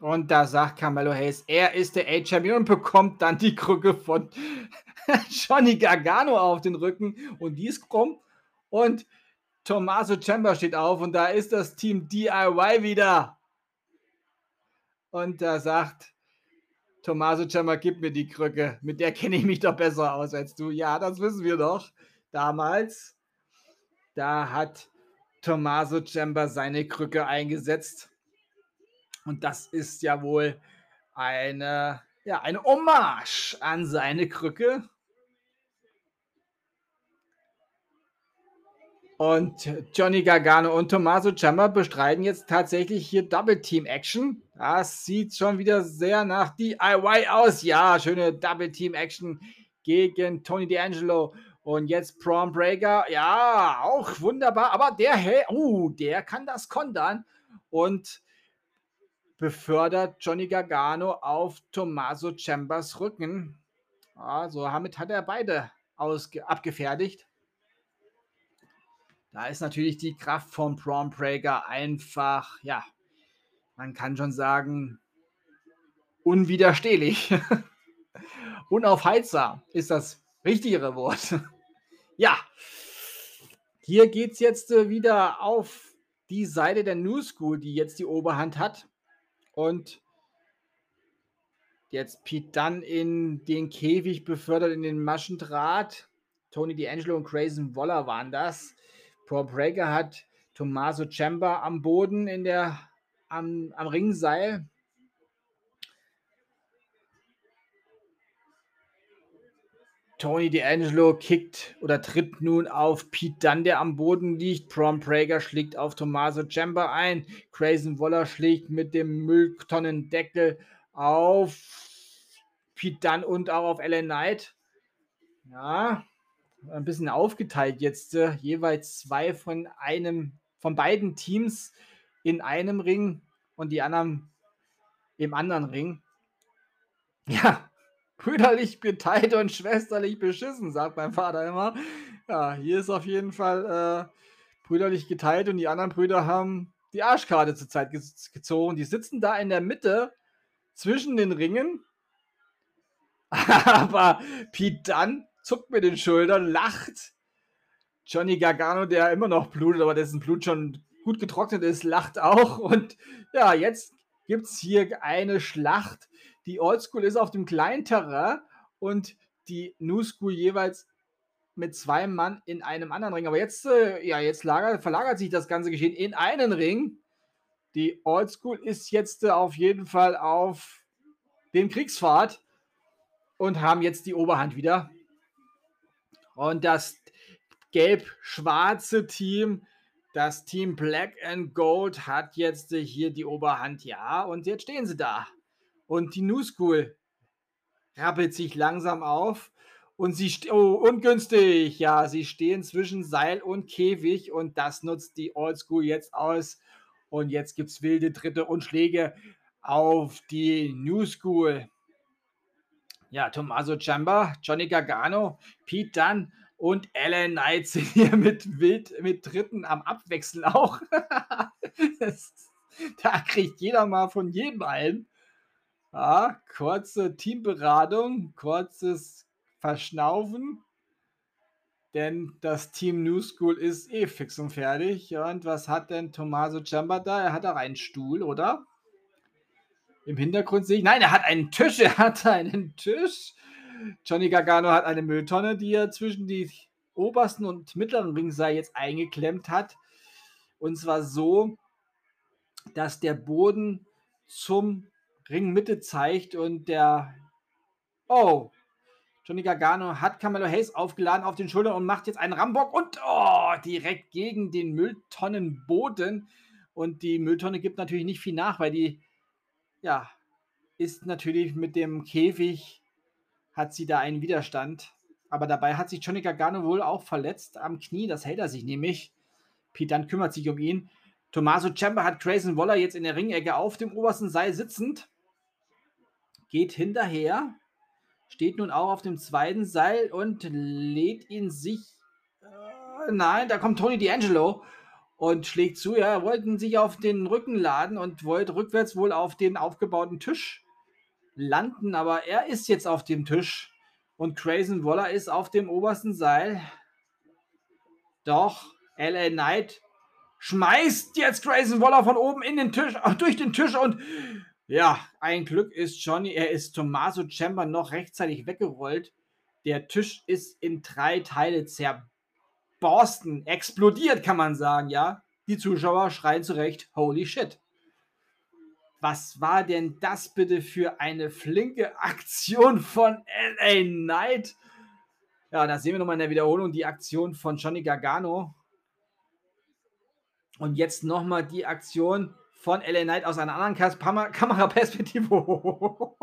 Und da sagt Carmelo Hayes, er ist der A-Champion und bekommt dann die Krücke von Johnny Gargano auf den Rücken und die ist krumm. Und Tommaso Ciampa steht auf und da ist das Team DIY wieder. Und da sagt Tommaso Ciampa, gib mir die Krücke, mit der kenne ich mich doch besser aus als du. Ja, das wissen wir doch damals. Da hat Tommaso Ciampa seine Krücke eingesetzt. Und das ist ja wohl eine, ja, eine Hommage an seine Krücke. Und Johnny Gargano und Tommaso Ciampa bestreiten jetzt tatsächlich hier Double Team Action. Das sieht schon wieder sehr nach DIY aus. Ja, schöne Double Team Action gegen Tony D'Angelo und jetzt Prom Breaker, ja, auch wunderbar. Aber der, hey, uh, der kann das kontern und befördert Johnny Gargano auf Tommaso Chambers Rücken. Also damit hat er beide abgefertigt. Da ist natürlich die Kraft von Braun Breaker einfach, ja, man kann schon sagen, unwiderstehlich. Unaufheizbar ist das richtigere Wort. Ja, hier geht es jetzt äh, wieder auf die Seite der New School, die jetzt die Oberhand hat. Und jetzt Pete Dunn in den Käfig befördert, in den Maschendraht. Tony D'Angelo und Grayson Waller waren das. Paul Breaker hat Tommaso Ciampa am Boden in der, am, am Ringseil. Tony D'Angelo kickt oder tritt nun auf Pete Dunn, der am Boden liegt. Prom Prager schlägt auf Tommaso Ciampa ein. Grayson Waller schlägt mit dem Mülltonnendeckel auf Pete Dunn und auch auf Ellen Knight. Ja, ein bisschen aufgeteilt jetzt. Äh, jeweils zwei von einem, von beiden Teams in einem Ring und die anderen im anderen Ring. Ja, brüderlich geteilt und schwesterlich beschissen, sagt mein Vater immer. Ja, hier ist auf jeden Fall äh, brüderlich geteilt und die anderen Brüder haben die Arschkarte zur Zeit ge gezogen. Die sitzen da in der Mitte zwischen den Ringen. Aber Pete Dunn zuckt mit den Schultern, lacht. Johnny Gargano, der immer noch blutet, aber dessen Blut schon gut getrocknet ist, lacht auch. Und ja, jetzt gibt es hier eine Schlacht die Oldschool ist auf dem kleinen Terrain und die New School jeweils mit zwei Mann in einem anderen Ring. Aber jetzt, äh, ja, jetzt lagert, verlagert sich das ganze Geschehen in einen Ring. Die Oldschool ist jetzt äh, auf jeden Fall auf dem Kriegsfahrt und haben jetzt die Oberhand wieder. Und das gelb-schwarze Team, das Team Black and Gold, hat jetzt äh, hier die Oberhand. Ja, und jetzt stehen sie da. Und die New School rappelt sich langsam auf. Und sie oh, ungünstig, ja, sie stehen zwischen Seil und Käfig und das nutzt die Old School jetzt aus. Und jetzt gibt es wilde Tritte und Schläge auf die New School. Ja, Tommaso Ciampa, Johnny Gargano, Pete Dunn und Alan Knight sind hier mit wild mit Tritten am Abwechseln auch. das, da kriegt jeder mal von jedem einen. Ja, kurze Teamberatung, kurzes Verschnaufen. Denn das Team New School ist eh fix und fertig. Und was hat denn Tommaso Ciampa da? Er hat auch einen Stuhl, oder? Im Hintergrund sehe ich. Nein, er hat einen Tisch. Er hat einen Tisch. Johnny Gargano hat eine Mülltonne, die er zwischen die obersten und mittleren Ringseil jetzt eingeklemmt hat. Und zwar so, dass der Boden zum Ringmitte zeigt und der. Oh! Johnny Gargano hat Camelo Hayes aufgeladen auf den Schultern und macht jetzt einen Rambock und oh, direkt gegen den Mülltonnenboden. Und die Mülltonne gibt natürlich nicht viel nach, weil die, ja, ist natürlich mit dem Käfig, hat sie da einen Widerstand. Aber dabei hat sich Johnny Gargano wohl auch verletzt am Knie, das hält er sich nämlich. Pete dann kümmert sich um ihn. Tommaso Ciampa hat Grayson Waller jetzt in der Ringecke auf dem obersten Seil sitzend geht hinterher, steht nun auch auf dem zweiten Seil und lädt ihn sich. Äh, nein, da kommt Tony D'Angelo und schlägt zu. Ja, er wollten sich auf den Rücken laden und wollte rückwärts wohl auf den aufgebauten Tisch landen, aber er ist jetzt auf dem Tisch und Grayson Waller ist auf dem obersten Seil. Doch LA Knight schmeißt jetzt Grayson Waller von oben in den Tisch, durch den Tisch und ja, ein Glück ist Johnny, er ist Tommaso Ciampa noch rechtzeitig weggerollt. Der Tisch ist in drei Teile zerborsten, explodiert, kann man sagen, ja. Die Zuschauer schreien zurecht, holy shit. Was war denn das bitte für eine flinke Aktion von LA Knight? Ja, da sehen wir nochmal in der Wiederholung die Aktion von Johnny Gargano. Und jetzt nochmal die Aktion von LA Knight aus einer anderen Kam Kameraperspektive.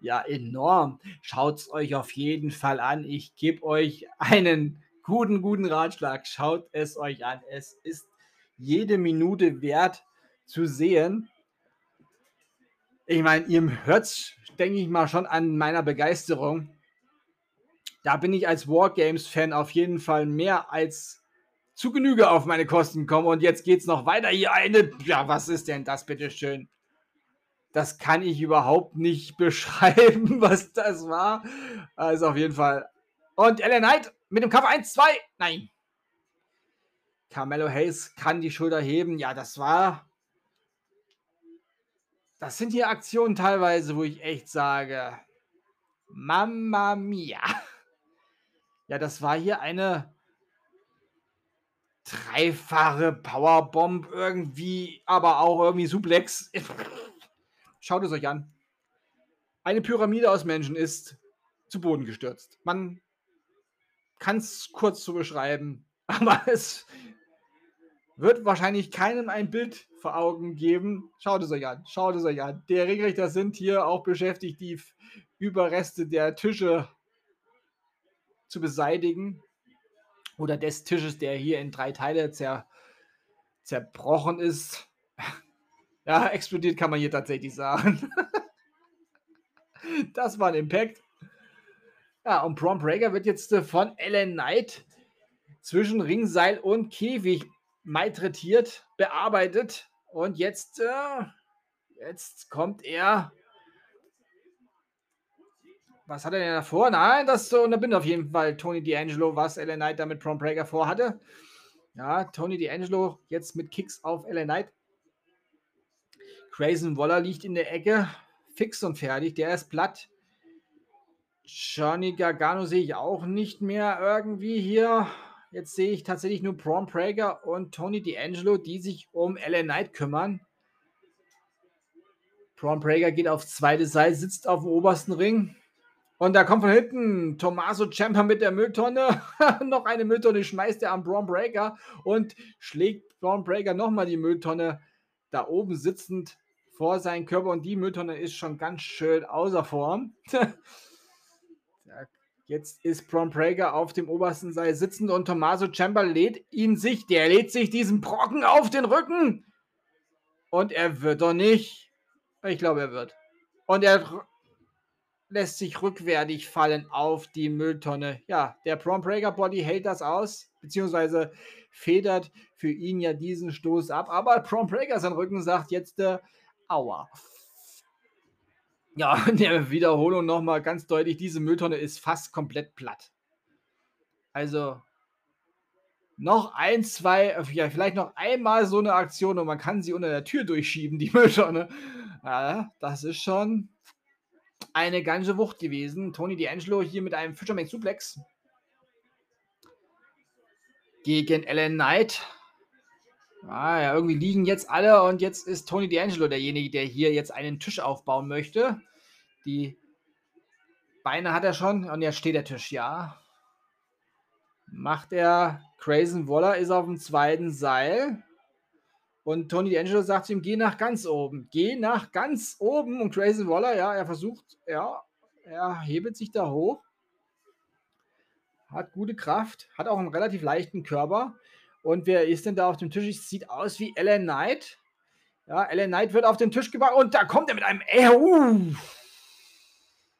ja, enorm. Schaut es euch auf jeden Fall an. Ich gebe euch einen guten, guten Ratschlag. Schaut es euch an. Es ist jede Minute wert zu sehen. Ich meine, ihr hört es, denke ich mal, schon an meiner Begeisterung. da bin ich als Wargames-Fan auf jeden Fall mehr als zu Genüge auf meine Kosten gekommen. Und jetzt geht es noch weiter. Hier eine. Ja, was ist denn das, bitteschön? Das kann ich überhaupt nicht beschreiben, was das war. Also auf jeden Fall. Und Ellen Knight mit dem Kampf 1, 2. Nein. Carmelo Hayes kann die Schulter heben. Ja, das war. Das sind hier Aktionen teilweise, wo ich echt sage: Mamma mia. Ja, das war hier eine dreifache Powerbomb irgendwie, aber auch irgendwie Suplex. Schaut es euch an. Eine Pyramide aus Menschen ist zu Boden gestürzt. Man kann es kurz so beschreiben, aber es wird wahrscheinlich keinem ein Bild vor Augen geben. Schaut es euch an, schaut es euch an. Der Ringrichter sind hier auch beschäftigt, die Überreste der Tische zu beseitigen. Oder des Tisches, der hier in drei Teile zer, zerbrochen ist. Ja, explodiert kann man hier tatsächlich sagen. das war ein Impact. Ja, und Bron Breaker wird jetzt äh, von Ellen Knight zwischen Ringseil und Käfig malträtiert, bearbeitet. Und jetzt, äh, jetzt kommt er was hat er denn davor? Nein, das so unterbindet auf jeden Fall Tony D'Angelo, was LA Knight da mit Prom Breaker vorhatte. Ja, Tony D'Angelo jetzt mit Kicks auf LA Knight. Grayson Waller liegt in der Ecke, fix und fertig. Der ist platt. Johnny Gargano sehe ich auch nicht mehr irgendwie hier. Jetzt sehe ich tatsächlich nur Prom Prager und Tony D'Angelo, die sich um LA Knight kümmern. Prom Prager geht aufs zweite Seil, sitzt auf dem obersten Ring. Und da kommt von hinten Tommaso Ciampa mit der Mülltonne. noch eine Mülltonne schmeißt er am Braun Breaker und schlägt Braun Breaker nochmal die Mülltonne da oben sitzend vor seinen Körper. Und die Mülltonne ist schon ganz schön außer Form. Jetzt ist Braun Breaker auf dem obersten Seil sitzend und Tommaso Ciampa lädt ihn sich, der lädt sich diesen Brocken auf den Rücken. Und er wird doch nicht. Ich glaube, er wird. Und er lässt sich rückwärtig fallen auf die Mülltonne. Ja, der Prom Breaker Body hält das aus, beziehungsweise federt für ihn ja diesen Stoß ab. Aber Prom Breaker sein Rücken sagt jetzt, äh, aua. Ja, in der Wiederholung nochmal ganz deutlich, diese Mülltonne ist fast komplett platt. Also noch ein, zwei, ja, vielleicht noch einmal so eine Aktion und man kann sie unter der Tür durchschieben, die Mülltonne. Ja, das ist schon eine ganze Wucht gewesen. Tony D'Angelo hier mit einem Fisherman Suplex gegen Ellen Knight. Ah, ja, irgendwie liegen jetzt alle und jetzt ist Tony D'Angelo derjenige, der hier jetzt einen Tisch aufbauen möchte. Die Beine hat er schon und jetzt steht der Tisch, ja. Macht er. Crazen Waller ist auf dem zweiten Seil. Und Tony D'Angelo sagt zu ihm, geh nach ganz oben. Geh nach ganz oben. Und Grayson Waller, ja, er versucht, ja, er hebelt sich da hoch. Hat gute Kraft, hat auch einen relativ leichten Körper. Und wer ist denn da auf dem Tisch? Sieht aus wie Ellen Knight. Ja, Ellen Knight wird auf den Tisch gebracht und da kommt er mit einem. Äh, uh.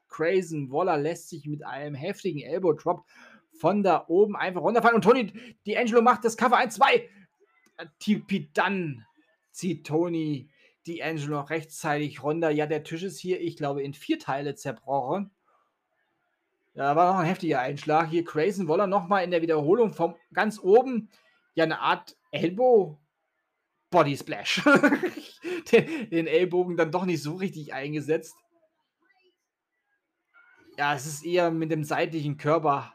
Crazen Waller lässt sich mit einem heftigen Elbow Drop von da oben einfach runterfallen. Und Tony D'Angelo macht das Cover 1, 2. Tipi dann zieht Tony D'Angelo noch rechtzeitig runter. Ja, der Tisch ist hier, ich glaube, in vier Teile zerbrochen. Da war noch ein heftiger Einschlag. Hier Grayson Waller nochmal in der Wiederholung vom ganz oben. Ja, eine Art Elbow Body Splash. den, den Ellbogen dann doch nicht so richtig eingesetzt. Ja, es ist eher mit dem seitlichen Körper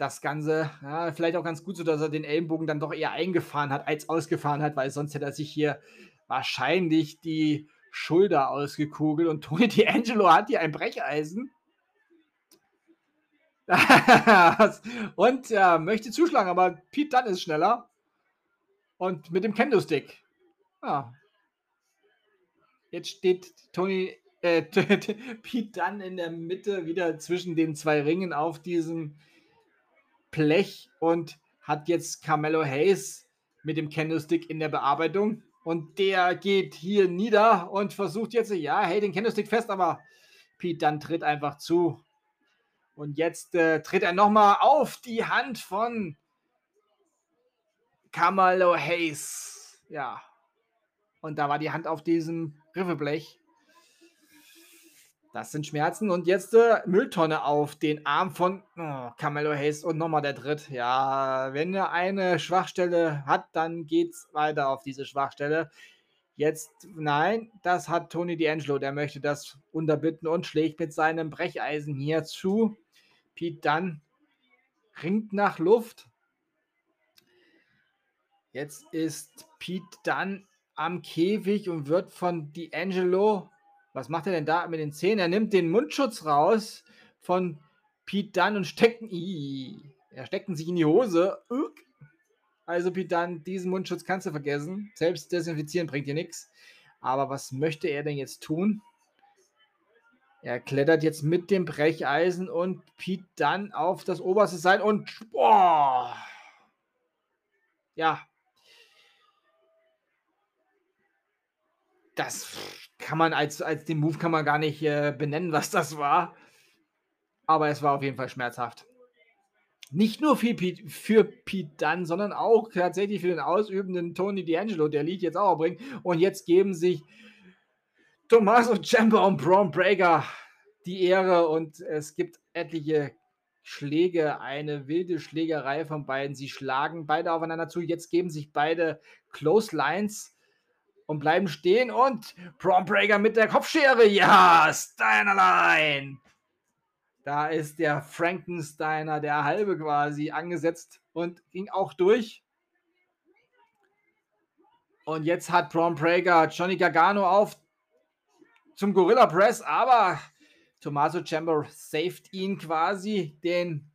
das Ganze. Ja, vielleicht auch ganz gut so, dass er den Ellenbogen dann doch eher eingefahren hat, als ausgefahren hat, weil sonst hätte er sich hier wahrscheinlich die Schulter ausgekugelt und Tony D'Angelo hat hier ein Brecheisen. und er möchte zuschlagen, aber Pete Dunn ist schneller. Und mit dem Kendo-Stick. Ja. Jetzt steht Tony, äh, Pete Dunn in der Mitte wieder zwischen den zwei Ringen auf diesem Blech und hat jetzt Carmelo Hayes mit dem Candlestick in der Bearbeitung. Und der geht hier nieder und versucht jetzt, ja, hey, den Candlestick fest, aber Pete dann tritt einfach zu. Und jetzt äh, tritt er nochmal auf die Hand von Kamalo Hayes. Ja. Und da war die Hand auf diesem Riffelblech. Das sind Schmerzen. Und jetzt äh, Mülltonne auf den Arm von oh, Camelo Hayes und nochmal der Dritt. Ja, wenn er eine Schwachstelle hat, dann geht's weiter auf diese Schwachstelle. Jetzt, nein, das hat Tony D'Angelo. Der möchte das unterbitten und schlägt mit seinem Brecheisen hier zu. Pete dann ringt nach Luft. Jetzt ist Pete dann am Käfig und wird von D'Angelo was macht er denn da mit den Zähnen? Er nimmt den Mundschutz raus von Pete Dunn und steckt ihn. Er steckt ihn sich in die Hose. Also Pete Dunn, diesen Mundschutz kannst du vergessen. Selbst desinfizieren bringt dir nichts. Aber was möchte er denn jetzt tun? Er klettert jetzt mit dem Brecheisen und Pete Dunn auf das oberste Seil und boah. Ja. Das kann man als, als den Move kann man gar nicht äh, benennen, was das war. Aber es war auf jeden Fall schmerzhaft. Nicht nur für Pete, für Pete Dunn, sondern auch tatsächlich für den ausübenden Tony D'Angelo, der Lied jetzt auch bringt. Und jetzt geben sich Tommaso Ciampa und Braun Breaker die Ehre und es gibt etliche Schläge, eine wilde Schlägerei von beiden. Sie schlagen beide aufeinander zu. Jetzt geben sich beide Close Lines und bleiben stehen und Prombreaker mit der Kopfschere. Ja, Steinerlein. Da ist der Frankensteiner, der halbe quasi, angesetzt und ging auch durch. Und jetzt hat Braun Breaker Johnny Gargano auf zum Gorilla Press, aber Tommaso Ciampa saved ihn quasi, den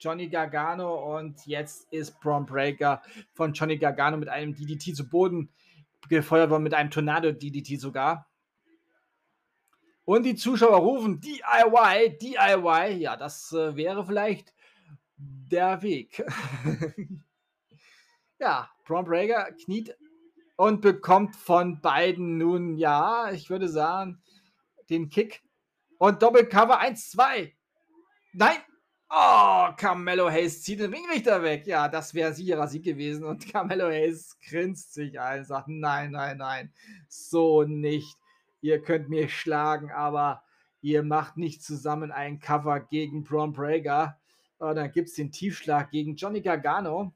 Johnny Gargano. Und jetzt ist Braun Breaker von Johnny Gargano mit einem DDT zu Boden gefeuert worden mit einem Tornado-DDT sogar. Und die Zuschauer rufen DIY, DIY. Ja, das äh, wäre vielleicht der Weg. ja, Braun Breaker kniet und bekommt von beiden nun, ja, ich würde sagen, den Kick. Und Doppelcover 1, 2. Nein, Oh, Carmelo Hayes zieht den Ringrichter weg. Ja, das wäre sicherer Sieg gewesen. Und Carmelo Hayes grinst sich ein, sagt: Nein, nein, nein, so nicht. Ihr könnt mich schlagen, aber ihr macht nicht zusammen ein Cover gegen Braun Breaker. Und dann gibt es den Tiefschlag gegen Johnny Gargano.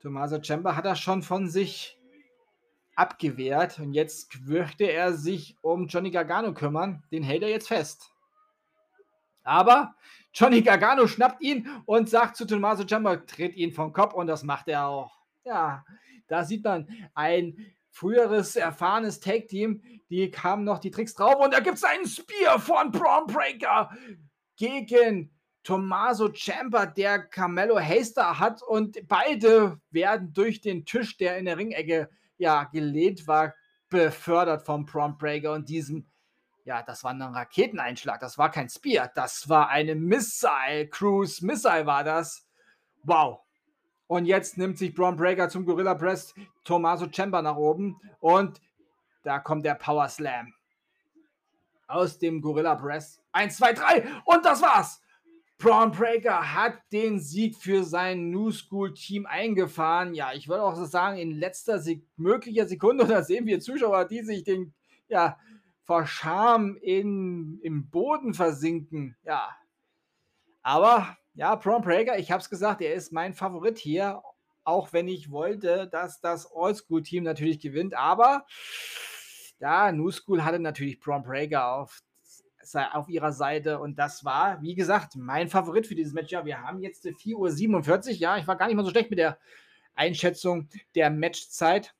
Tommaso Ciampa hat er schon von sich abgewehrt und jetzt möchte er sich um Johnny Gargano kümmern. Den hält er jetzt fest. Aber Johnny Gargano schnappt ihn und sagt zu Tommaso Ciampa, tritt ihn vom Kopf und das macht er auch. Ja, da sieht man ein früheres erfahrenes Tag-Team, die kamen noch die Tricks drauf und da gibt es einen Spear von Braun Breaker gegen Tommaso Ciampa, der Carmelo Haster hat und beide werden durch den Tisch, der in der Ringecke ja gelehnt war, befördert vom Braun Breaker und diesem ja, das war ein Raketeneinschlag. Das war kein Spear. Das war eine Missile Cruise. Missile war das. Wow. Und jetzt nimmt sich Braun Breaker zum Gorilla Press Tommaso Ciampa nach oben. Und da kommt der Power Slam. Aus dem Gorilla Press. Eins, zwei, drei. Und das war's. Braun Breaker hat den Sieg für sein New School Team eingefahren. Ja, ich würde auch so sagen, in letzter Sek möglicher Sekunde, da sehen wir Zuschauer, die sich den, ja, vor Scham in, im Boden versinken. Ja. Aber ja, Braun Breaker, ich habe es gesagt, er ist mein Favorit hier. Auch wenn ich wollte, dass das Oldschool-Team natürlich gewinnt. Aber ja, New School hatte natürlich Braun Breaker auf, auf ihrer Seite. Und das war, wie gesagt, mein Favorit für dieses Match. Ja, wir haben jetzt 4.47 Uhr. Ja, ich war gar nicht mal so schlecht mit der Einschätzung der Matchzeit.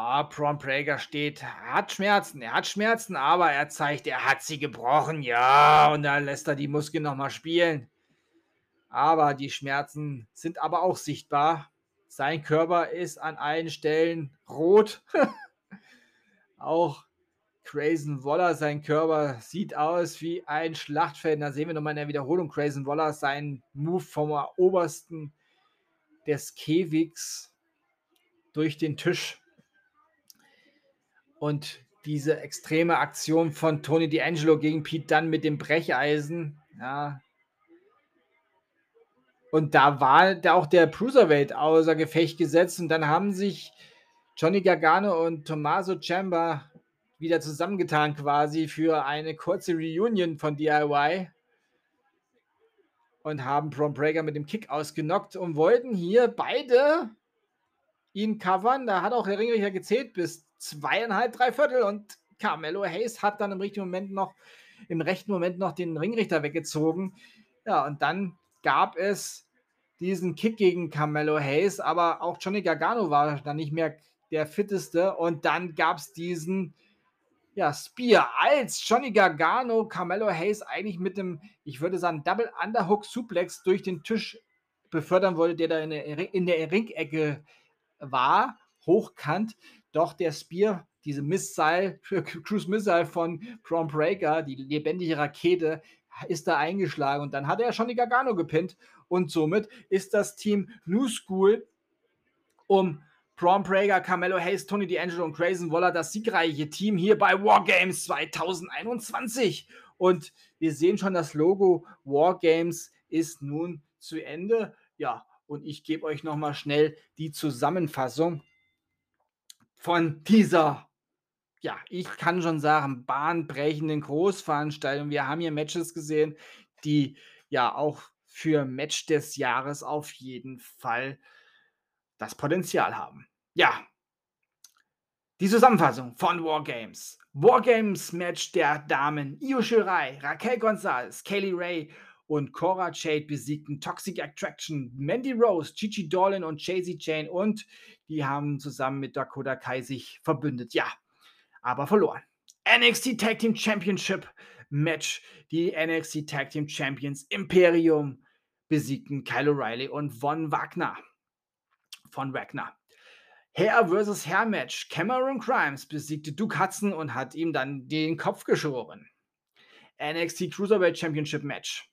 Ah, Prom Prager steht, hat Schmerzen, er hat Schmerzen, aber er zeigt, er hat sie gebrochen, ja, und dann lässt er die Muskeln nochmal spielen. Aber die Schmerzen sind aber auch sichtbar. Sein Körper ist an allen Stellen rot. auch Crazen Waller, sein Körper sieht aus wie ein Schlachtfeld. Da sehen wir nochmal in der Wiederholung Crazen Waller, seinen Move vom obersten des Käfigs durch den Tisch und diese extreme Aktion von Tony D'Angelo gegen Pete Dunn mit dem Brecheisen. Ja. Und da war da auch der Cruiserweight außer Gefecht gesetzt und dann haben sich Johnny Gargano und Tommaso Ciampa wieder zusammengetan quasi für eine kurze Reunion von DIY und haben Bron Breaker mit dem Kick ausgenockt und wollten hier beide ihn covern. Da hat auch der Ringrichter gezählt bis zweieinhalb, drei Viertel und Carmelo Hayes hat dann im richtigen Moment noch, im rechten Moment noch den Ringrichter weggezogen. Ja, und dann gab es diesen Kick gegen Carmelo Hayes, aber auch Johnny Gargano war dann nicht mehr der fitteste und dann gab es diesen ja, Spear als Johnny Gargano Carmelo Hayes eigentlich mit dem, ich würde sagen, Double Underhook Suplex durch den Tisch befördern wollte, der da in der, in der Ringecke war, hochkant. Doch der Spear, diese Missile, Cruise Missile von Braun Breaker, die lebendige Rakete, ist da eingeschlagen und dann hat er Johnny Gargano gepinnt und somit ist das Team New School um Braun Prager, Carmelo Hayes, Tony D'Angelo und Grayson Waller das siegreiche Team hier bei Wargames 2021. Und wir sehen schon, das Logo Wargames ist nun zu Ende. Ja, und ich gebe euch nochmal schnell die Zusammenfassung von dieser, ja, ich kann schon sagen, bahnbrechenden Großveranstaltung. Wir haben hier Matches gesehen, die ja auch für Match des Jahres auf jeden Fall das Potenzial haben. Ja, die Zusammenfassung von Wargames. Wargames Match der Damen. Io Shirai, Raquel Gonzalez, Kaylee Ray und Cora Jade besiegten Toxic Attraction, Mandy Rose, Gigi Dolan und Jay-Z Jane und die haben zusammen mit Dakota Kai sich verbündet. Ja, aber verloren. NXT Tag Team Championship Match. Die NXT Tag Team Champions Imperium besiegten Kyle O'Reilly und Von Wagner von Wagner. Hair vs. Hair Match. Cameron Crimes besiegte Duke Hudson und hat ihm dann den Kopf geschoren. NXT Cruiserweight Championship Match.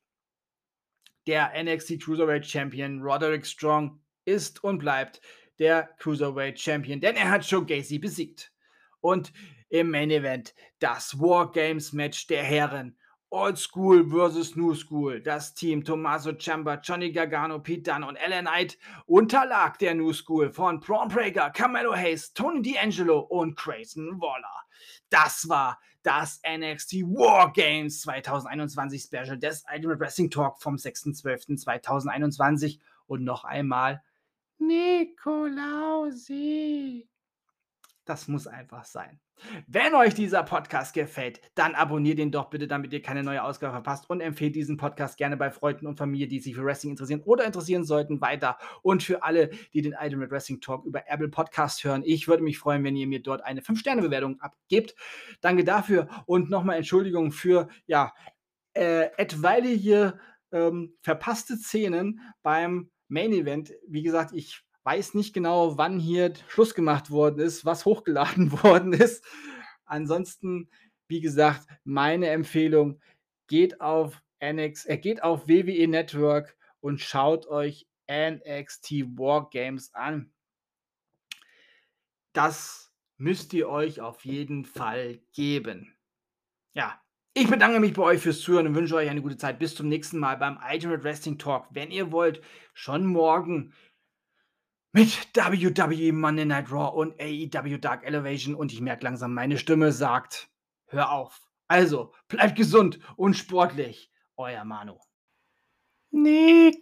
Der NXT Cruiserweight Champion Roderick Strong ist und bleibt der Cruiserweight Champion, denn er hat Joe Gacy besiegt. Und im Main Event das War Games Match der Herren. Old School versus New School. Das Team Tommaso Ciampa, Johnny Gargano, Pete Dunne und Ellen Knight unterlag der New School von Braun Breaker, Carmelo Hayes, Tony D'Angelo und Grayson Waller. Das war das NXT War Games 2021 Special des Ultimate Wrestling Talk vom 6.12.2021 und noch einmal Nikolausi. Das muss einfach sein. Wenn euch dieser Podcast gefällt, dann abonniert ihn doch bitte, damit ihr keine neue Ausgabe verpasst und empfehlt diesen Podcast gerne bei Freunden und Familie, die sich für Wrestling interessieren oder interessieren sollten, weiter. Und für alle, die den Ultimate Wrestling Talk über Apple Podcast hören, ich würde mich freuen, wenn ihr mir dort eine 5-Sterne-Bewertung abgebt. Danke dafür und nochmal Entschuldigung für, ja, äh, etwaige ähm, verpasste Szenen beim Main Event. Wie gesagt, ich weiß nicht genau, wann hier Schluss gemacht worden ist, was hochgeladen worden ist. Ansonsten, wie gesagt, meine Empfehlung, geht auf NX, äh, geht auf WWE Network und schaut euch NXT Wargames an. Das müsst ihr euch auf jeden Fall geben. Ja, ich bedanke mich bei euch fürs Zuhören und wünsche euch eine gute Zeit. Bis zum nächsten Mal beim Ultimate Wrestling Talk. Wenn ihr wollt, schon morgen mit WWE Monday Night Raw und AEW Dark Elevation und ich merke langsam, meine Stimme sagt, hör auf. Also, bleibt gesund und sportlich. Euer Manu. Nikolausi.